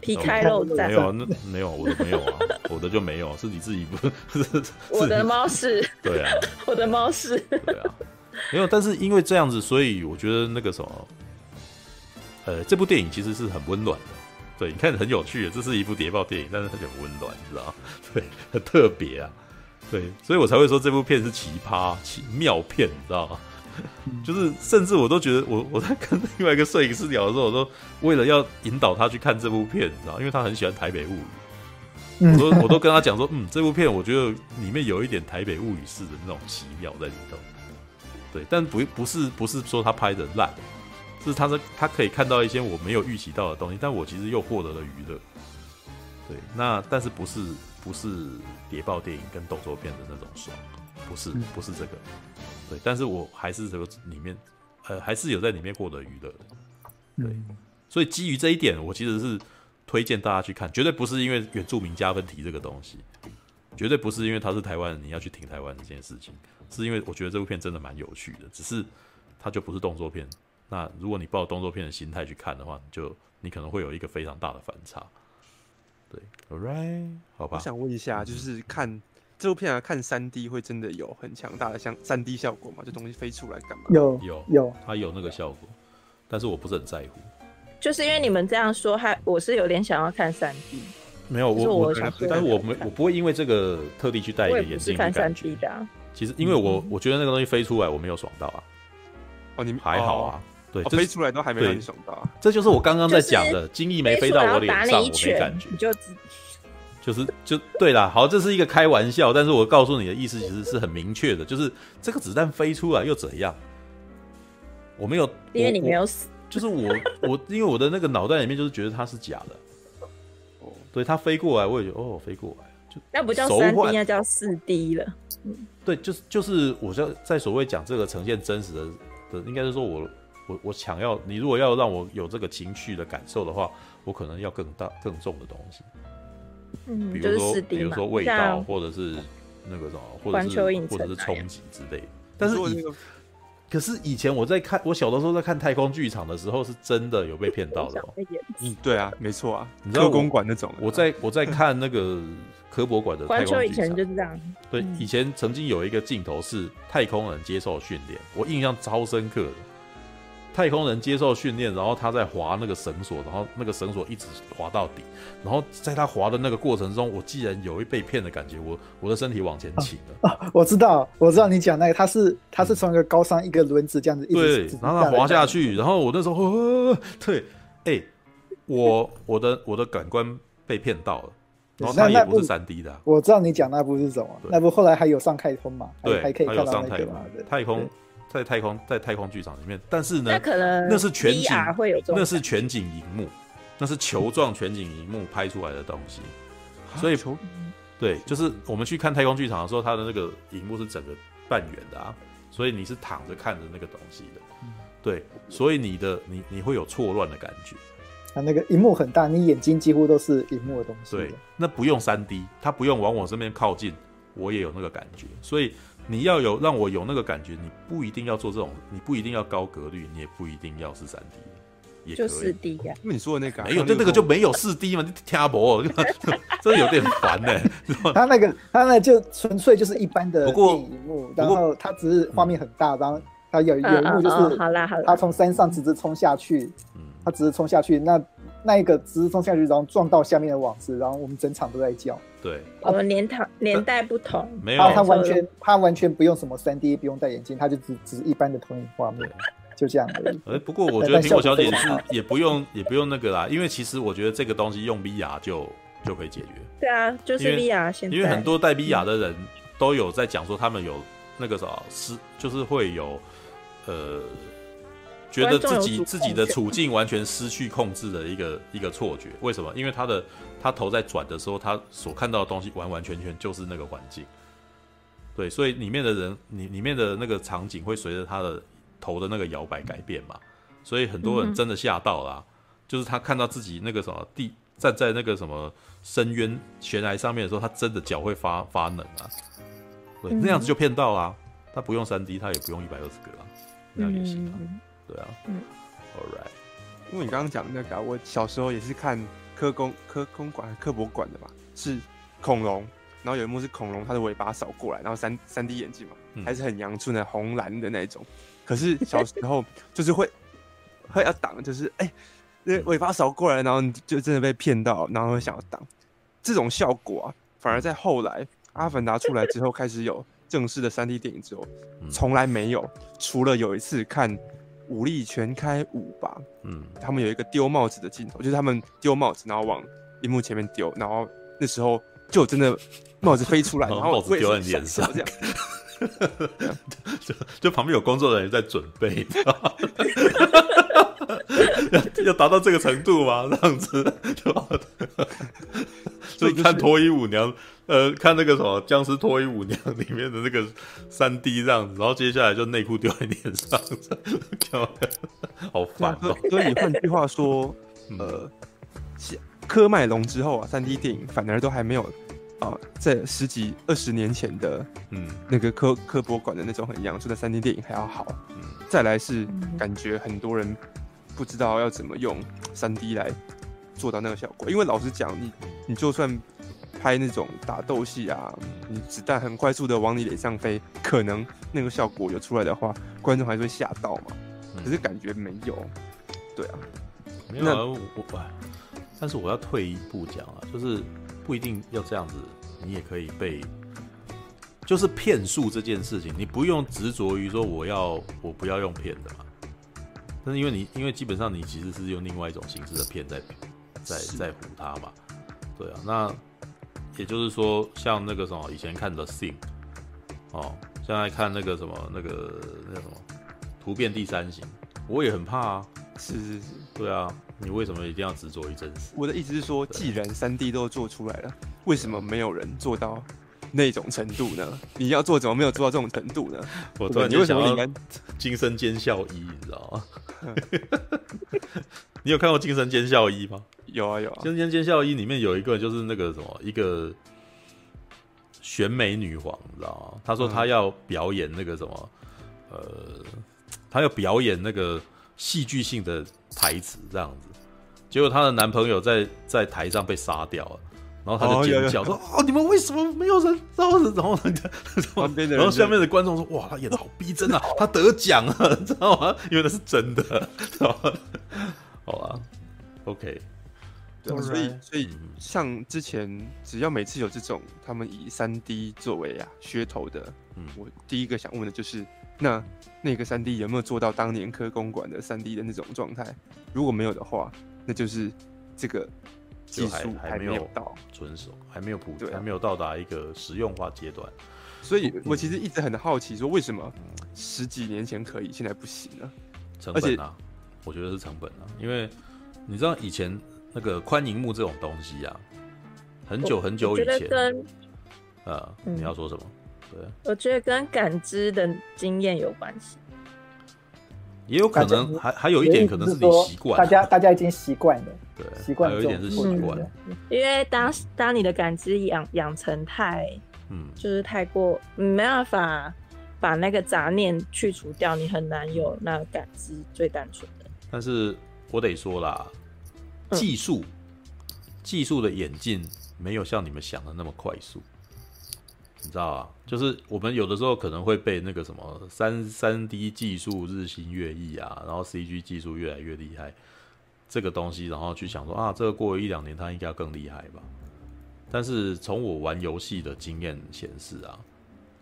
皮开肉绽。没有，那没有，我的没有啊，我的就没有，是你自己不？是我的猫是。对啊，我的猫是。对啊，没有，但是因为这样子，所以我觉得那个什么，呃，这部电影其实是很温暖的。对，你看很有趣，这是一部谍报电影，但是它很温暖，你知道吗？对，很特别啊。对，所以我才会说这部片是奇葩、奇妙片，你知道吗？就是甚至我都觉得我，我我在跟另外一个摄影师聊的时候，我都为了要引导他去看这部片，你知道，因为他很喜欢《台北物语》，我都我都跟他讲说，嗯，这部片我觉得里面有一点《台北物语》式的那种奇妙在里头。对，但不不是不是说他拍的烂。是他的，他可以看到一些我没有预期到的东西，但我其实又获得了娱乐。对，那但是不是不是谍报电影跟动作片的那种爽，不是不是这个。对，但是我还是这个里面，呃，还是有在里面获得娱乐的。对，所以基于这一点，我其实是推荐大家去看，绝对不是因为原住民加分题这个东西，绝对不是因为他是台湾人，你要去挺台湾这件事情，是因为我觉得这部片真的蛮有趣的，只是它就不是动作片。那如果你抱动作片的心态去看的话，你就你可能会有一个非常大的反差。对，All right，好吧。我想问一下，就是看这部片啊，看三 D 会真的有很强大的像三 D 效果吗？这东西飞出来干嘛？有有有，它有那个效果，但是我不是很在乎。就是因为你们这样说，还我是有点想要看三 D。没有，我我想，但是我没我不会因为这个特地去戴一个眼镜看三 D 的。其实因为我我觉得那个东西飞出来，我没有爽到啊。哦，你还好啊。对，飞出来都还没让你爽到，这就是我刚刚在讲的，精翼没飞到我脸上，我没感觉，就就是就对啦。好，这是一个开玩笑，但是我告诉你的意思其实是很明确的，就是这个子弹飞出来又怎样？我没有，因为你没有死，就是我我因为我的那个脑袋里面就是觉得它是假的。哦，对，它飞过来，我也觉得哦，飞过来就那不叫三 D，那叫四 D 了。嗯，对，就是就是我在在所谓讲这个呈现真实的的，应该是说我。我我想要你，如果要让我有这个情绪的感受的话，我可能要更大更重的东西，嗯，比如说、就是、比如说味道，或者是那个什么，或者是或者是冲击之类的。但是以，可是以前我在看，我小的时候在看太空剧场的时候，是真的有被骗到的、喔。嗯，对啊，没错啊，你知道科工馆那种。我在我在看那个科博馆的太空剧场，以前就是这样。对，嗯、以前曾经有一个镜头是太空人接受训练，我印象超深刻的。太空人接受训练，然后他在滑那个绳索，然后那个绳索一直滑到底，然后在他滑的那个过程中，我既然有一被骗的感觉，我我的身体往前倾了。啊，我知道，我知道你讲那个，他是他是从一个高山一个轮子这样子一直，对，然后他滑下去，然后我那时候，呵呵对，哎、欸，我我的我的感官被骗到了，然后那也不是三 D 的、啊，我知道你讲那部是什么，那部后来还有上太空嘛，对，还可以看到那个太空。在太空，在太空剧场里面，但是呢，那可能那是全景，会那是全景荧幕，那是球状全景荧幕拍出来的东西，所以，对，就是我们去看太空剧场的时候，它的那个荧幕是整个半圆的啊，所以你是躺着看着那个东西的，对，所以你的你你会有错乱的感觉，它那个荧幕很大，你眼睛几乎都是荧幕的东西，对，那不用三 D，它不用往我身边靠近，我也有那个感觉，所以。你要有让我有那个感觉，你不一定要做这种，你不一定要高格率，你也不一定要是三 D，也可以。就四 D 呀、啊。因为你说的那个、啊、没有，对那个就没有四 D 嘛，你听不？真的有点烦呢、欸。他那个他那就纯粹就是一般的电影幕，然后他只是画面很大，然后他有有一幕就是，好啦好啦，他从山上直直冲下去，他直直冲下去，那那一个直冲下去，然后撞到下面的网子，然后我们整场都在叫。对，我们年代年代不同，没有他他完全他完全不用什么三 D，不用戴眼镜，他就只只一般的投影画面，就这样而已。哎，不过我觉得苹果小姐是也不用也不用那个啦，因为其实我觉得这个东西用 VR 就就可以解决。对啊，就是 VR 现在，因为很多戴 VR 的人都有在讲说他们有那个啥是就是会有呃。觉得自己自己的处境完全失去控制的一个一个错觉，为什么？因为他的他头在转的时候，他所看到的东西完完全全就是那个环境。对，所以里面的人，里里面的那个场景会随着他的头的那个摇摆改变嘛。所以很多人真的吓到了，就是他看到自己那个什么地站在那个什么深渊悬崖上面的时候，他真的脚会发发冷啊。对，那样子就骗到啊。他不用三 D，他也不用一百二十个啊，那样也行啊。对啊，嗯，All right，因为你刚刚讲那个、啊，我小时候也是看科工科工馆科博馆的嘛，是恐龙，然后有一幕是恐龙，它的尾巴扫过来，然后三三 D 眼镜嘛，嗯、还是很阳春的红蓝的那种。可是小时候就是会会要挡，就是哎，那、欸、尾巴扫过来，然后就真的被骗到，然后会想要挡。这种效果啊，反而在后来《阿凡达》出来之后，开始有正式的三 D 电影之后，从来没有，除了有一次看。武力全开五吧，嗯，他们有一个丢帽子的镜头，就是他们丢帽子，然后往荧幕前面丢，然后那时候就真的帽子飞出来，然后帽子丢在脸上，这样，就就旁边有工作人员在准备，要 要达到这个程度吗？这样子，所以看脱衣舞娘。呃，看那个什么《僵尸脱衣舞娘》里面的那个三 D 这样子，然后接下来就内裤丢在脸上，好烦哦。所以换句话说，呃，科麦隆之后啊，三 D 电影反而都还没有啊、呃，在十几二十年前的嗯那个科科博馆的那种很阳春的三 D 电影还要好。嗯，再来是感觉很多人不知道要怎么用三 D 来做到那个效果，因为老实讲，你你就算。拍那种打斗戏啊，你子弹很快速的往你脸上飞，可能那个效果有出来的话，观众还是会吓到嘛。可是感觉没有，对啊，没有啊，我但是我要退一步讲啊，就是不一定要这样子，你也可以被，就是骗术这件事情，你不用执着于说我要我不要用骗的嘛。但是因为你因为基本上你其实是用另外一种形式的骗在在在唬他嘛，对啊，那。也就是说，像那个什么，以前看的《Thing》，哦，现在看那个什么，那个那个什么，突变第三型，我也很怕啊。是是是，对啊，你为什么一定要执着于真实？我的意思是说，既然三 D 都做出来了，为什么没有人做到那种程度呢？你要做，怎么没有做到这种程度呢？我突然就想到《惊声尖笑一》，你知道吗？你有看过《精神尖笑一》吗？有啊有啊，《精神尖笑一》里面有一个就是那个什么，一个选美女皇，你知道吗？她说她要表演那个什么，呃，她要表演那个戏剧性的台词这样子，结果她的男朋友在在台上被杀掉了，然后她就尖叫说：“哦，你们为什么没有人？”然后然后旁边的，然后下面的观众说：“哇，他演的好逼真啊，他得奖了，知道吗？因为那是真的，知道吗？”好啊，OK。对，所以所以像之前只要每次有这种他们以三 D 作为啊噱头的，嗯，我第一个想问的就是，那那个三 D 有没有做到当年科公馆的三 D 的那种状态？如果没有的话，那就是这个技术还没有到纯熟，还没有普及，还没有到达一个实用化阶段。所以我其实一直很好奇，说为什么十几年前可以，现在不行呢？成本啊，我觉得是成本啊，因为你知道以前。那个宽银幕这种东西啊，很久很久以前，跟呃，你要说什么？对，我觉得跟感知的经验有关系，也有可能还还有一点可能是你习惯，大家大家已经习惯了，对，习惯还有一点是习惯，因为当当你的感知养养成太，嗯，就是太过，没办法把那个杂念去除掉，你很难有那个感知最单纯的。但是我得说啦。技术，技术的演进没有像你们想的那么快速，你知道啊？就是我们有的时候可能会被那个什么三三 D 技术日新月异啊，然后 CG 技术越来越厉害，这个东西，然后去想说啊，这个过了一两年，它应该要更厉害吧？但是从我玩游戏的经验显示啊，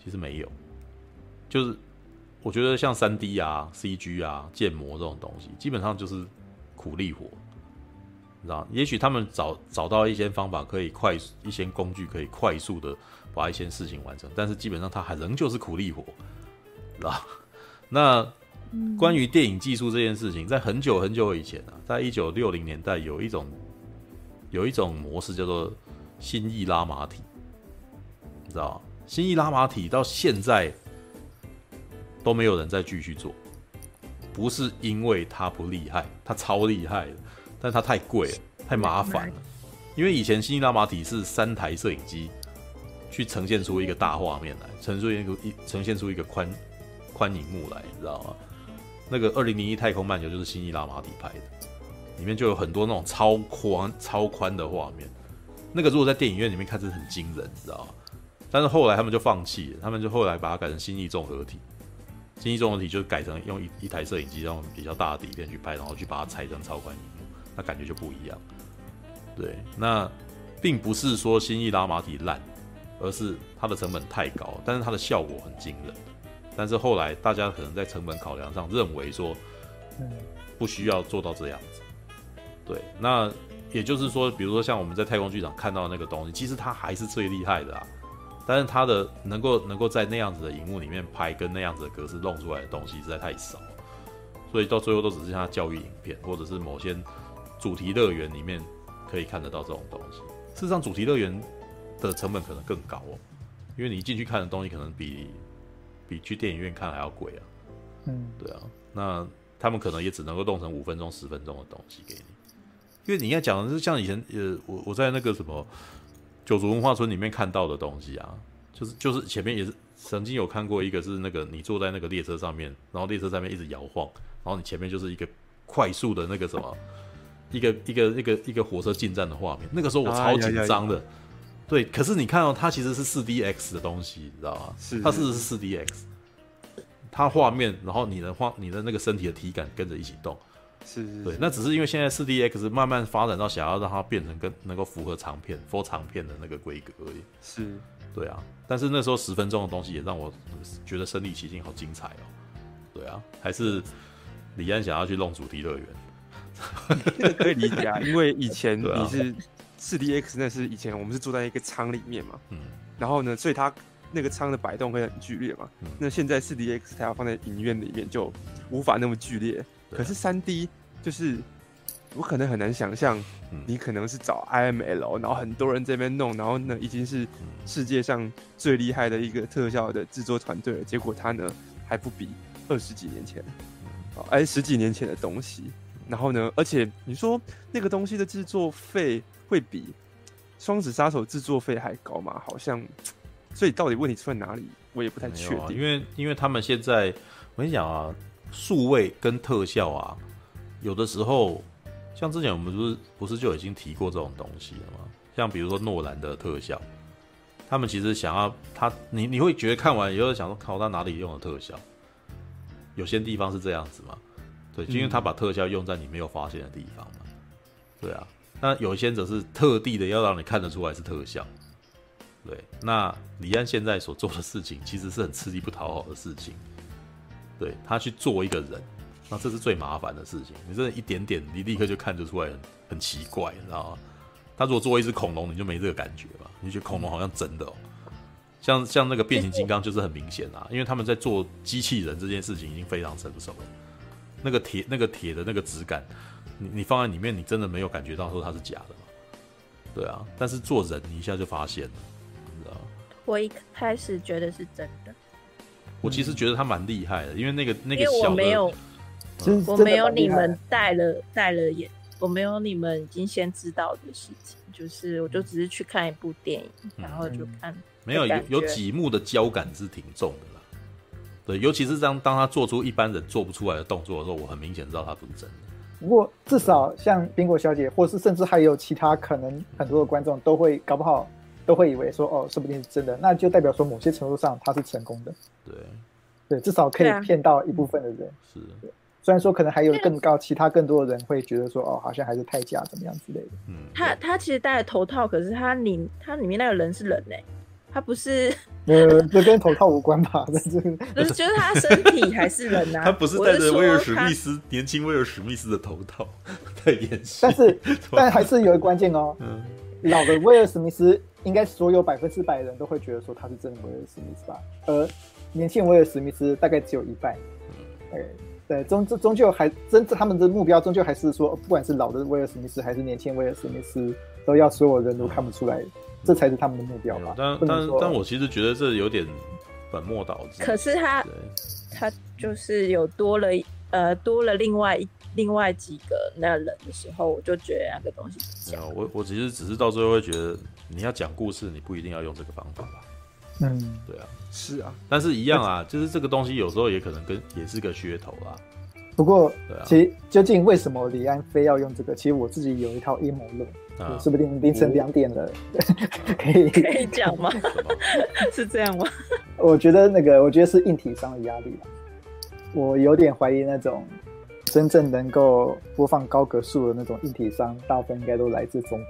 其实没有，就是我觉得像三 D 啊、CG 啊、建模这种东西，基本上就是苦力活，你知道？也许他们找找到一些方法，可以快速一些工具，可以快速的把一些事情完成，但是基本上它还仍旧是苦力活，知道？那。关于电影技术这件事情，在很久很久以前啊，在一九六零年代，有一种有一种模式叫做新意拉马体，你知道？新意拉马体到现在都没有人再继续做，不是因为它不厉害，它超厉害的，但它太贵了，太麻烦了。因为以前新意拉马体是三台摄影机去呈现出一个大画面来，呈现一个一呈现出一个宽宽荧幕来，你知道吗？那个二零零一太空漫游就是新意拉马蒂拍的，里面就有很多那种超宽超宽的画面。那个如果在电影院里面看，是很惊人，你知道吗？但是后来他们就放弃了，他们就后来把它改成新意综合体。新意综合体就是改成用一一台摄影机，用比较大的底片去拍，然后去把它裁成超宽荧幕，那感觉就不一样。对，那并不是说新意拉马蒂烂，而是它的成本太高，但是它的效果很惊人。但是后来大家可能在成本考量上认为说，不需要做到这样子。对，那也就是说，比如说像我们在太空剧场看到的那个东西，其实它还是最厉害的啊。但是它的能够能够在那样子的荧幕里面拍，跟那样子的格式弄出来的东西实在太少，所以到最后都只剩下教育影片，或者是某些主题乐园里面可以看得到这种东西。事实上，主题乐园的成本可能更高哦，因为你进去看的东西可能比。比去电影院看还要贵啊！嗯，对啊，那他们可能也只能够弄成五分钟、十分钟的东西给你，因为你要讲的是像以前呃，我我在那个什么九族文化村里面看到的东西啊，就是就是前面也是曾经有看过一个是那个你坐在那个列车上面，然后列车上面一直摇晃，然后你前面就是一个快速的那个什么一个一个一个一个火车进站的画面，那个时候我超紧张的。对，可是你看到、哦、它其实是四 D X 的东西，你知道吗？是，它事实是四 D X，它画面，然后你的画，你的那个身体的体感跟着一起动，是，是，对，那只是因为现在四 D X 慢慢发展到想要让它变成更能够符合长片、for 长片的那个规格而已。是，对啊，但是那时候十分钟的东西也让我觉得身临其境，好精彩哦。对啊，还是李安想要去弄主题乐园，可以理解啊，因为以前 你是。四 D X 那是以前我们是住在一个舱里面嘛，嗯，然后呢，所以它那个舱的摆动会很剧烈嘛，嗯，那现在四 D X 它要放在影院里面就无法那么剧烈，可是三 D 就是我可能很难想象，你可能是找 IML，然后很多人这边弄，然后呢已经是世界上最厉害的一个特效的制作团队了，结果它呢还不比二十几年前，哎十几年前的东西，然后呢，而且你说那个东西的制作费。会比《双子杀手》制作费还高吗？好像，所以到底问题出在哪里？我也不太确定。啊、因为，因为他们现在，我跟你讲啊，数位跟特效啊，有的时候，像之前我们不是不是就已经提过这种东西了吗？像比如说诺兰的特效，他们其实想要他，你你会觉得看完以后想说，靠，他哪里用的特效？有些地方是这样子嘛？对，就因为他把特效用在你没有发现的地方嘛。对啊。那有些则是特地的要让你看得出来是特效，对。那李安现在所做的事情其实是很吃力不讨好的事情，对，他去做一个人，那这是最麻烦的事情。你真的一点点，你立刻就看得出来很很奇怪，你知道吗？他如果做一只恐龙，你就没这个感觉吧？你觉得恐龙好像真的哦？像像那个变形金刚就是很明显啊，因为他们在做机器人这件事情已经非常成熟了，那个铁那个铁的那个质感。你你放在里面，你真的没有感觉到说它是假的吗？对啊，但是做人你一下就发现了，你知道吗？我一开始觉得是真的。我其实觉得他蛮厉害的，因为那个那个小的，我没有，嗯、我没有你们带了带了眼，我没有你们已经先知道的事情，就是我就只是去看一部电影，嗯、然后就看，没有有有几幕的交感是挺重的啦。对，尤其是当当他做出一般人做不出来的动作的时候，我很明显知道他不是真的。不过至少像宾果小姐，或是甚至还有其他可能很多的观众都会搞不好都会以为说哦，说不定是真的，那就代表说某些程度上他是成功的。对，对，至少可以骗到一部分的人。是，虽然说可能还有更高，其他更多的人会觉得说，哦，好像还是太假怎么样之类的。嗯，他他其实戴了头套，可是他里他里面那个人是人呢，他不是。呃，这跟头套无关吧？这是就是觉得他身体还是人啊。他不是戴着威尔史密斯年轻威尔史密斯的头套在演戏，但是但还是有一个关键哦。嗯，老的威尔史密斯应该所有百分之百的人都会觉得说他是真的威尔史密斯吧？而年轻威尔史密斯大概只有一半。嗯，对，终终终究还真他们的目标终究还是说，不管是老的威尔史密斯还是年轻威尔史密斯，都要所有人都看不出来。这才是他们的目标吧？但但但我其实觉得这有点本末倒置。可是他他就是有多了呃多了另外另外几个那人的时候，我就觉得那个东西。没有，我我其实只是到最后会觉得，你要讲故事，你不一定要用这个方法吧？嗯，对啊，是啊，但是一样啊，就是这个东西有时候也可能跟也是个噱头啦。不过，对啊，其实究竟为什么李安非要用这个？其实我自己有一套阴谋论。说不定凌晨两点了，可以可以讲吗？是这样吗？我觉得那个，我觉得是硬体商的压力吧。我有点怀疑那种真正能够播放高格数的那种硬体商，大部分应该都来自中国。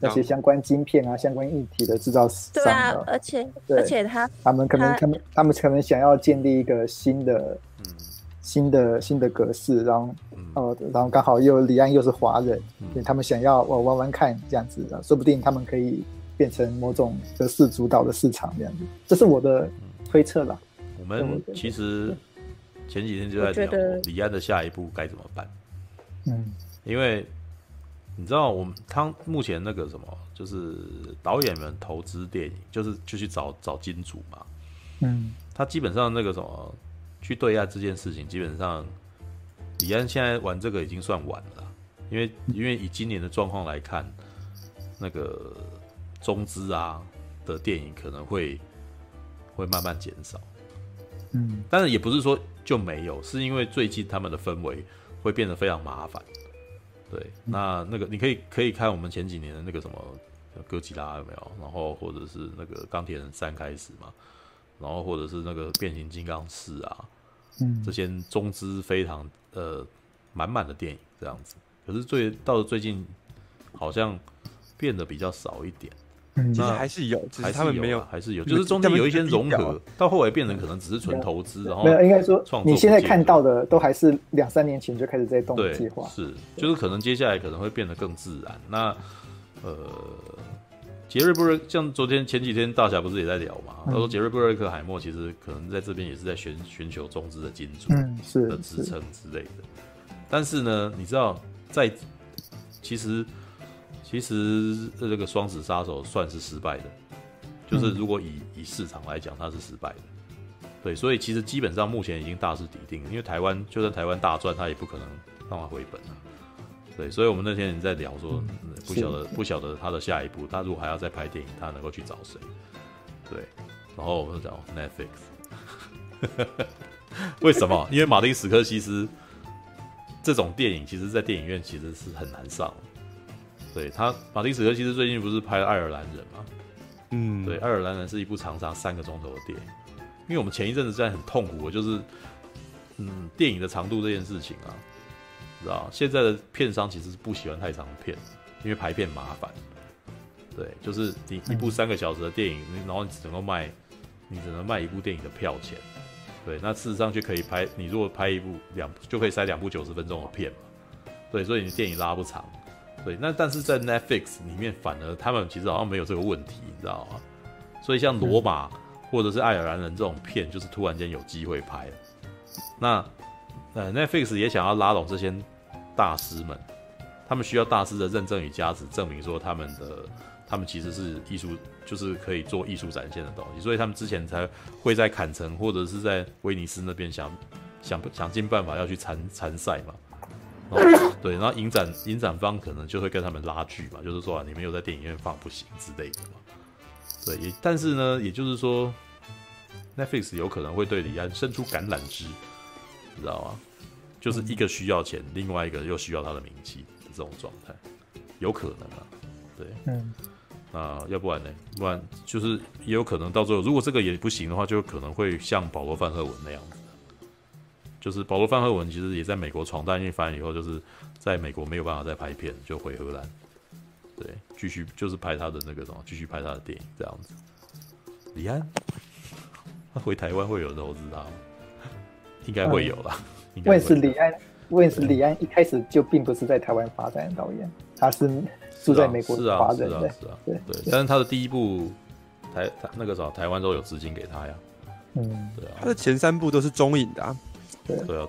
嗯，那些相关晶片啊、相关硬体的制造商。对啊，而且而且他他们可能他们他们可能想要建立一个新的。新的新的格式，然后，呃，然后刚好又李安又是华人，嗯、所以他们想要我玩玩看这样子的，说不定他们可以变成某种格式主导的市场这样子，这是我的推测啦。我们其实前几天就在聊李安的下一步该怎么办。嗯，因为你知道，我们他目前那个什么，就是导演们投资电影，就是就去找找金主嘛。嗯，他基本上那个什么。去对岸这件事情，基本上李安现在玩这个已经算晚了，因为因为以今年的状况来看，那个中资啊的电影可能会会慢慢减少，嗯，但是也不是说就没有，是因为最近他们的氛围会变得非常麻烦，对，那那个你可以可以看我们前几年的那个什么哥吉拉有没有，然后或者是那个钢铁人三开始嘛，然后或者是那个变形金刚四啊。嗯，这些中资非常呃满满的电影这样子，可是最到了最近好像变得比较少一点。嗯，其实还是有，只是他们没有，还是有，就是中间有一些融合，到后来变成可能只是纯投资，然后没有，应该说你现在看到的都还是两三年前就开始在动计划，是，就是可能接下来可能会变得更自然。那呃。杰瑞布瑞像昨天前几天大侠不是也在聊嘛？他说杰瑞布瑞克海默其实可能在这边也是在寻寻求中资的金主嗯，是的支撑之类的。但是呢，你知道在其实其实这个双子杀手算是失败的，就是如果以以市场来讲，它是失败的。对，所以其实基本上目前已经大势底定，因为台湾就算台湾大赚，他也不可能让他回本啊。对，所以我们那天人在聊说，不晓得不晓得他的下一步，他如果还要再拍电影，他能够去找谁？对，然后我们就讲 Netflix，为什么？因为马丁·史科西斯这种电影，其实，在电影院其实是很难上。对他，马丁·史科西斯最近不是拍了《爱尔兰人》吗？嗯，对，《爱尔兰人》是一部长达三个钟头的电影。因为我们前一阵子在很痛苦，就是嗯，电影的长度这件事情啊。知道现在的片商其实是不喜欢太长的片，因为排片麻烦。对，就是你一部三个小时的电影，然后你只能够卖，你只能卖一部电影的票钱。对，那事实上就可以拍，你如果拍一部两，就可以塞两部九十分钟的片嘛。对，所以你电影拉不长。对，那但是在 Netflix 里面，反而他们其实好像没有这个问题，你知道吗？所以像罗马或者是爱尔兰人这种片，就是突然间有机会拍了。那呃，Netflix 也想要拉拢这些大师们，他们需要大师的认证与加持，证明说他们的他们其实是艺术，就是可以做艺术展现的东西，所以他们之前才会在坎城或者是在威尼斯那边想想想尽办法要去参参赛嘛。然后对，然后影展影展方可能就会跟他们拉锯嘛，就是说啊，你没有在电影院放不行之类的嘛。对，也但是呢，也就是说，Netflix 有可能会对李安伸出橄榄枝。你知道吗？就是一个需要钱，嗯、另外一个又需要他的名气的这种状态，有可能啊。对，嗯，啊，要不然呢？不然就是也有可能到最后，如果这个也不行的话，就可能会像保罗·范赫文那样子，就是保罗·范赫文其实也在美国闯荡一番以后，就是在美国没有办法再拍片，就回荷兰，对，继续就是拍他的那个什么，继续拍他的电影这样子。李安，他回台湾会有人投资他吗？应该会有啦。我也是李安，我也是李安，一开始就并不是在台湾发展的导演，他是住在美国发展的，是啊，是啊，对对。但是他的第一部台那个时候台湾都有资金给他呀。嗯，对啊。他的前三部都是中影的啊。对啊，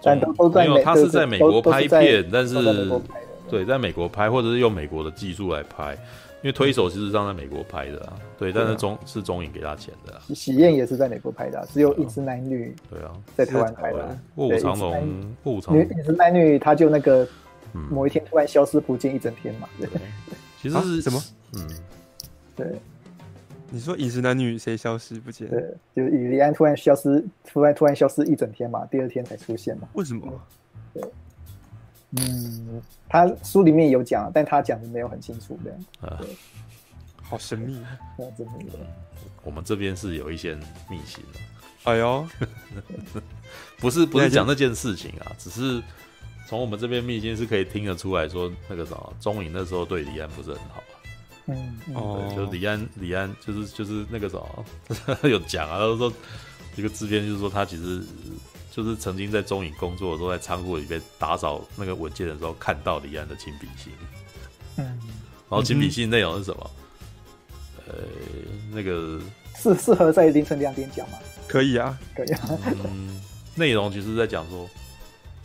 没有，他是在美国拍片，但是对，在美国拍，或者是用美国的技术来拍，因为推手其实是在美国拍的啊。对，但是中是中影给他钱的。喜宴也是在美国拍的，只有一只男女。对啊，在台湾拍的。卧虎藏龙，卧虎藏龙，一只男女，他就那个某一天突然消失不见一整天嘛。对，其实是什么？嗯，对。你说饮食男女谁消失不见？对，就是李安突然消失，突然突然消失一整天嘛，第二天才出现嘛。为什么？对，嗯，他书里面有讲，但他讲的没有很清楚，这样。啊，好神秘，真的。我们这边是有一些秘辛的。哎呦，不是不是讲那件事情啊，只是从我们这边秘辛是可以听得出来说，那个什么，中影那时候对李安不是很好。嗯，哦，就是李安，李安就是就是那个什么，有讲啊，他说一个制片就是说他其实就是曾经在中影工作的时候，在仓库里面打扫那个文件的时候，看到李安的亲笔信。嗯，然后亲笔信内容是什么？呃，那个适适合在凌晨两点讲吗？可以啊，可以啊。嗯，内容其实在讲说，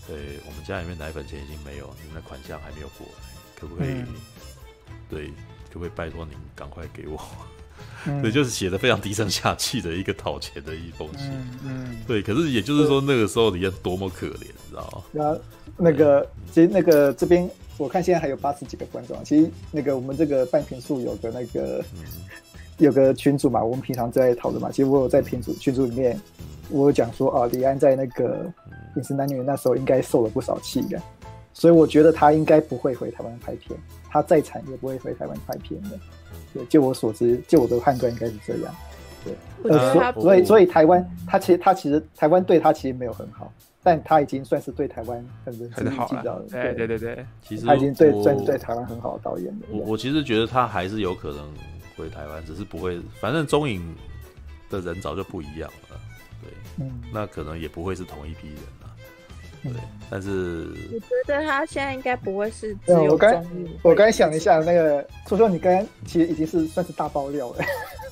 呃我们家里面奶粉钱已经没有，你们的款项还没有过来，可不可以？对。就会拜托您赶快给我，嗯、对，就是写的非常低声下气的一个讨钱的一封信，嗯，嗯对。可是也就是说，那个时候李安多么可怜，你知道吗？那那个其实那个这边我看现在还有八十几个观众，其实那个我们这个半瓶数有个那个、嗯、有个群主嘛，我们平常在讨论嘛。其实我有在群主群主里面，我有讲说啊，李安在那个饮食男女那时候应该受了不少气的，所以我觉得他应该不会回台湾拍片。他再惨也不会回台湾拍片的，对，就我所知，就我的判断应该是这样，对。呃，所以所以台湾他其实他其实台湾对他其实没有很好，但他已经算是对台湾很很好了。对对对对，其实他已经对算是对台湾很好的导演了。我我其实觉得他还是有可能回台湾，只是不会，反正中影的人早就不一样了，对，嗯，那可能也不会是同一批人。对，但是我觉得他现在应该不会是只有。我刚我刚想了一下，那个说说你刚刚其实已经是算是大爆料了。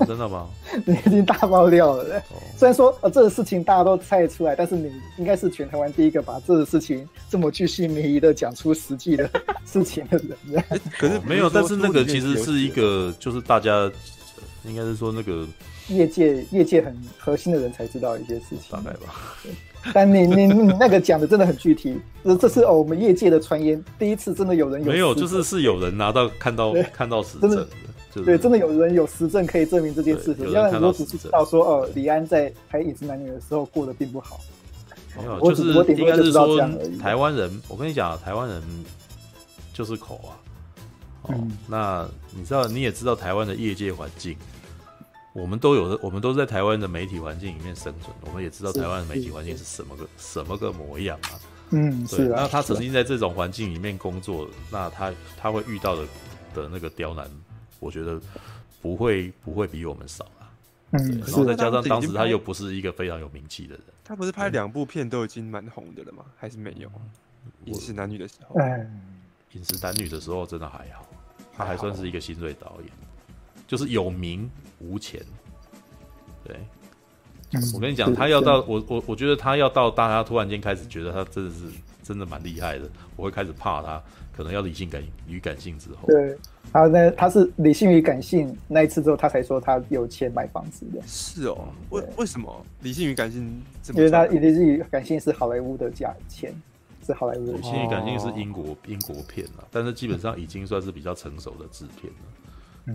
真的吗？你已经大爆料了。哦、虽然说呃这个事情大家都猜得出来，但是你应该是全台湾第一个把这个事情这么巨细靡遗的讲出实际的 事情的人。可是没有，但是那个其实是一个，就是大家应该是说那个业界业界很核心的人才知道一些事情，大概吧。但你你你那个讲的真的很具体，这这是我们业界的传言，第一次真的有人有没有？就是是有人拿到看到 看到实证的，对，真的有人有实证可以证明这件事情。要不然我只是知道说，哦，李安在拍《影子男女》的时候过得并不好。没有，就是应该是说台湾人，我跟你讲，台湾人就是口啊。哦，那你知道，你也知道台湾的业界环境。我们都有的，我们都在台湾的媒体环境里面生存，我们也知道台湾的媒体环境是什么个什么个模样啊。嗯，对。那他曾经在这种环境里面工作，那他他会遇到的的那个刁难，我觉得不会不会比我们少啊。嗯，然后再加上当时他又不是一个非常有名气的人，他不是拍两部片都已经蛮红的了吗？还是没有？饮食男女的时候，饮食男女的时候真的还好，他还算是一个新锐导演。就是有名无钱，对，我跟你讲，他要到我我我觉得他要到大家突然间开始觉得他真的是真的蛮厉害的，我会开始怕他，可能要理性感与感性之后，对，他那他是理性与感性那一次之后，他才说他有钱买房子的，是哦，为为什么理性与感性？因为他理性与感性是好莱坞的价钱，是好莱坞的，理性与感性是英国英国片了，但是基本上已经算是比较成熟的制片了。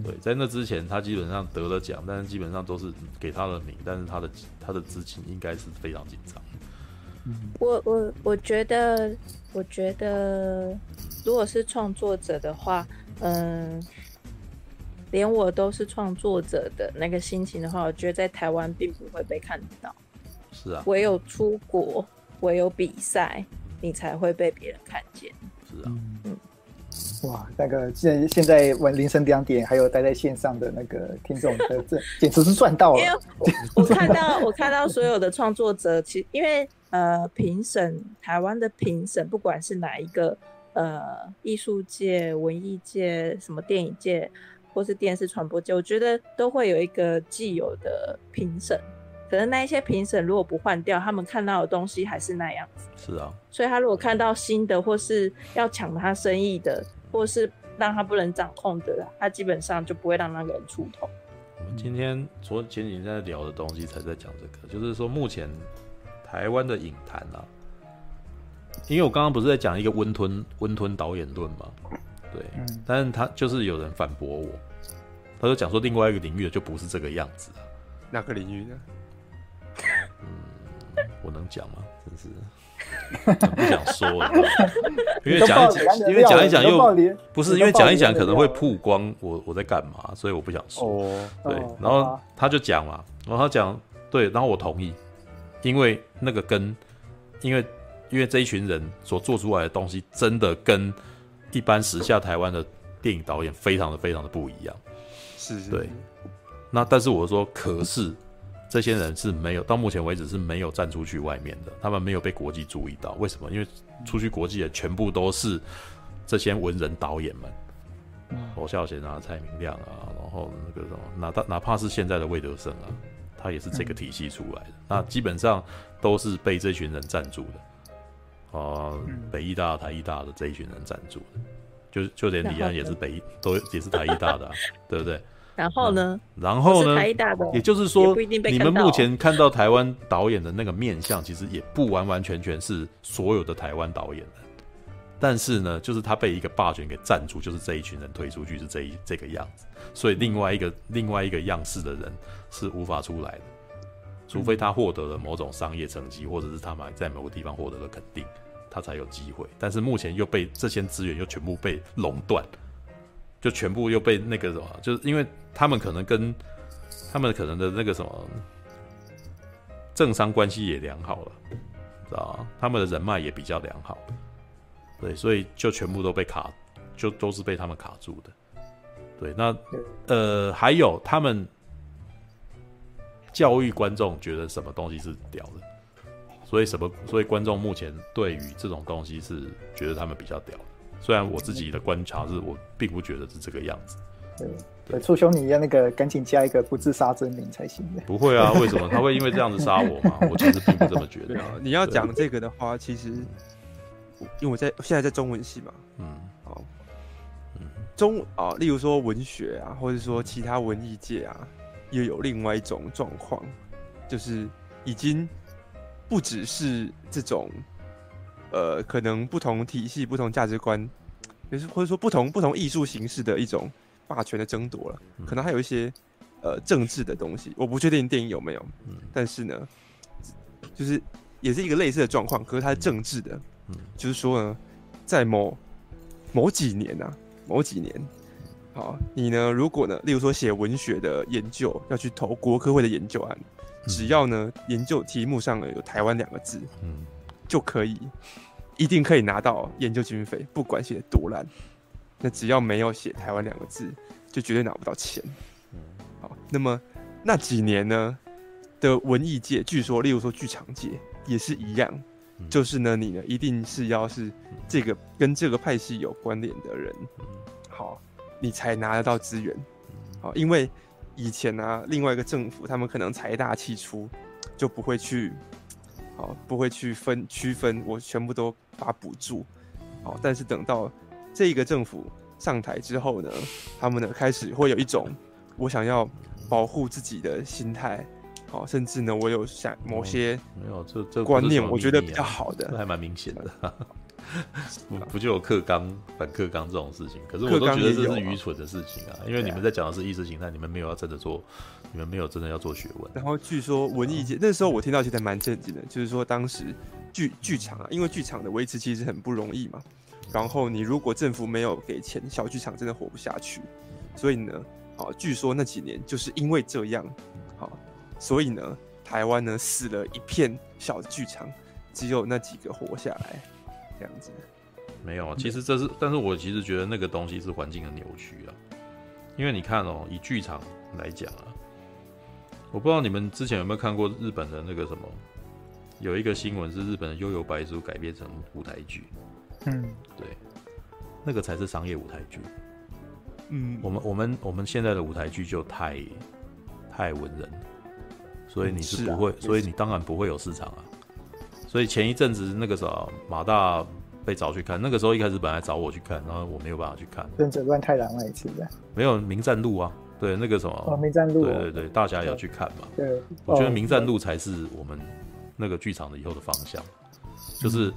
对，在那之前，他基本上得了奖，但是基本上都是给他的名，但是他的他的资金应该是非常紧张。我我我觉得，我觉得，如果是创作者的话，嗯，连我都是创作者的那个心情的话，我觉得在台湾并不会被看到。是啊，唯有出国唯有比赛，你才会被别人看见。是啊，嗯。哇，那个现在现在玩凌晨两点还有待在线上的那个听众，这简直是赚到了。因为我，看到我看到所有的创作者，其因为呃评审台湾的评审，不管是哪一个呃艺术界、文艺界、什么电影界，或是电视传播界，我觉得都会有一个既有的评审。可能那一些评审如果不换掉，他们看到的东西还是那样子。是啊，所以他如果看到新的，或是要抢他生意的，或是让他不能掌控的，他基本上就不会让那个人出头。我们今天昨前几天在聊的东西，才在讲这个，就是说目前台湾的影坛啊，因为我刚刚不是在讲一个温吞温吞导演论嘛，对，嗯、但是他就是有人反驳我，他就讲说另外一个领域的就不是这个样子啊，哪个领域呢？嗯，我能讲吗？真是不想说了，因为讲一讲，因为讲一讲又不是，因为讲一讲可能会曝光我我在干嘛，所以我不想说。哦、对，然后他就讲嘛，然后他讲对，然后我同意，因为那个跟因为因为这一群人所做出来的东西，真的跟一般时下台湾的电影导演非常的非常的不一样。是，是，对。那但是我说，可是。这些人是没有到目前为止是没有站出去外面的，他们没有被国际注意到。为什么？因为出去国际的全部都是这些文人导演们，侯孝贤啊、蔡明亮啊，然后那个什么，哪怕哪怕是现在的魏德圣啊，他也是这个体系出来的。那基本上都是被这群人赞助的，啊，北艺大、台艺大的这一群人赞助的，就就连李安也是北都也是台艺大的啊，对不对？然后呢？然后呢？也就是说，你们目前看到台湾导演的那个面相，其实也不完完全全是所有的台湾导演的。但是呢，就是他被一个霸权给占住，就是这一群人推出去是这一这个样子。所以另外一个另外一个样式的人是无法出来的，除非他获得了某种商业成绩，或者是他们在某个地方获得了肯定，他才有机会。但是目前又被这些资源又全部被垄断。就全部又被那个什么，就是因为他们可能跟他们可能的那个什么政商关系也良好了，知道吗？他们的人脉也比较良好，对，所以就全部都被卡，就都是被他们卡住的。对，那呃还有他们教育观众觉得什么东西是屌的，所以什么，所以观众目前对于这种东西是觉得他们比较屌的。虽然我自己的观察是我并不觉得是这个样子，对，对，促兄你要那个赶紧加一个不自杀真名才行的。不会啊，为什么他会因为这样子杀我吗？我其实并不这么觉得。啊、你要讲这个的话，其实因为我在现在在中文系嘛，嗯，好，嗯，中啊，例如说文学啊，或者说其他文艺界啊，又有另外一种状况，就是已经不只是这种。呃，可能不同体系、不同价值观，就是或者说不同不同艺术形式的一种霸权的争夺了。可能还有一些呃政治的东西，我不确定电影有没有。但是呢，就是也是一个类似的状况，可是它是政治的。就是说呢，在某某几年啊，某几年，好，你呢，如果呢，例如说写文学的研究要去投国科会的研究案，只要呢研究题目上呢有台湾两个字，嗯，就可以。一定可以拿到研究经费，不管写的多烂，那只要没有写台湾两个字，就绝对拿不到钱。好，那么那几年呢的文艺界，据说，例如说剧场界也是一样，就是呢，你呢一定是要是这个跟这个派系有关联的人，好，你才拿得到资源。好，因为以前呢、啊，另外一个政府他们可能财大气粗，就不会去。好，不会去分区分，我全部都发补助。好，但是等到这个政府上台之后呢，他们呢开始会有一种我想要保护自己的心态。好，甚至呢，我有想某些没有这这观念，我觉得比较好的，这还蛮明显的。不不就有克刚反克刚这种事情？可是我都觉得这是愚蠢的事情啊！因为你们在讲的是意识形态，你们没有要真的做，你们没有真的要做学问。然后据说文艺界那时候我听到其实蛮震惊的，就是说当时剧剧场啊，因为剧场的维持其实很不容易嘛。然后你如果政府没有给钱，小剧场真的活不下去。所以呢，啊，据说那几年就是因为这样，好，所以呢，台湾呢死了一片小剧场。只有那几个活下来，这样子。没有啊，其实这是，但是我其实觉得那个东西是环境的扭曲啊，因为你看哦，以剧场来讲啊，我不知道你们之前有没有看过日本的那个什么，有一个新闻是日本的《悠游白书》改编成舞台剧，嗯，对，那个才是商业舞台剧，嗯，我们我们我们现在的舞台剧就太太文人，所以你是不会，所以你当然不会有市场啊，所以前一阵子那个啥马大。被找去看，那个时候一开始本来找我去看，然后我没有办法去看。忍者乱太郎那一次的，没有名战路啊，对那个什么哦，名战路，对对对，大家也要去看嘛。对，我觉得名战路才是我们那个剧场的以后的方向，就是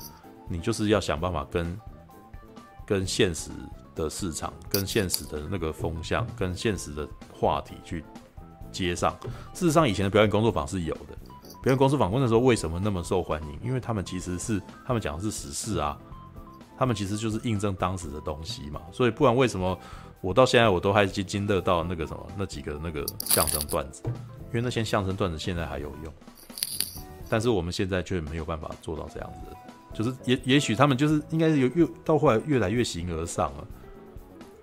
你就是要想办法跟跟现实的市场、跟现实的那个风向、跟现实的话题去接上。事实上，以前的表演工作坊是有的，表演工作坊那时候为什么那么受欢迎？因为他们其实是他们讲的是时事啊。他们其实就是印证当时的东西嘛，所以不管为什么我到现在我都还津津乐道那个什么那几个那个相声段子，因为那些相声段子现在还有用，但是我们现在却没有办法做到这样子，就是也也许他们就是应该是有越到后来越来越形而上了，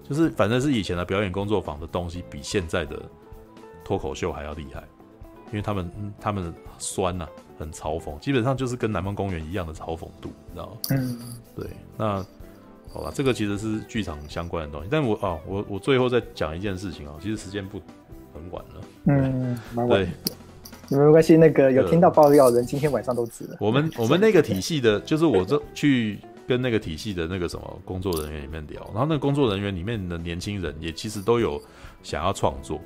就是反正是以前的表演工作坊的东西比现在的脱口秀还要厉害，因为他们他们酸呐、啊。很嘲讽，基本上就是跟南方公园一样的嘲讽度，你知道吗？嗯，对。那好吧，这个其实是剧场相关的东西。但我啊，我我最后再讲一件事情啊，其实时间不很晚了。嗯，蛮晚。没关系，那个有听到爆料的人，今天晚上都值了。我们我们那个体系的，就是我这去跟那个体系的那个什么工作人员里面聊，然后那个工作人员里面的年轻人也其实都有想要创作。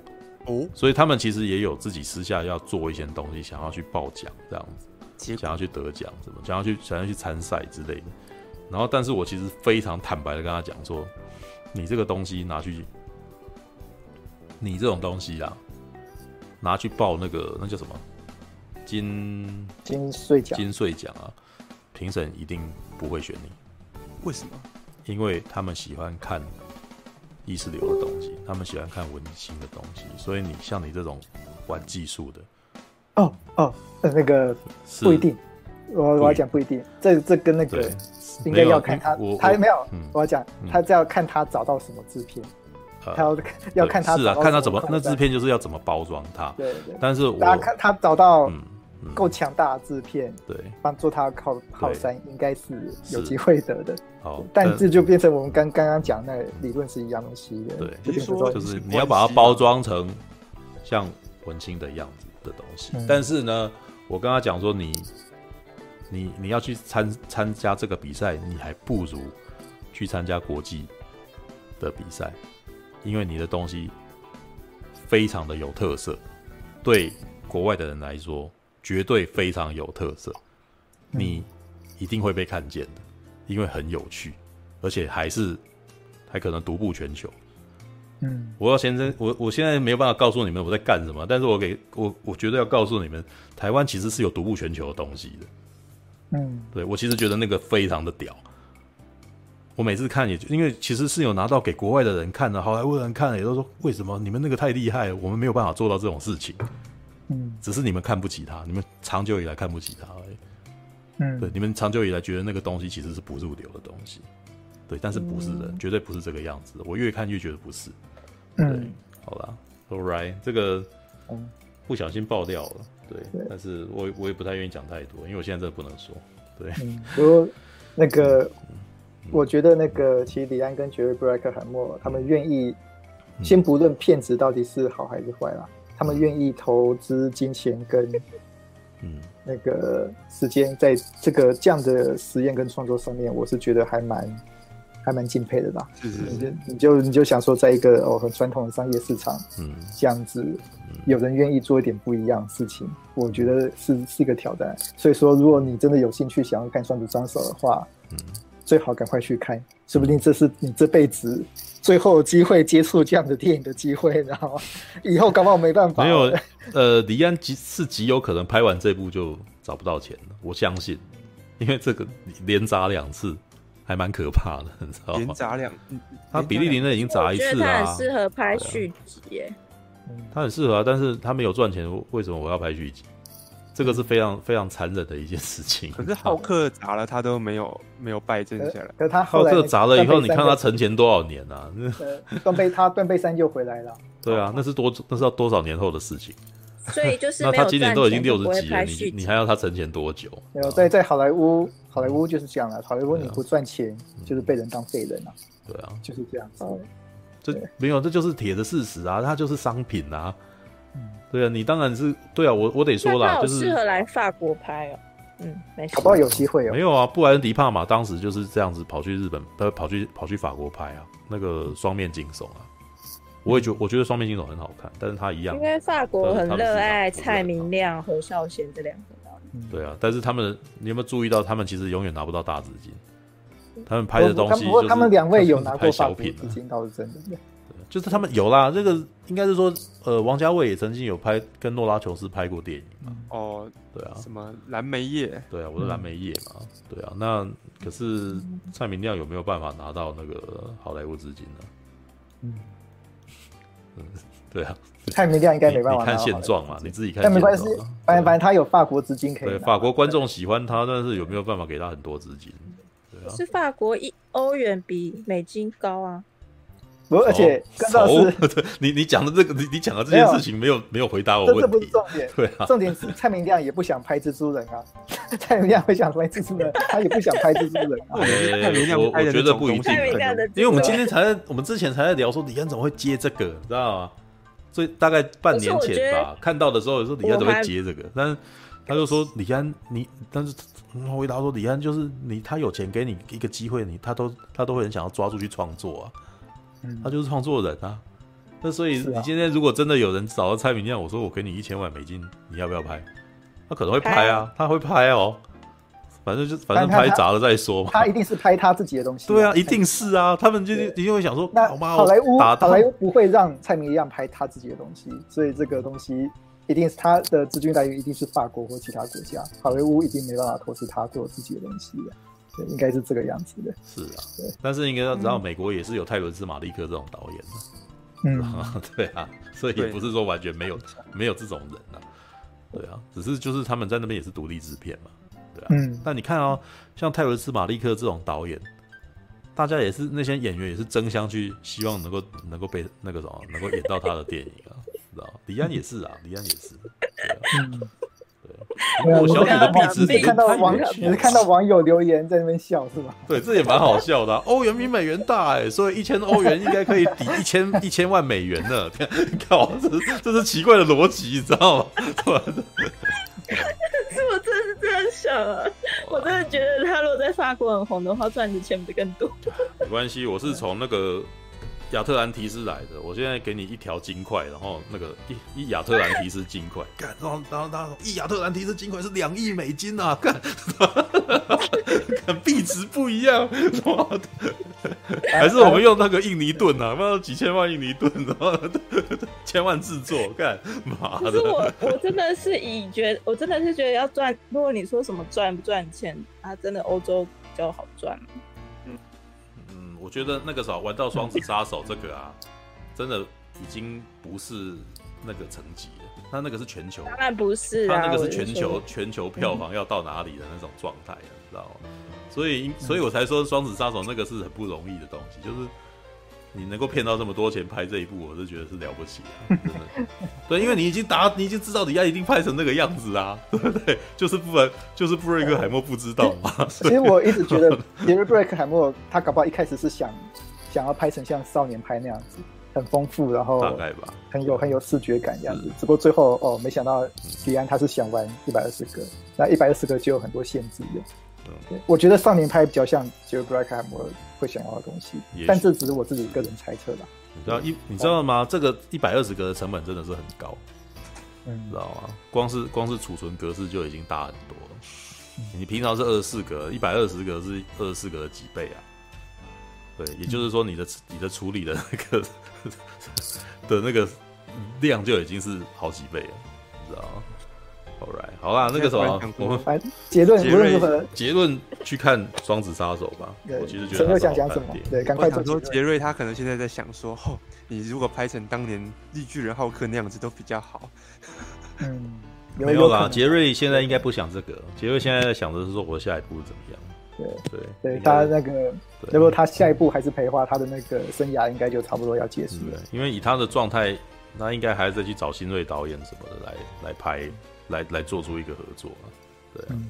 哦，所以他们其实也有自己私下要做一些东西，想要去报奖这样子，想要去得奖什么，想要去想要去参赛之类的。然后，但是我其实非常坦白的跟他讲说，你这个东西拿去，你这种东西啊，拿去报那个那叫什么金金穗奖金穗奖啊，评审一定不会选你。为什么？因为他们喜欢看。意识流的东西，他们喜欢看文青的东西，所以你像你这种玩技术的，哦哦，那个不一定，我我要讲不一定，这这跟那个应该要看他，他没有，我要讲他这要看他找到什么制片，他要要看他是啊，看他怎么那制片就是要怎么包装他，对对，但是我看他找到。够强大的制片，对，帮做他靠靠山，应该是有机会得的。好，但这就变成我们刚刚刚讲那理论是一样东西的。对，就是说，就是你要把它包装成像文青的样子的东西。但是呢，我跟他讲说，你你你要去参参加这个比赛，你还不如去参加国际的比赛，因为你的东西非常的有特色，对国外的人来说。绝对非常有特色，你一定会被看见的，因为很有趣，而且还是还可能独步全球。嗯，我要先生，我我现在没有办法告诉你们我在干什么，但是我给我我绝对要告诉你们，台湾其实是有独步全球的东西的。嗯，对，我其实觉得那个非常的屌。我每次看也因为其实是有拿到给国外的人看的，好莱坞人看了也都说，为什么你们那个太厉害了，我们没有办法做到这种事情。嗯，只是你们看不起他，你们长久以来看不起他而已。嗯，对，你们长久以来觉得那个东西其实是不入流的东西，对，但是不是的，绝对不是这个样子。我越看越觉得不是。对，好啦，All right，这个不小心爆掉了，对，但是我我也不太愿意讲太多，因为我现在真的不能说。对，不过那个，我觉得那个其实李安跟杰瑞布莱克海默他们愿意，先不论骗子到底是好还是坏啦。他们愿意投资金钱跟，嗯，那个时间在这个这样的实验跟创作上面，我是觉得还蛮还蛮敬佩的吧。是是是，你就你就想说，在一个哦很传统的商业市场，嗯，这样子有人愿意做一点不一样的事情，我觉得是是一个挑战。所以说，如果你真的有兴趣想要看《双子双手》的话，嗯，最好赶快去看，说不定这是你这辈子。最后有机会接触这样的电影的机会，然后 以后搞不好没办法。没有，呃，李安极是极有可能拍完这部就找不到钱了，我相信，因为这个连砸两次，还蛮可怕的，你知道吗？连砸两，他比利林恩已经砸一次了，他很适合拍续集耶。他很适合啊，但是他没有赚钱，为什么我要拍续集？这个是非常非常残忍的一件事情。可是浩克砸了，他都没有没有败阵下来。可是他浩克砸了以后，你看他沉潜多少年啊？断背他断背山就回来了。对啊，那是多那是要多少年后的事情？所以就是那他今年都已经六十几了，你你还要他沉潜多久？没有在在好莱坞，好莱坞就是这样了。好莱坞你不赚钱，就是被人当废人啊。对啊，就是这样子。这没有，这就是铁的事实啊，它就是商品啊。对啊，你当然是对啊，我我得说啦，就是适合来法国拍哦。嗯，没事，好不好有机会哦。没有啊，布莱恩迪帕玛当时就是这样子跑去日本，呃，跑去跑去法国拍啊，那个双面惊悚啊。我也觉我觉得双面惊悚很好看，但是他一样，因为法国很热爱蔡明亮、何孝贤这两个导演。对啊，但是他们，你有没有注意到，他们其实永远拿不到大资金。他们拍的东西，不过他们两位有拿过法国资金，倒是真的。就是他们有啦，这个应该是说，呃，王家卫也曾经有拍跟诺拉琼斯拍过电影嘛。哦，对啊，什么蓝莓叶？对啊，我的蓝莓叶嘛。对啊，那可是蔡明亮有没有办法拿到那个好莱坞资金呢？嗯。对啊，蔡明亮应该没办法。你看现状嘛，你自己看。但没关系，反正反正他有法国资金可以。对，法国观众喜欢他，但是有没有办法给他很多资金？对啊，是法国一欧元比美金高啊。不，而且更重要是，你你讲的这个，你你讲的这件事情没有没有回答我问题。这不是重点，对啊，重点是蔡明亮也不想拍蜘蛛人啊。蔡明亮会想拍蜘蛛人，他也不想拍蜘蛛人啊。蔡明亮，我我觉得不一定，因为我们今天才在，我们之前才在聊说李安怎么会接这个，你知道吗？所以大概半年前吧，看到的时候说李安怎么会接这个，但是他就说李安你，但是我回答说李安就是你，他有钱给你一个机会，你他都他都会很想要抓住去创作啊。他就是创作人啊，那所以你今天如果真的有人找到蔡明亮，我说我给你一千万美金，你要不要拍？他可能会拍啊，他会拍哦，反正就反正拍砸了再说嘛。他一定是拍他自己的东西。对啊，一定是啊，他们就一定会想说，那好莱坞好莱坞不会让蔡明亮拍他自己的东西，所以这个东西一定是他的资金来源一定是法国或其他国家，好莱坞一定没办法投资他做自己的东西的。应该是这个样子的。是啊，对。但是应该要知道，美国也是有泰伦斯·马利克这种导演的。嗯，对啊，所以也不是说完全没有没有这种人啊。对啊，只是就是他们在那边也是独立制片嘛。对啊。嗯。但你看哦，像泰伦斯·马利克这种导演，大家也是那些演员也是争相去希望能够能够被那个什么能够演到他的电影啊，知道？李安也是啊，李安也是。对啊。嗯我小姐的壁纸，你看到网友，你是看到网友留言在那边笑是吧？对，这也蛮好笑的。欧元比美元大哎，所以一千欧元应该可以抵一千一千万美元呢。靠，这是这是奇怪的逻辑，你知道吗？是我真的是这样想啊，我真的觉得他如果在法国很红的话，赚的钱不更多？没关系，我是从那个。亚特兰提斯来的，我现在给你一条金块，然后那个一一亚特兰提斯金块，干，然后然后他说一亚特兰提斯金块是两亿美金啊，干，币值不一样，还是我们用那个印尼盾啊，不知道几千万印尼盾，然后千万制作，干，妈的！可是我我真的是以觉得，我真的是觉得要赚，如果你说什么赚不赚钱，啊，真的欧洲比较好赚。我觉得那个时候玩到双子杀手这个啊，真的已经不是那个层级了。他那个是全球，当然不是，他那个是全球全球票房要到哪里的那种状态，你知道吗？所以，所以我才说双子杀手那个是很不容易的东西，就是。你能够骗到这么多钱拍这一部，我是觉得是了不起啊！真的，对，因为你已经达，你已经知道李安一定拍成那个样子啊，对 不对？就是布然，就是布瑞克海默不知道嘛。其实我一直觉得杰瑞布瑞克海默他搞不好一开始是想想要拍成像少年派那样子，很丰富，然后大概吧，很有很有视觉感这样子。只不过最后哦，没想到李安他是想玩一百二十个，那一百二十个就有很多限制的。对，我觉得少年派比较像杰瑞布瑞克海默会想要的东西，但这只是我自己个人猜测吧。你知道一你知道吗？这个一百二十格的成本真的是很高，嗯，知道吗？光是光是储存格式就已经大很多了。你平常是二十四格，一百二十格是二十四格的几倍啊？对，也就是说你的你的处理的那个 的那个量就已经是好几倍了，你知道吗？Alright，好啦，那个什么，我们结论无论如何，结论去看《双子杀手》吧。我其实觉得想讲什么？对，赶快说。杰瑞他可能现在在想说，哦，你如果拍成当年绿巨人浩克那样子都比较好。嗯，没有啦，杰瑞现在应该不想这个，杰瑞现在在想的是说我下一步怎么样。对对对，他那个，如果他下一步还是培花，他的那个生涯应该就差不多要结束了。因为以他的状态，他应该还是再去找新锐导演什么的来来拍，来来做出一个合作。对、啊嗯，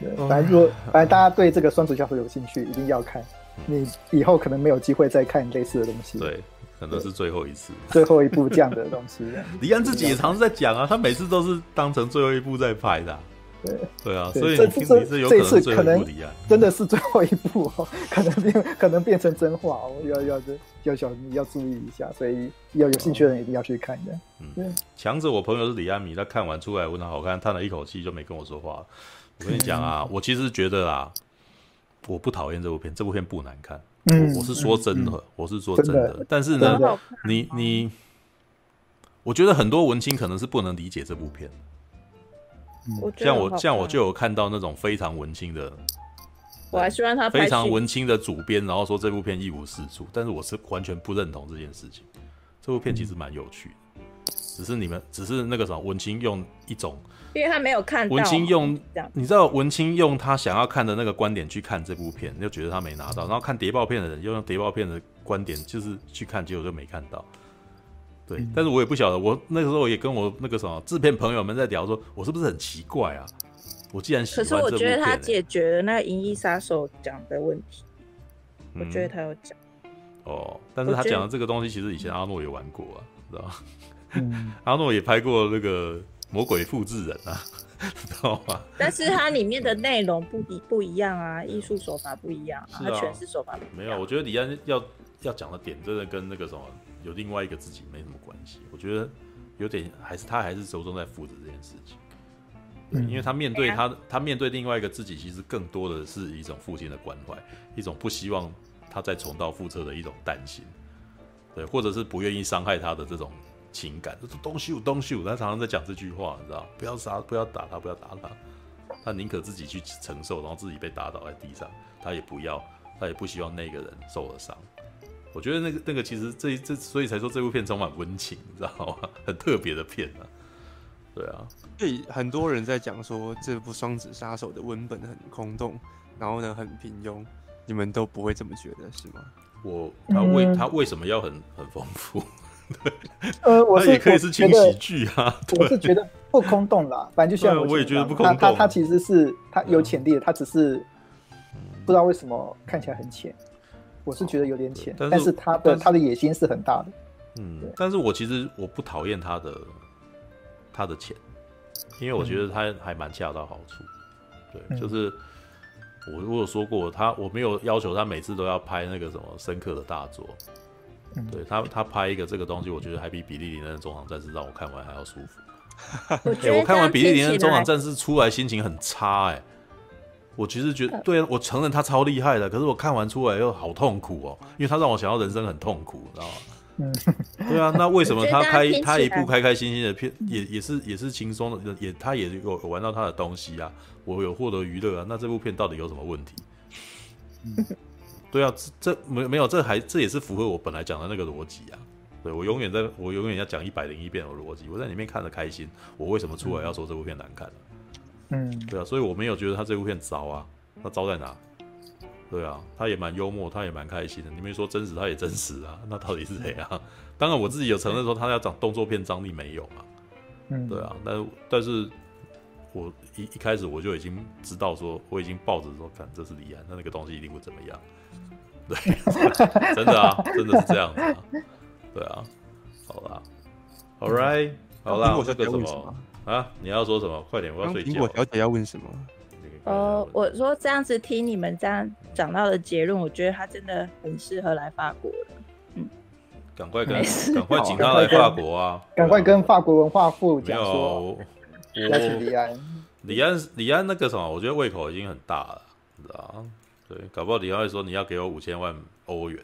对，反正如果反正大家对这个双主教授有兴趣，一定要看。你以后可能没有机会再看类似的东西。对，可能是最后一次，最后一部这样的东西。李安自己也常常在讲啊，他每次都是当成最后一部在拍的、啊。对对啊，所以这这这次可能真的是最后一步哦，可能变可能变成真话哦，要要要小心要注意一下，所以要有兴趣的人一定要去看一下。嗯，强者我朋友是李安迷，他看完出来问他好看，叹了一口气就没跟我说话。我跟你讲啊，我其实觉得啊，我不讨厌这部片，这部片不难看。嗯，我是说真的，我是说真的。但是呢，你你，我觉得很多文青可能是不能理解这部片。像我像我就有看到那种非常文青的，我还希望他非常文青的主编，然后说这部片一无是处，但是我是完全不认同这件事情。这部片其实蛮有趣的，只是你们只是那个什么文青用一种，因为他没有看文青用，你知道文青用他想要看的那个观点去看这部片，就觉得他没拿到，然后看谍报片的人又用谍报片的观点就是去看，结果就没看到。对，但是我也不晓得，我那个时候也跟我那个什么制片朋友们在聊，说我是不是很奇怪啊？我既然喜欢可是我觉得他解决了那个《银翼杀手》讲的问题，嗯，我觉得他有讲。哦，但是他讲的这个东西，其实以前阿诺也玩过啊，知道吗？嗯，阿诺也拍过那个《魔鬼复制人》啊，知道吗？但是它里面的内容不一不一样啊，艺术手法不一样啊，它诠释手法不一样。没有，我觉得李安要要讲的点，真的跟那个什么。有另外一个自己没什么关系，我觉得有点还是他还是着重在负责这件事情，对，因为他面对他他面对另外一个自己，其实更多的是一种父亲的关怀，一种不希望他再重蹈覆辙的一种担心，对，或者是不愿意伤害他的这种情感。就是 Don't shoot, don't shoot，他常常在讲这句话，你知道，不要杀，不要打他，不要打他，他宁可自己去承受，然后自己被打倒在地上，他也不要，他也不希望那个人受了伤。我觉得那个那个其实这这所以才说这部片充满温情，你知道吗？很特别的片啊。对啊，所以很多人在讲说这部《双子杀手》的文本很空洞，然后呢很平庸，你们都不会这么觉得是吗？我他为、嗯、他为什么要很很丰富？对，呃，我是也可以是轻喜剧啊。我是觉得不空洞啦，反正就像我，我也觉得不空洞。他他其实是他有潜力的，他只是不知道为什么看起来很浅。我是觉得有点浅，但是他的他的野心是很大的。嗯，但是我其实我不讨厌他的他的浅，因为我觉得他还蛮恰到好处。对，就是我我有说过，他我没有要求他每次都要拍那个什么深刻的大作。对他他拍一个这个东西，我觉得还比比利林恩的中场战士让我看完还要舒服。我看完比利林恩的中场战士出来心情很差，哎。我其实觉得，对啊，我承认他超厉害的，可是我看完出来又好痛苦哦，因为他让我想到人生很痛苦，知道吗？嗯，对啊，那为什么他拍他，一部开开心心的片，也也是也是轻松的，也他也有玩到他的东西啊，我有获得娱乐啊，那这部片到底有什么问题？嗯，对啊，这没没有，这还这也是符合我本来讲的那个逻辑啊。对，我永远在我永远要讲一百零一遍的逻辑，我在里面看着开心，我为什么出来要说这部片难看？嗯，对啊，所以我没有觉得他这部片糟啊，他糟在哪？对啊，他也蛮幽默，他也蛮开心的。你们说真实，他也真实啊，那到底是怎样？当然我自己有承认说他要讲动作片张力没有嘛，嗯，对啊，但但是我一一开始我就已经知道说，我已经抱着说，看这是李安，那那个东西一定不怎么样。对，真的啊，真的是这样子啊，对啊，好啦，All right，好啦，我这个什么？啊！你要说什么？快点，我要睡觉。苹果小姐要问什么？呃，我说这样子听你们这样讲到的结论，我觉得他真的很适合来法国了。嗯，赶快跟，赶快请他来法国啊！赶快跟法国文化部讲说，邀请李安。李安，李安那个什么，我觉得胃口已经很大了，你知道吗？对，搞不好李安会说你要给我五千万欧元。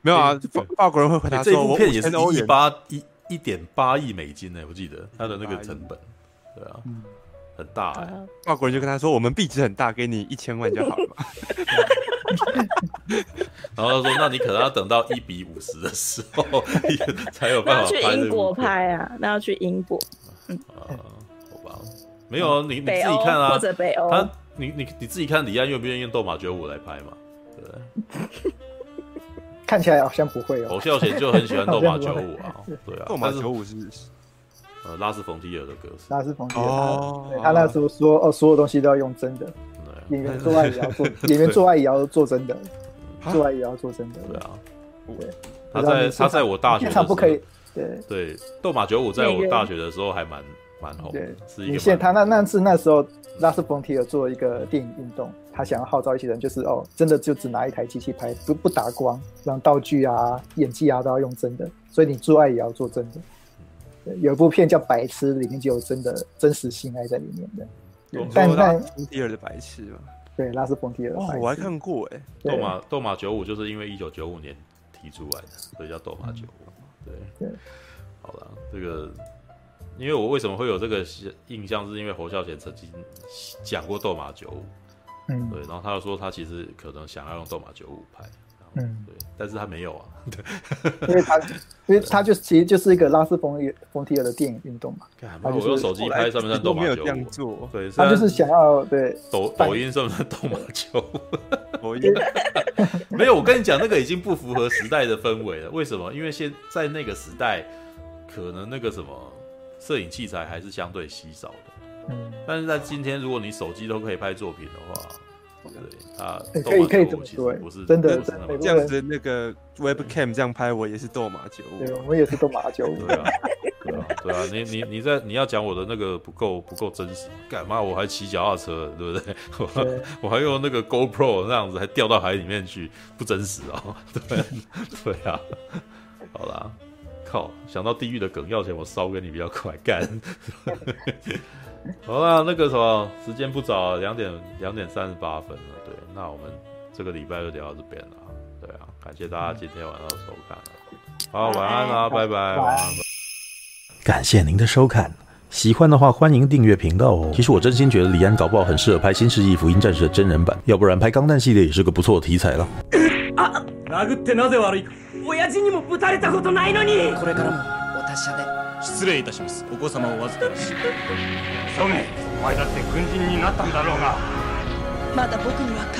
没有啊，法法国人会回答说，这部片也是一八一。一点八亿美金呢，我记得他的那个成本，对啊，嗯、很大哎、欸。外国人就跟他说：“我们币值很大，给你一千万就好了嘛。”然后他说：“那你可能要等到一比五十的时候，才有办法去英国拍啊。那要去英国。嗯，啊，好吧，没有啊，你你自己看啊，或者北欧。他，你你你自己看，李安愿不愿意用斗马九五来拍嘛？对不对？看起来好像不会哦。侯孝贤就很喜欢斗马九五啊，对啊，斗马九五是。”呃，拉斯冯提尔的歌词，拉斯冯提尔，哦、他那时候说，哦，所有东西都要用真的，对演员做爱也要做，演员做爱也要做真的，做爱也要做真的，对啊，对。他在他在我大学的时候，不可以，对。对，斗马九五在我大学的时候还蛮蛮红，对，是一个。他那那是那时候拉斯冯提尔做一个电影运动，他想要号召一些人，就是哦，真的就只拿一台机器拍，不不打光，让道具啊、演技啊都要用真的，所以你做爱也要做真的。有一部片叫《白痴》，里面就有真的真实性爱在里面的。但但冯提尔的白痴嘛，对，拉斯冯提尔。哦，我还看过哎。斗马斗马九五就是因为一九九五年提出来的，所以叫斗马九五。对对。好了，这个因为我为什么会有这个印象，是因为侯孝贤曾经讲过斗马九五。嗯。对，然后他又说他其实可能想要用斗马九五拍。嗯，对，但是他没有啊，对，因为他，因为他就其实就是一个拉斯冯冯提尔的电影运动嘛，他就是用手机拍上面都没有这样做，对，他就是想要对抖抖音算不算斗马球，抖音 没有，我跟你讲那个已经不符合时代的氛围了，为什么？因为现在那个时代，可能那个什么摄影器材还是相对稀少的，嗯，但是在今天，如果你手机都可以拍作品的话。对啊，可以可以这么说，不是真的这样子那个 Webcam 这样拍，我也是斗马九五，对，我们也是斗马九五，对啊，对啊，对啊，你你你在你要讲我的那个不够不够真实，干嘛我还骑脚踏车，对不对？我还用那个 GoPro 那样子，还掉到海里面去，不真实哦，对对啊，好啦，靠，想到地狱的梗要钱，我烧给你比较快干。好啦，那个什么，时间不早，两点两点三十八分了。对，那我们这个礼拜就聊到这边了。对啊，感谢大家今天晚上收看。好，晚安啦，拜拜，晚安。感谢您的收看，喜欢的话欢迎订阅频道哦。其实我真心觉得李安搞不好很适合拍《新世纪福音战士》的真人版，要不然拍《钢弹》系列也是个不错的题材了。啊！殴ってなぜ悪い？亲父にもぶたれたことないのに。これからもお达者で。 失礼いたします。お子様をお预かりし。急げ。お前だって军人になったんだろうが。まだ仆には